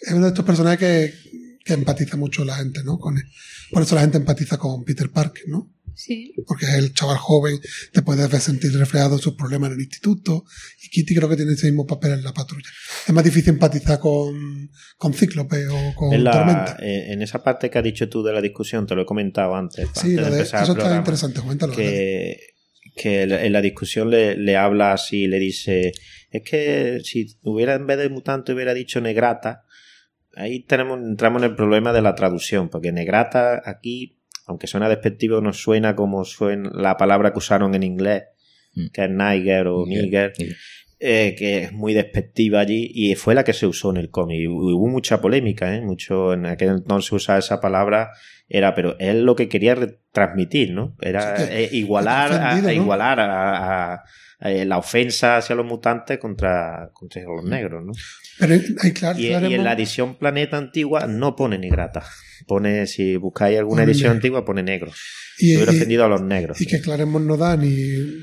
Es uno de estos personajes que, que empatiza mucho la gente, ¿no? Con él. Por eso la gente empatiza con Peter Parker, ¿no? Sí. Porque es el chaval joven, te puedes ver sentir reflejado en sus problemas en el instituto, y Kitty creo que tiene ese mismo papel en la patrulla. Es más difícil empatizar con, con Cíclope o con En, la- Tormenta. eh, en esa parte que has dicho tú de la discusión, te lo he comentado antes. Sí, antes lo de de, empezar el eso está interesante, coméntalo. Que, que en la discusión le, le habla así, le dice, es que si hubiera en vez de mutante hubiera dicho negrata, ahí tenemos, entramos en el problema de la traducción, porque negrata aquí, aunque suena despectivo, no suena como suena la palabra que usaron en inglés, Mm. que es niger o nigger, eh, que es muy despectiva allí y fue la que se usó en el cómic. Y Hubo mucha polémica, ¿eh? Mucho, en aquel entonces usar esa palabra era, pero él lo que quería retransmitir, ¿no? Era Sí, que- eh, igualar, a, ofendido, a ¿no? igualar a, a- a, la ofensa hacia los mutantes contra, contra los negros, ¿no? Pero claro, Y, y en la edición Planeta Antigua no pone negrata. Pone, si buscáis alguna edición negro. antigua, pone negros. y, Hubiera y- ofendido a los negros. y que Claremont no da ni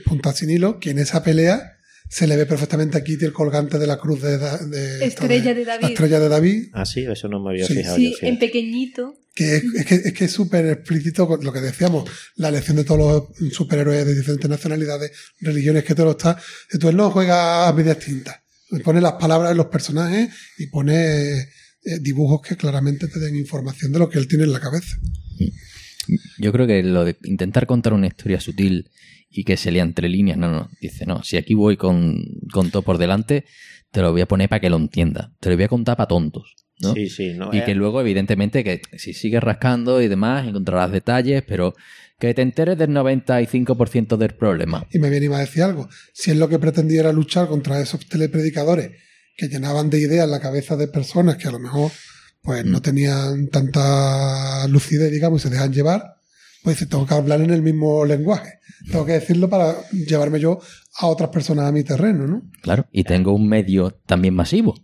punta sin hilo, que en esa pelea se le ve perfectamente a Kitty el colgante de la cruz de, Da- de- Estrella de la David. estrella de David, Ah, sí, eso no me había Sí. fijado Sí, yo. en pequeñito. que es, es que es que es súper explícito con lo que decíamos, la elección de todos los superhéroes de diferentes nacionalidades, religiones que te lo está. Entonces no juega a medias tintas. Pone las palabras en los personajes y pone eh, dibujos que claramente te den información de lo que él tiene en la cabeza. Yo creo que lo de intentar contar una historia sutil y que se lea entre líneas, no, no. Dice, no, si aquí voy con, con todo por delante, te lo voy a poner para que lo entienda. Te lo voy a contar para tontos. ¿no? Sí, sí, no, Y eh, que luego, evidentemente, que si sigues rascando y demás, encontrarás detalles, pero que te enteres del 95% del problema. Y me viene y me a decir algo. Si es lo que pretendiera luchar contra esos telepredicadores que llenaban de ideas la cabeza de personas que a lo mejor pues no tenían tanta lucidez, digamos, y se dejan llevar, pues tengo que hablar en el mismo lenguaje. Tengo que decirlo para llevarme yo a otras personas a mi terreno, ¿no? Claro, y tengo un medio también masivo,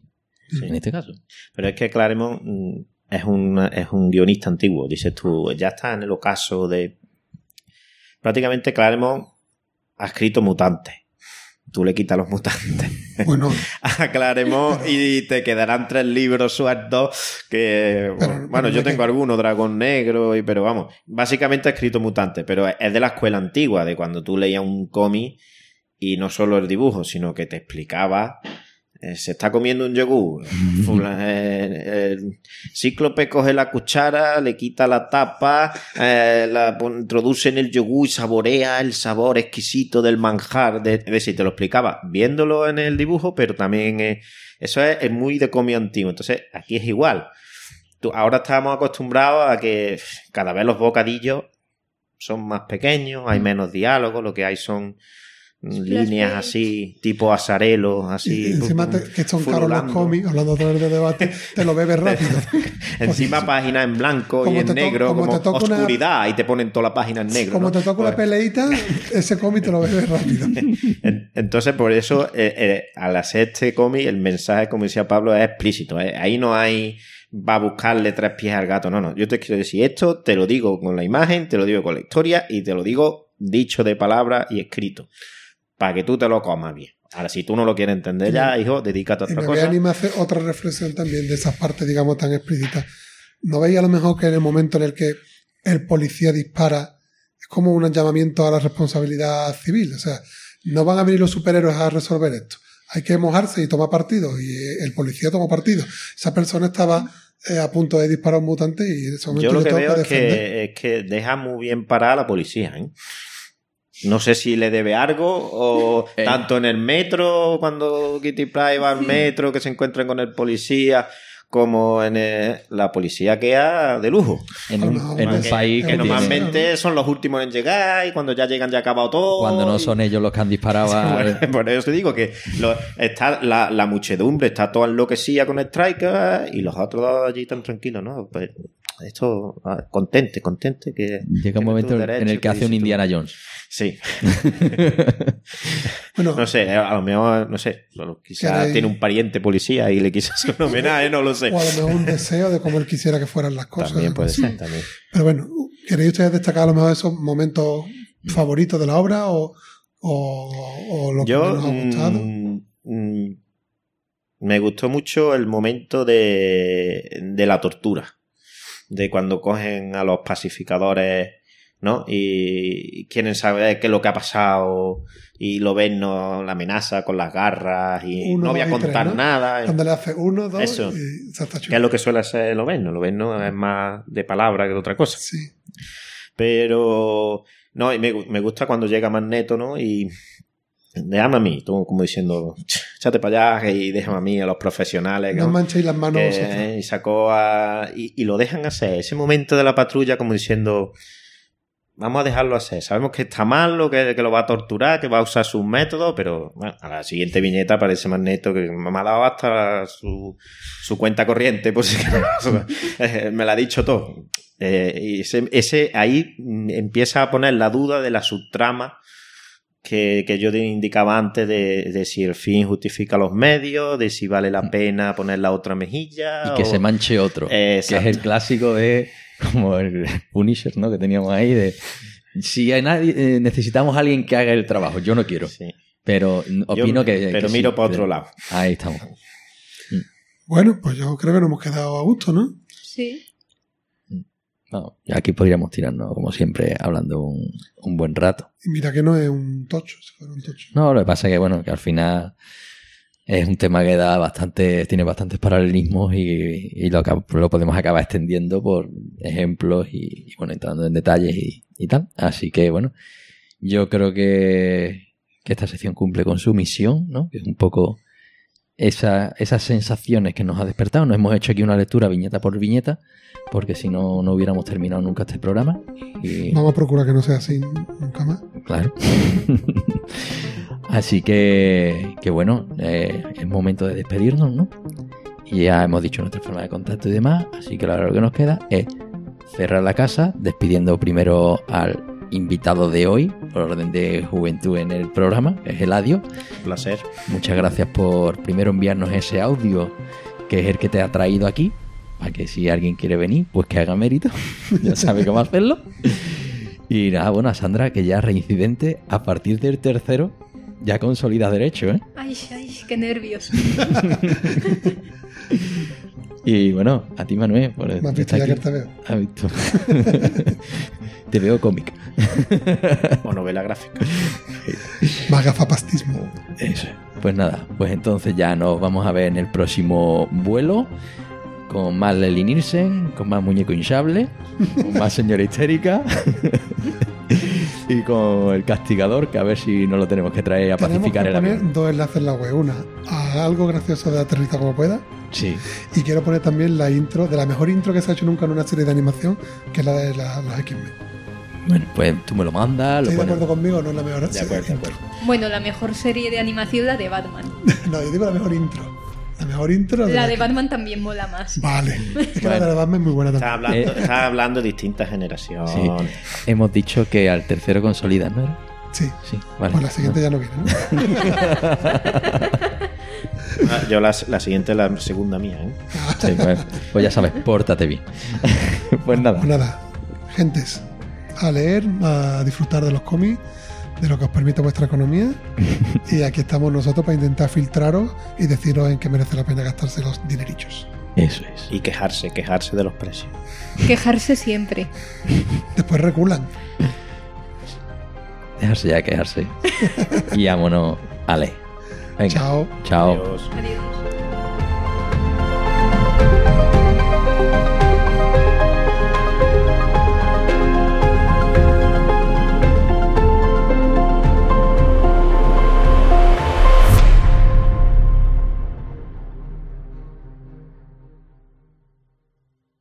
Sí. en este caso. Pero es que Claremont mm, es un, es un guionista antiguo, dices tú, ya está en el ocaso de... Prácticamente Claremont ha escrito mutantes. Tú le quitas los mutantes. Bueno, a Claremont y te quedarán tres libros sueltos que... Pero- bueno, pero yo que- tengo algunos, Dragón Negro, y, pero vamos, básicamente ha escrito mutantes, pero es de la escuela antigua, de cuando tú leías un cómic y no solo el dibujo, sino que te explicaba se está comiendo un yogur. Eh, el cíclope coge la cuchara, le quita la tapa, eh, la introduce en el yogur y saborea el sabor exquisito del manjar. De, es decir, te lo explicaba viéndolo en el dibujo, pero también eh, eso es, es muy de cómic antiguo. Entonces, aquí es igual. Tú- ahora estamos acostumbrados a que cada vez los bocadillos son más pequeños, hay menos diálogo, lo que hay son líneas así, tipo azarelos, y así. encima te- que son caros los cómics, hablando otra vez de debate, te lo bebes rápido. Encima página en blanco y en negro, como como, te toca una- oscuridad, y te ponen toda la página en negro. Como ¿no? te toca una Pues, peleita, ese cómic te lo bebes rápido. en- Entonces, por eso, eh, eh, al hacer este cómic, el mensaje, como decía Pablo, es explícito. ¿eh? Ahí no hay va a buscarle tres pies al gato. No, no. Yo te quiero decir esto, te lo digo con la imagen, te lo digo con la historia y te lo digo dicho de palabra y escrito. Para que tú te lo comas bien. Ahora, si tú no lo quieres entender ya, hijo, dedícate a Y otra me voy a cosa. animar a hacer otra reflexión también de esas partes, digamos, tan explícitas. ¿No veis a lo mejor que en el momento en el que el policía dispara es como un llamamiento a la responsabilidad civil? O sea, no van a venir los superhéroes a resolver esto. Hay que mojarse y tomar partido. Y el policía toma partido. Esa persona estaba eh, a punto de disparar a un mutante y en ese momento Yo lo que veo es que, es que deja muy bien parada a la policía. ¿eh? No sé si le debe algo o Eh. tanto en el metro, cuando Kitty Pryde va al metro, que se encuentran con el policía, como en el- la policía queda de lujo. En un, mejor en un que- país que que, tiene- Normalmente son los últimos en llegar y cuando ya llegan ya ha acabado todo. cuando no y- son ellos los que han disparado. a- Por, eso te digo que lo- está la, la muchedumbre está toda enloquecida con Striker y los otros allí tan tranquilos, ¿no? Pues esto, ah, contente, contente que... Llega un momento en el que hace un. Indiana Jones. Sí, Bueno, no sé, a lo mejor, no sé, quizás ¿Queréis- tiene un pariente policía y le hacer un homenaje, no lo sé. o a lo mejor un deseo de cómo él quisiera que fueran las cosas. También puede ser, también. Pero bueno, ¿queréis ustedes destacar a lo mejor esos momentos favoritos de la obra o, o, o lo que Yo menos os ha gustado? mm, mm, me gustó mucho el momento de, de la tortura, de cuando cogen a los pacificadores, ¿no? Y quieren saber qué es lo que ha pasado y lo ven, ¿no? La amenaza con las garras y Uno, no voy a tres, contar ¿no? nada. Cuando le hace uno, dos Eso. y se está Que es lo que suele ser lo ven, ¿no? Lo ven, ¿no? Es más de palabra que de otra cosa. Sí. Pero no, y me, me gusta cuando llega Magneto, ¿no? Y déjame a mí, tú como diciendo, échate para allá y déjame a mí, a los profesionales. No ¿no? manchéis las manos Que- vosotros. y sacó a. Y, y lo dejan hacer. Ese momento de la patrulla, como diciendo. Vamos a dejarlo hacer. Sabemos que está malo, que, que lo va a torturar, que va a usar sus métodos, pero bueno, a la siguiente viñeta aparece Magneto que me ha dado hasta su, su cuenta corriente, por si. Eh, me la ha dicho todo. Eh, y ese, ese ahí mm, empieza a poner la duda de la subtrama que, que yo te indicaba antes de, de si el fin justifica los medios, de si vale la pena poner la otra mejilla. Y que o- se manche otro. Que es el clásico de. Como el Punisher, ¿no? Que teníamos ahí de. Si hay nadie, eh, necesitamos a alguien que haga el trabajo. Yo no quiero. Sí. Pero Yo- opino que. Pero que miro sí. para otro lado. Ahí estamos. Bueno, pues yo creo que nos hemos quedado a gusto, ¿no? Sí. No, aquí podríamos tirarnos, como siempre, hablando un, un buen rato. Y mira que no es un tocho, si fuera un tocho. No, lo que pasa es que, bueno, que al final es un tema que da bastante, tiene bastantes paralelismos y, y lo, lo podemos acabar extendiendo por ejemplos y, y, bueno, entrando en detalles y, y tal. Así que, bueno, yo creo que, que esta sección cumple con su misión, ¿no? Que es un poco esa, esas sensaciones que nos ha despertado. Nos hemos hecho aquí una lectura viñeta por viñeta, porque si no, no hubiéramos terminado nunca este programa. Y, Vamos a procurar que no sea así nunca más. Claro. Así que, que bueno, eh, es momento de despedirnos, ¿no? Y ya hemos dicho nuestra forma de contacto y demás, así que ahora lo que nos queda es cerrar la casa, despidiendo primero al invitado de hoy, por orden de juventud en el programa, es Eladio. Un placer. Muchas gracias por primero enviarnos ese audio, que es el que te ha traído aquí, para que si alguien quiere venir, pues que haga mérito, ya sabe cómo hacerlo. Y nada, bueno, a Sandra, que ya reincidente, a partir del tercero, ya consolida derecho, ¿eh? Ay, ay, qué nervios. Y bueno, a ti, Manuel, por Me has visto estar ya aquí. que te veo. Has visto. te veo cómic. O novela gráfica. Más gafapastismo. Eso. Pues nada, pues entonces ya nos vamos a ver en el próximo vuelo con más Lely Nielsen, con más muñeco hinchable, con más señora histérica y con el castigador, que a ver si no lo tenemos que traer a Tenemos pacificar que el poner avión. dos enlaces en la web. Una, a algo gracioso de Aterriza como pueda. Sí, Y quiero poner también la intro, de la mejor intro que se ha hecho nunca en una serie de animación, que es la de la- las X-Men. bueno, pues tú me lo mandas, lo ¿Estáis de acuerdo conmigo? No es la mejor De serie acuerdo, de acuerdo. Bueno, la mejor serie de animación, la de Batman. No, yo digo la mejor intro. La mejor intro La de. Batman también mola más. Vale. Es que la de Batman es muy buena también. hablando, Eh. estás hablando de distintas generaciones. Sí. Hemos dicho que al tercero consolida, ¿no? era? Sí. Sí, vale. Pues la siguiente ya no viene, ¿no? Ah, Yo la, la siguiente es la segunda mía, ¿eh? Sí, pues, pues ya sabes, pórtate bien. pues nada. Pues nada, gentes, a leer, a disfrutar de los cómics, de lo que os permite vuestra economía. y aquí estamos nosotros para intentar filtraros y deciros en qué merece la pena gastarse los dinerichos. Eso es. Y quejarse, quejarse de los precios. Quejarse siempre. Después reculan. Dejarse ya quejarse. y vámonos. Ale. Venga. Chao. Chao. Adiós. Adiós.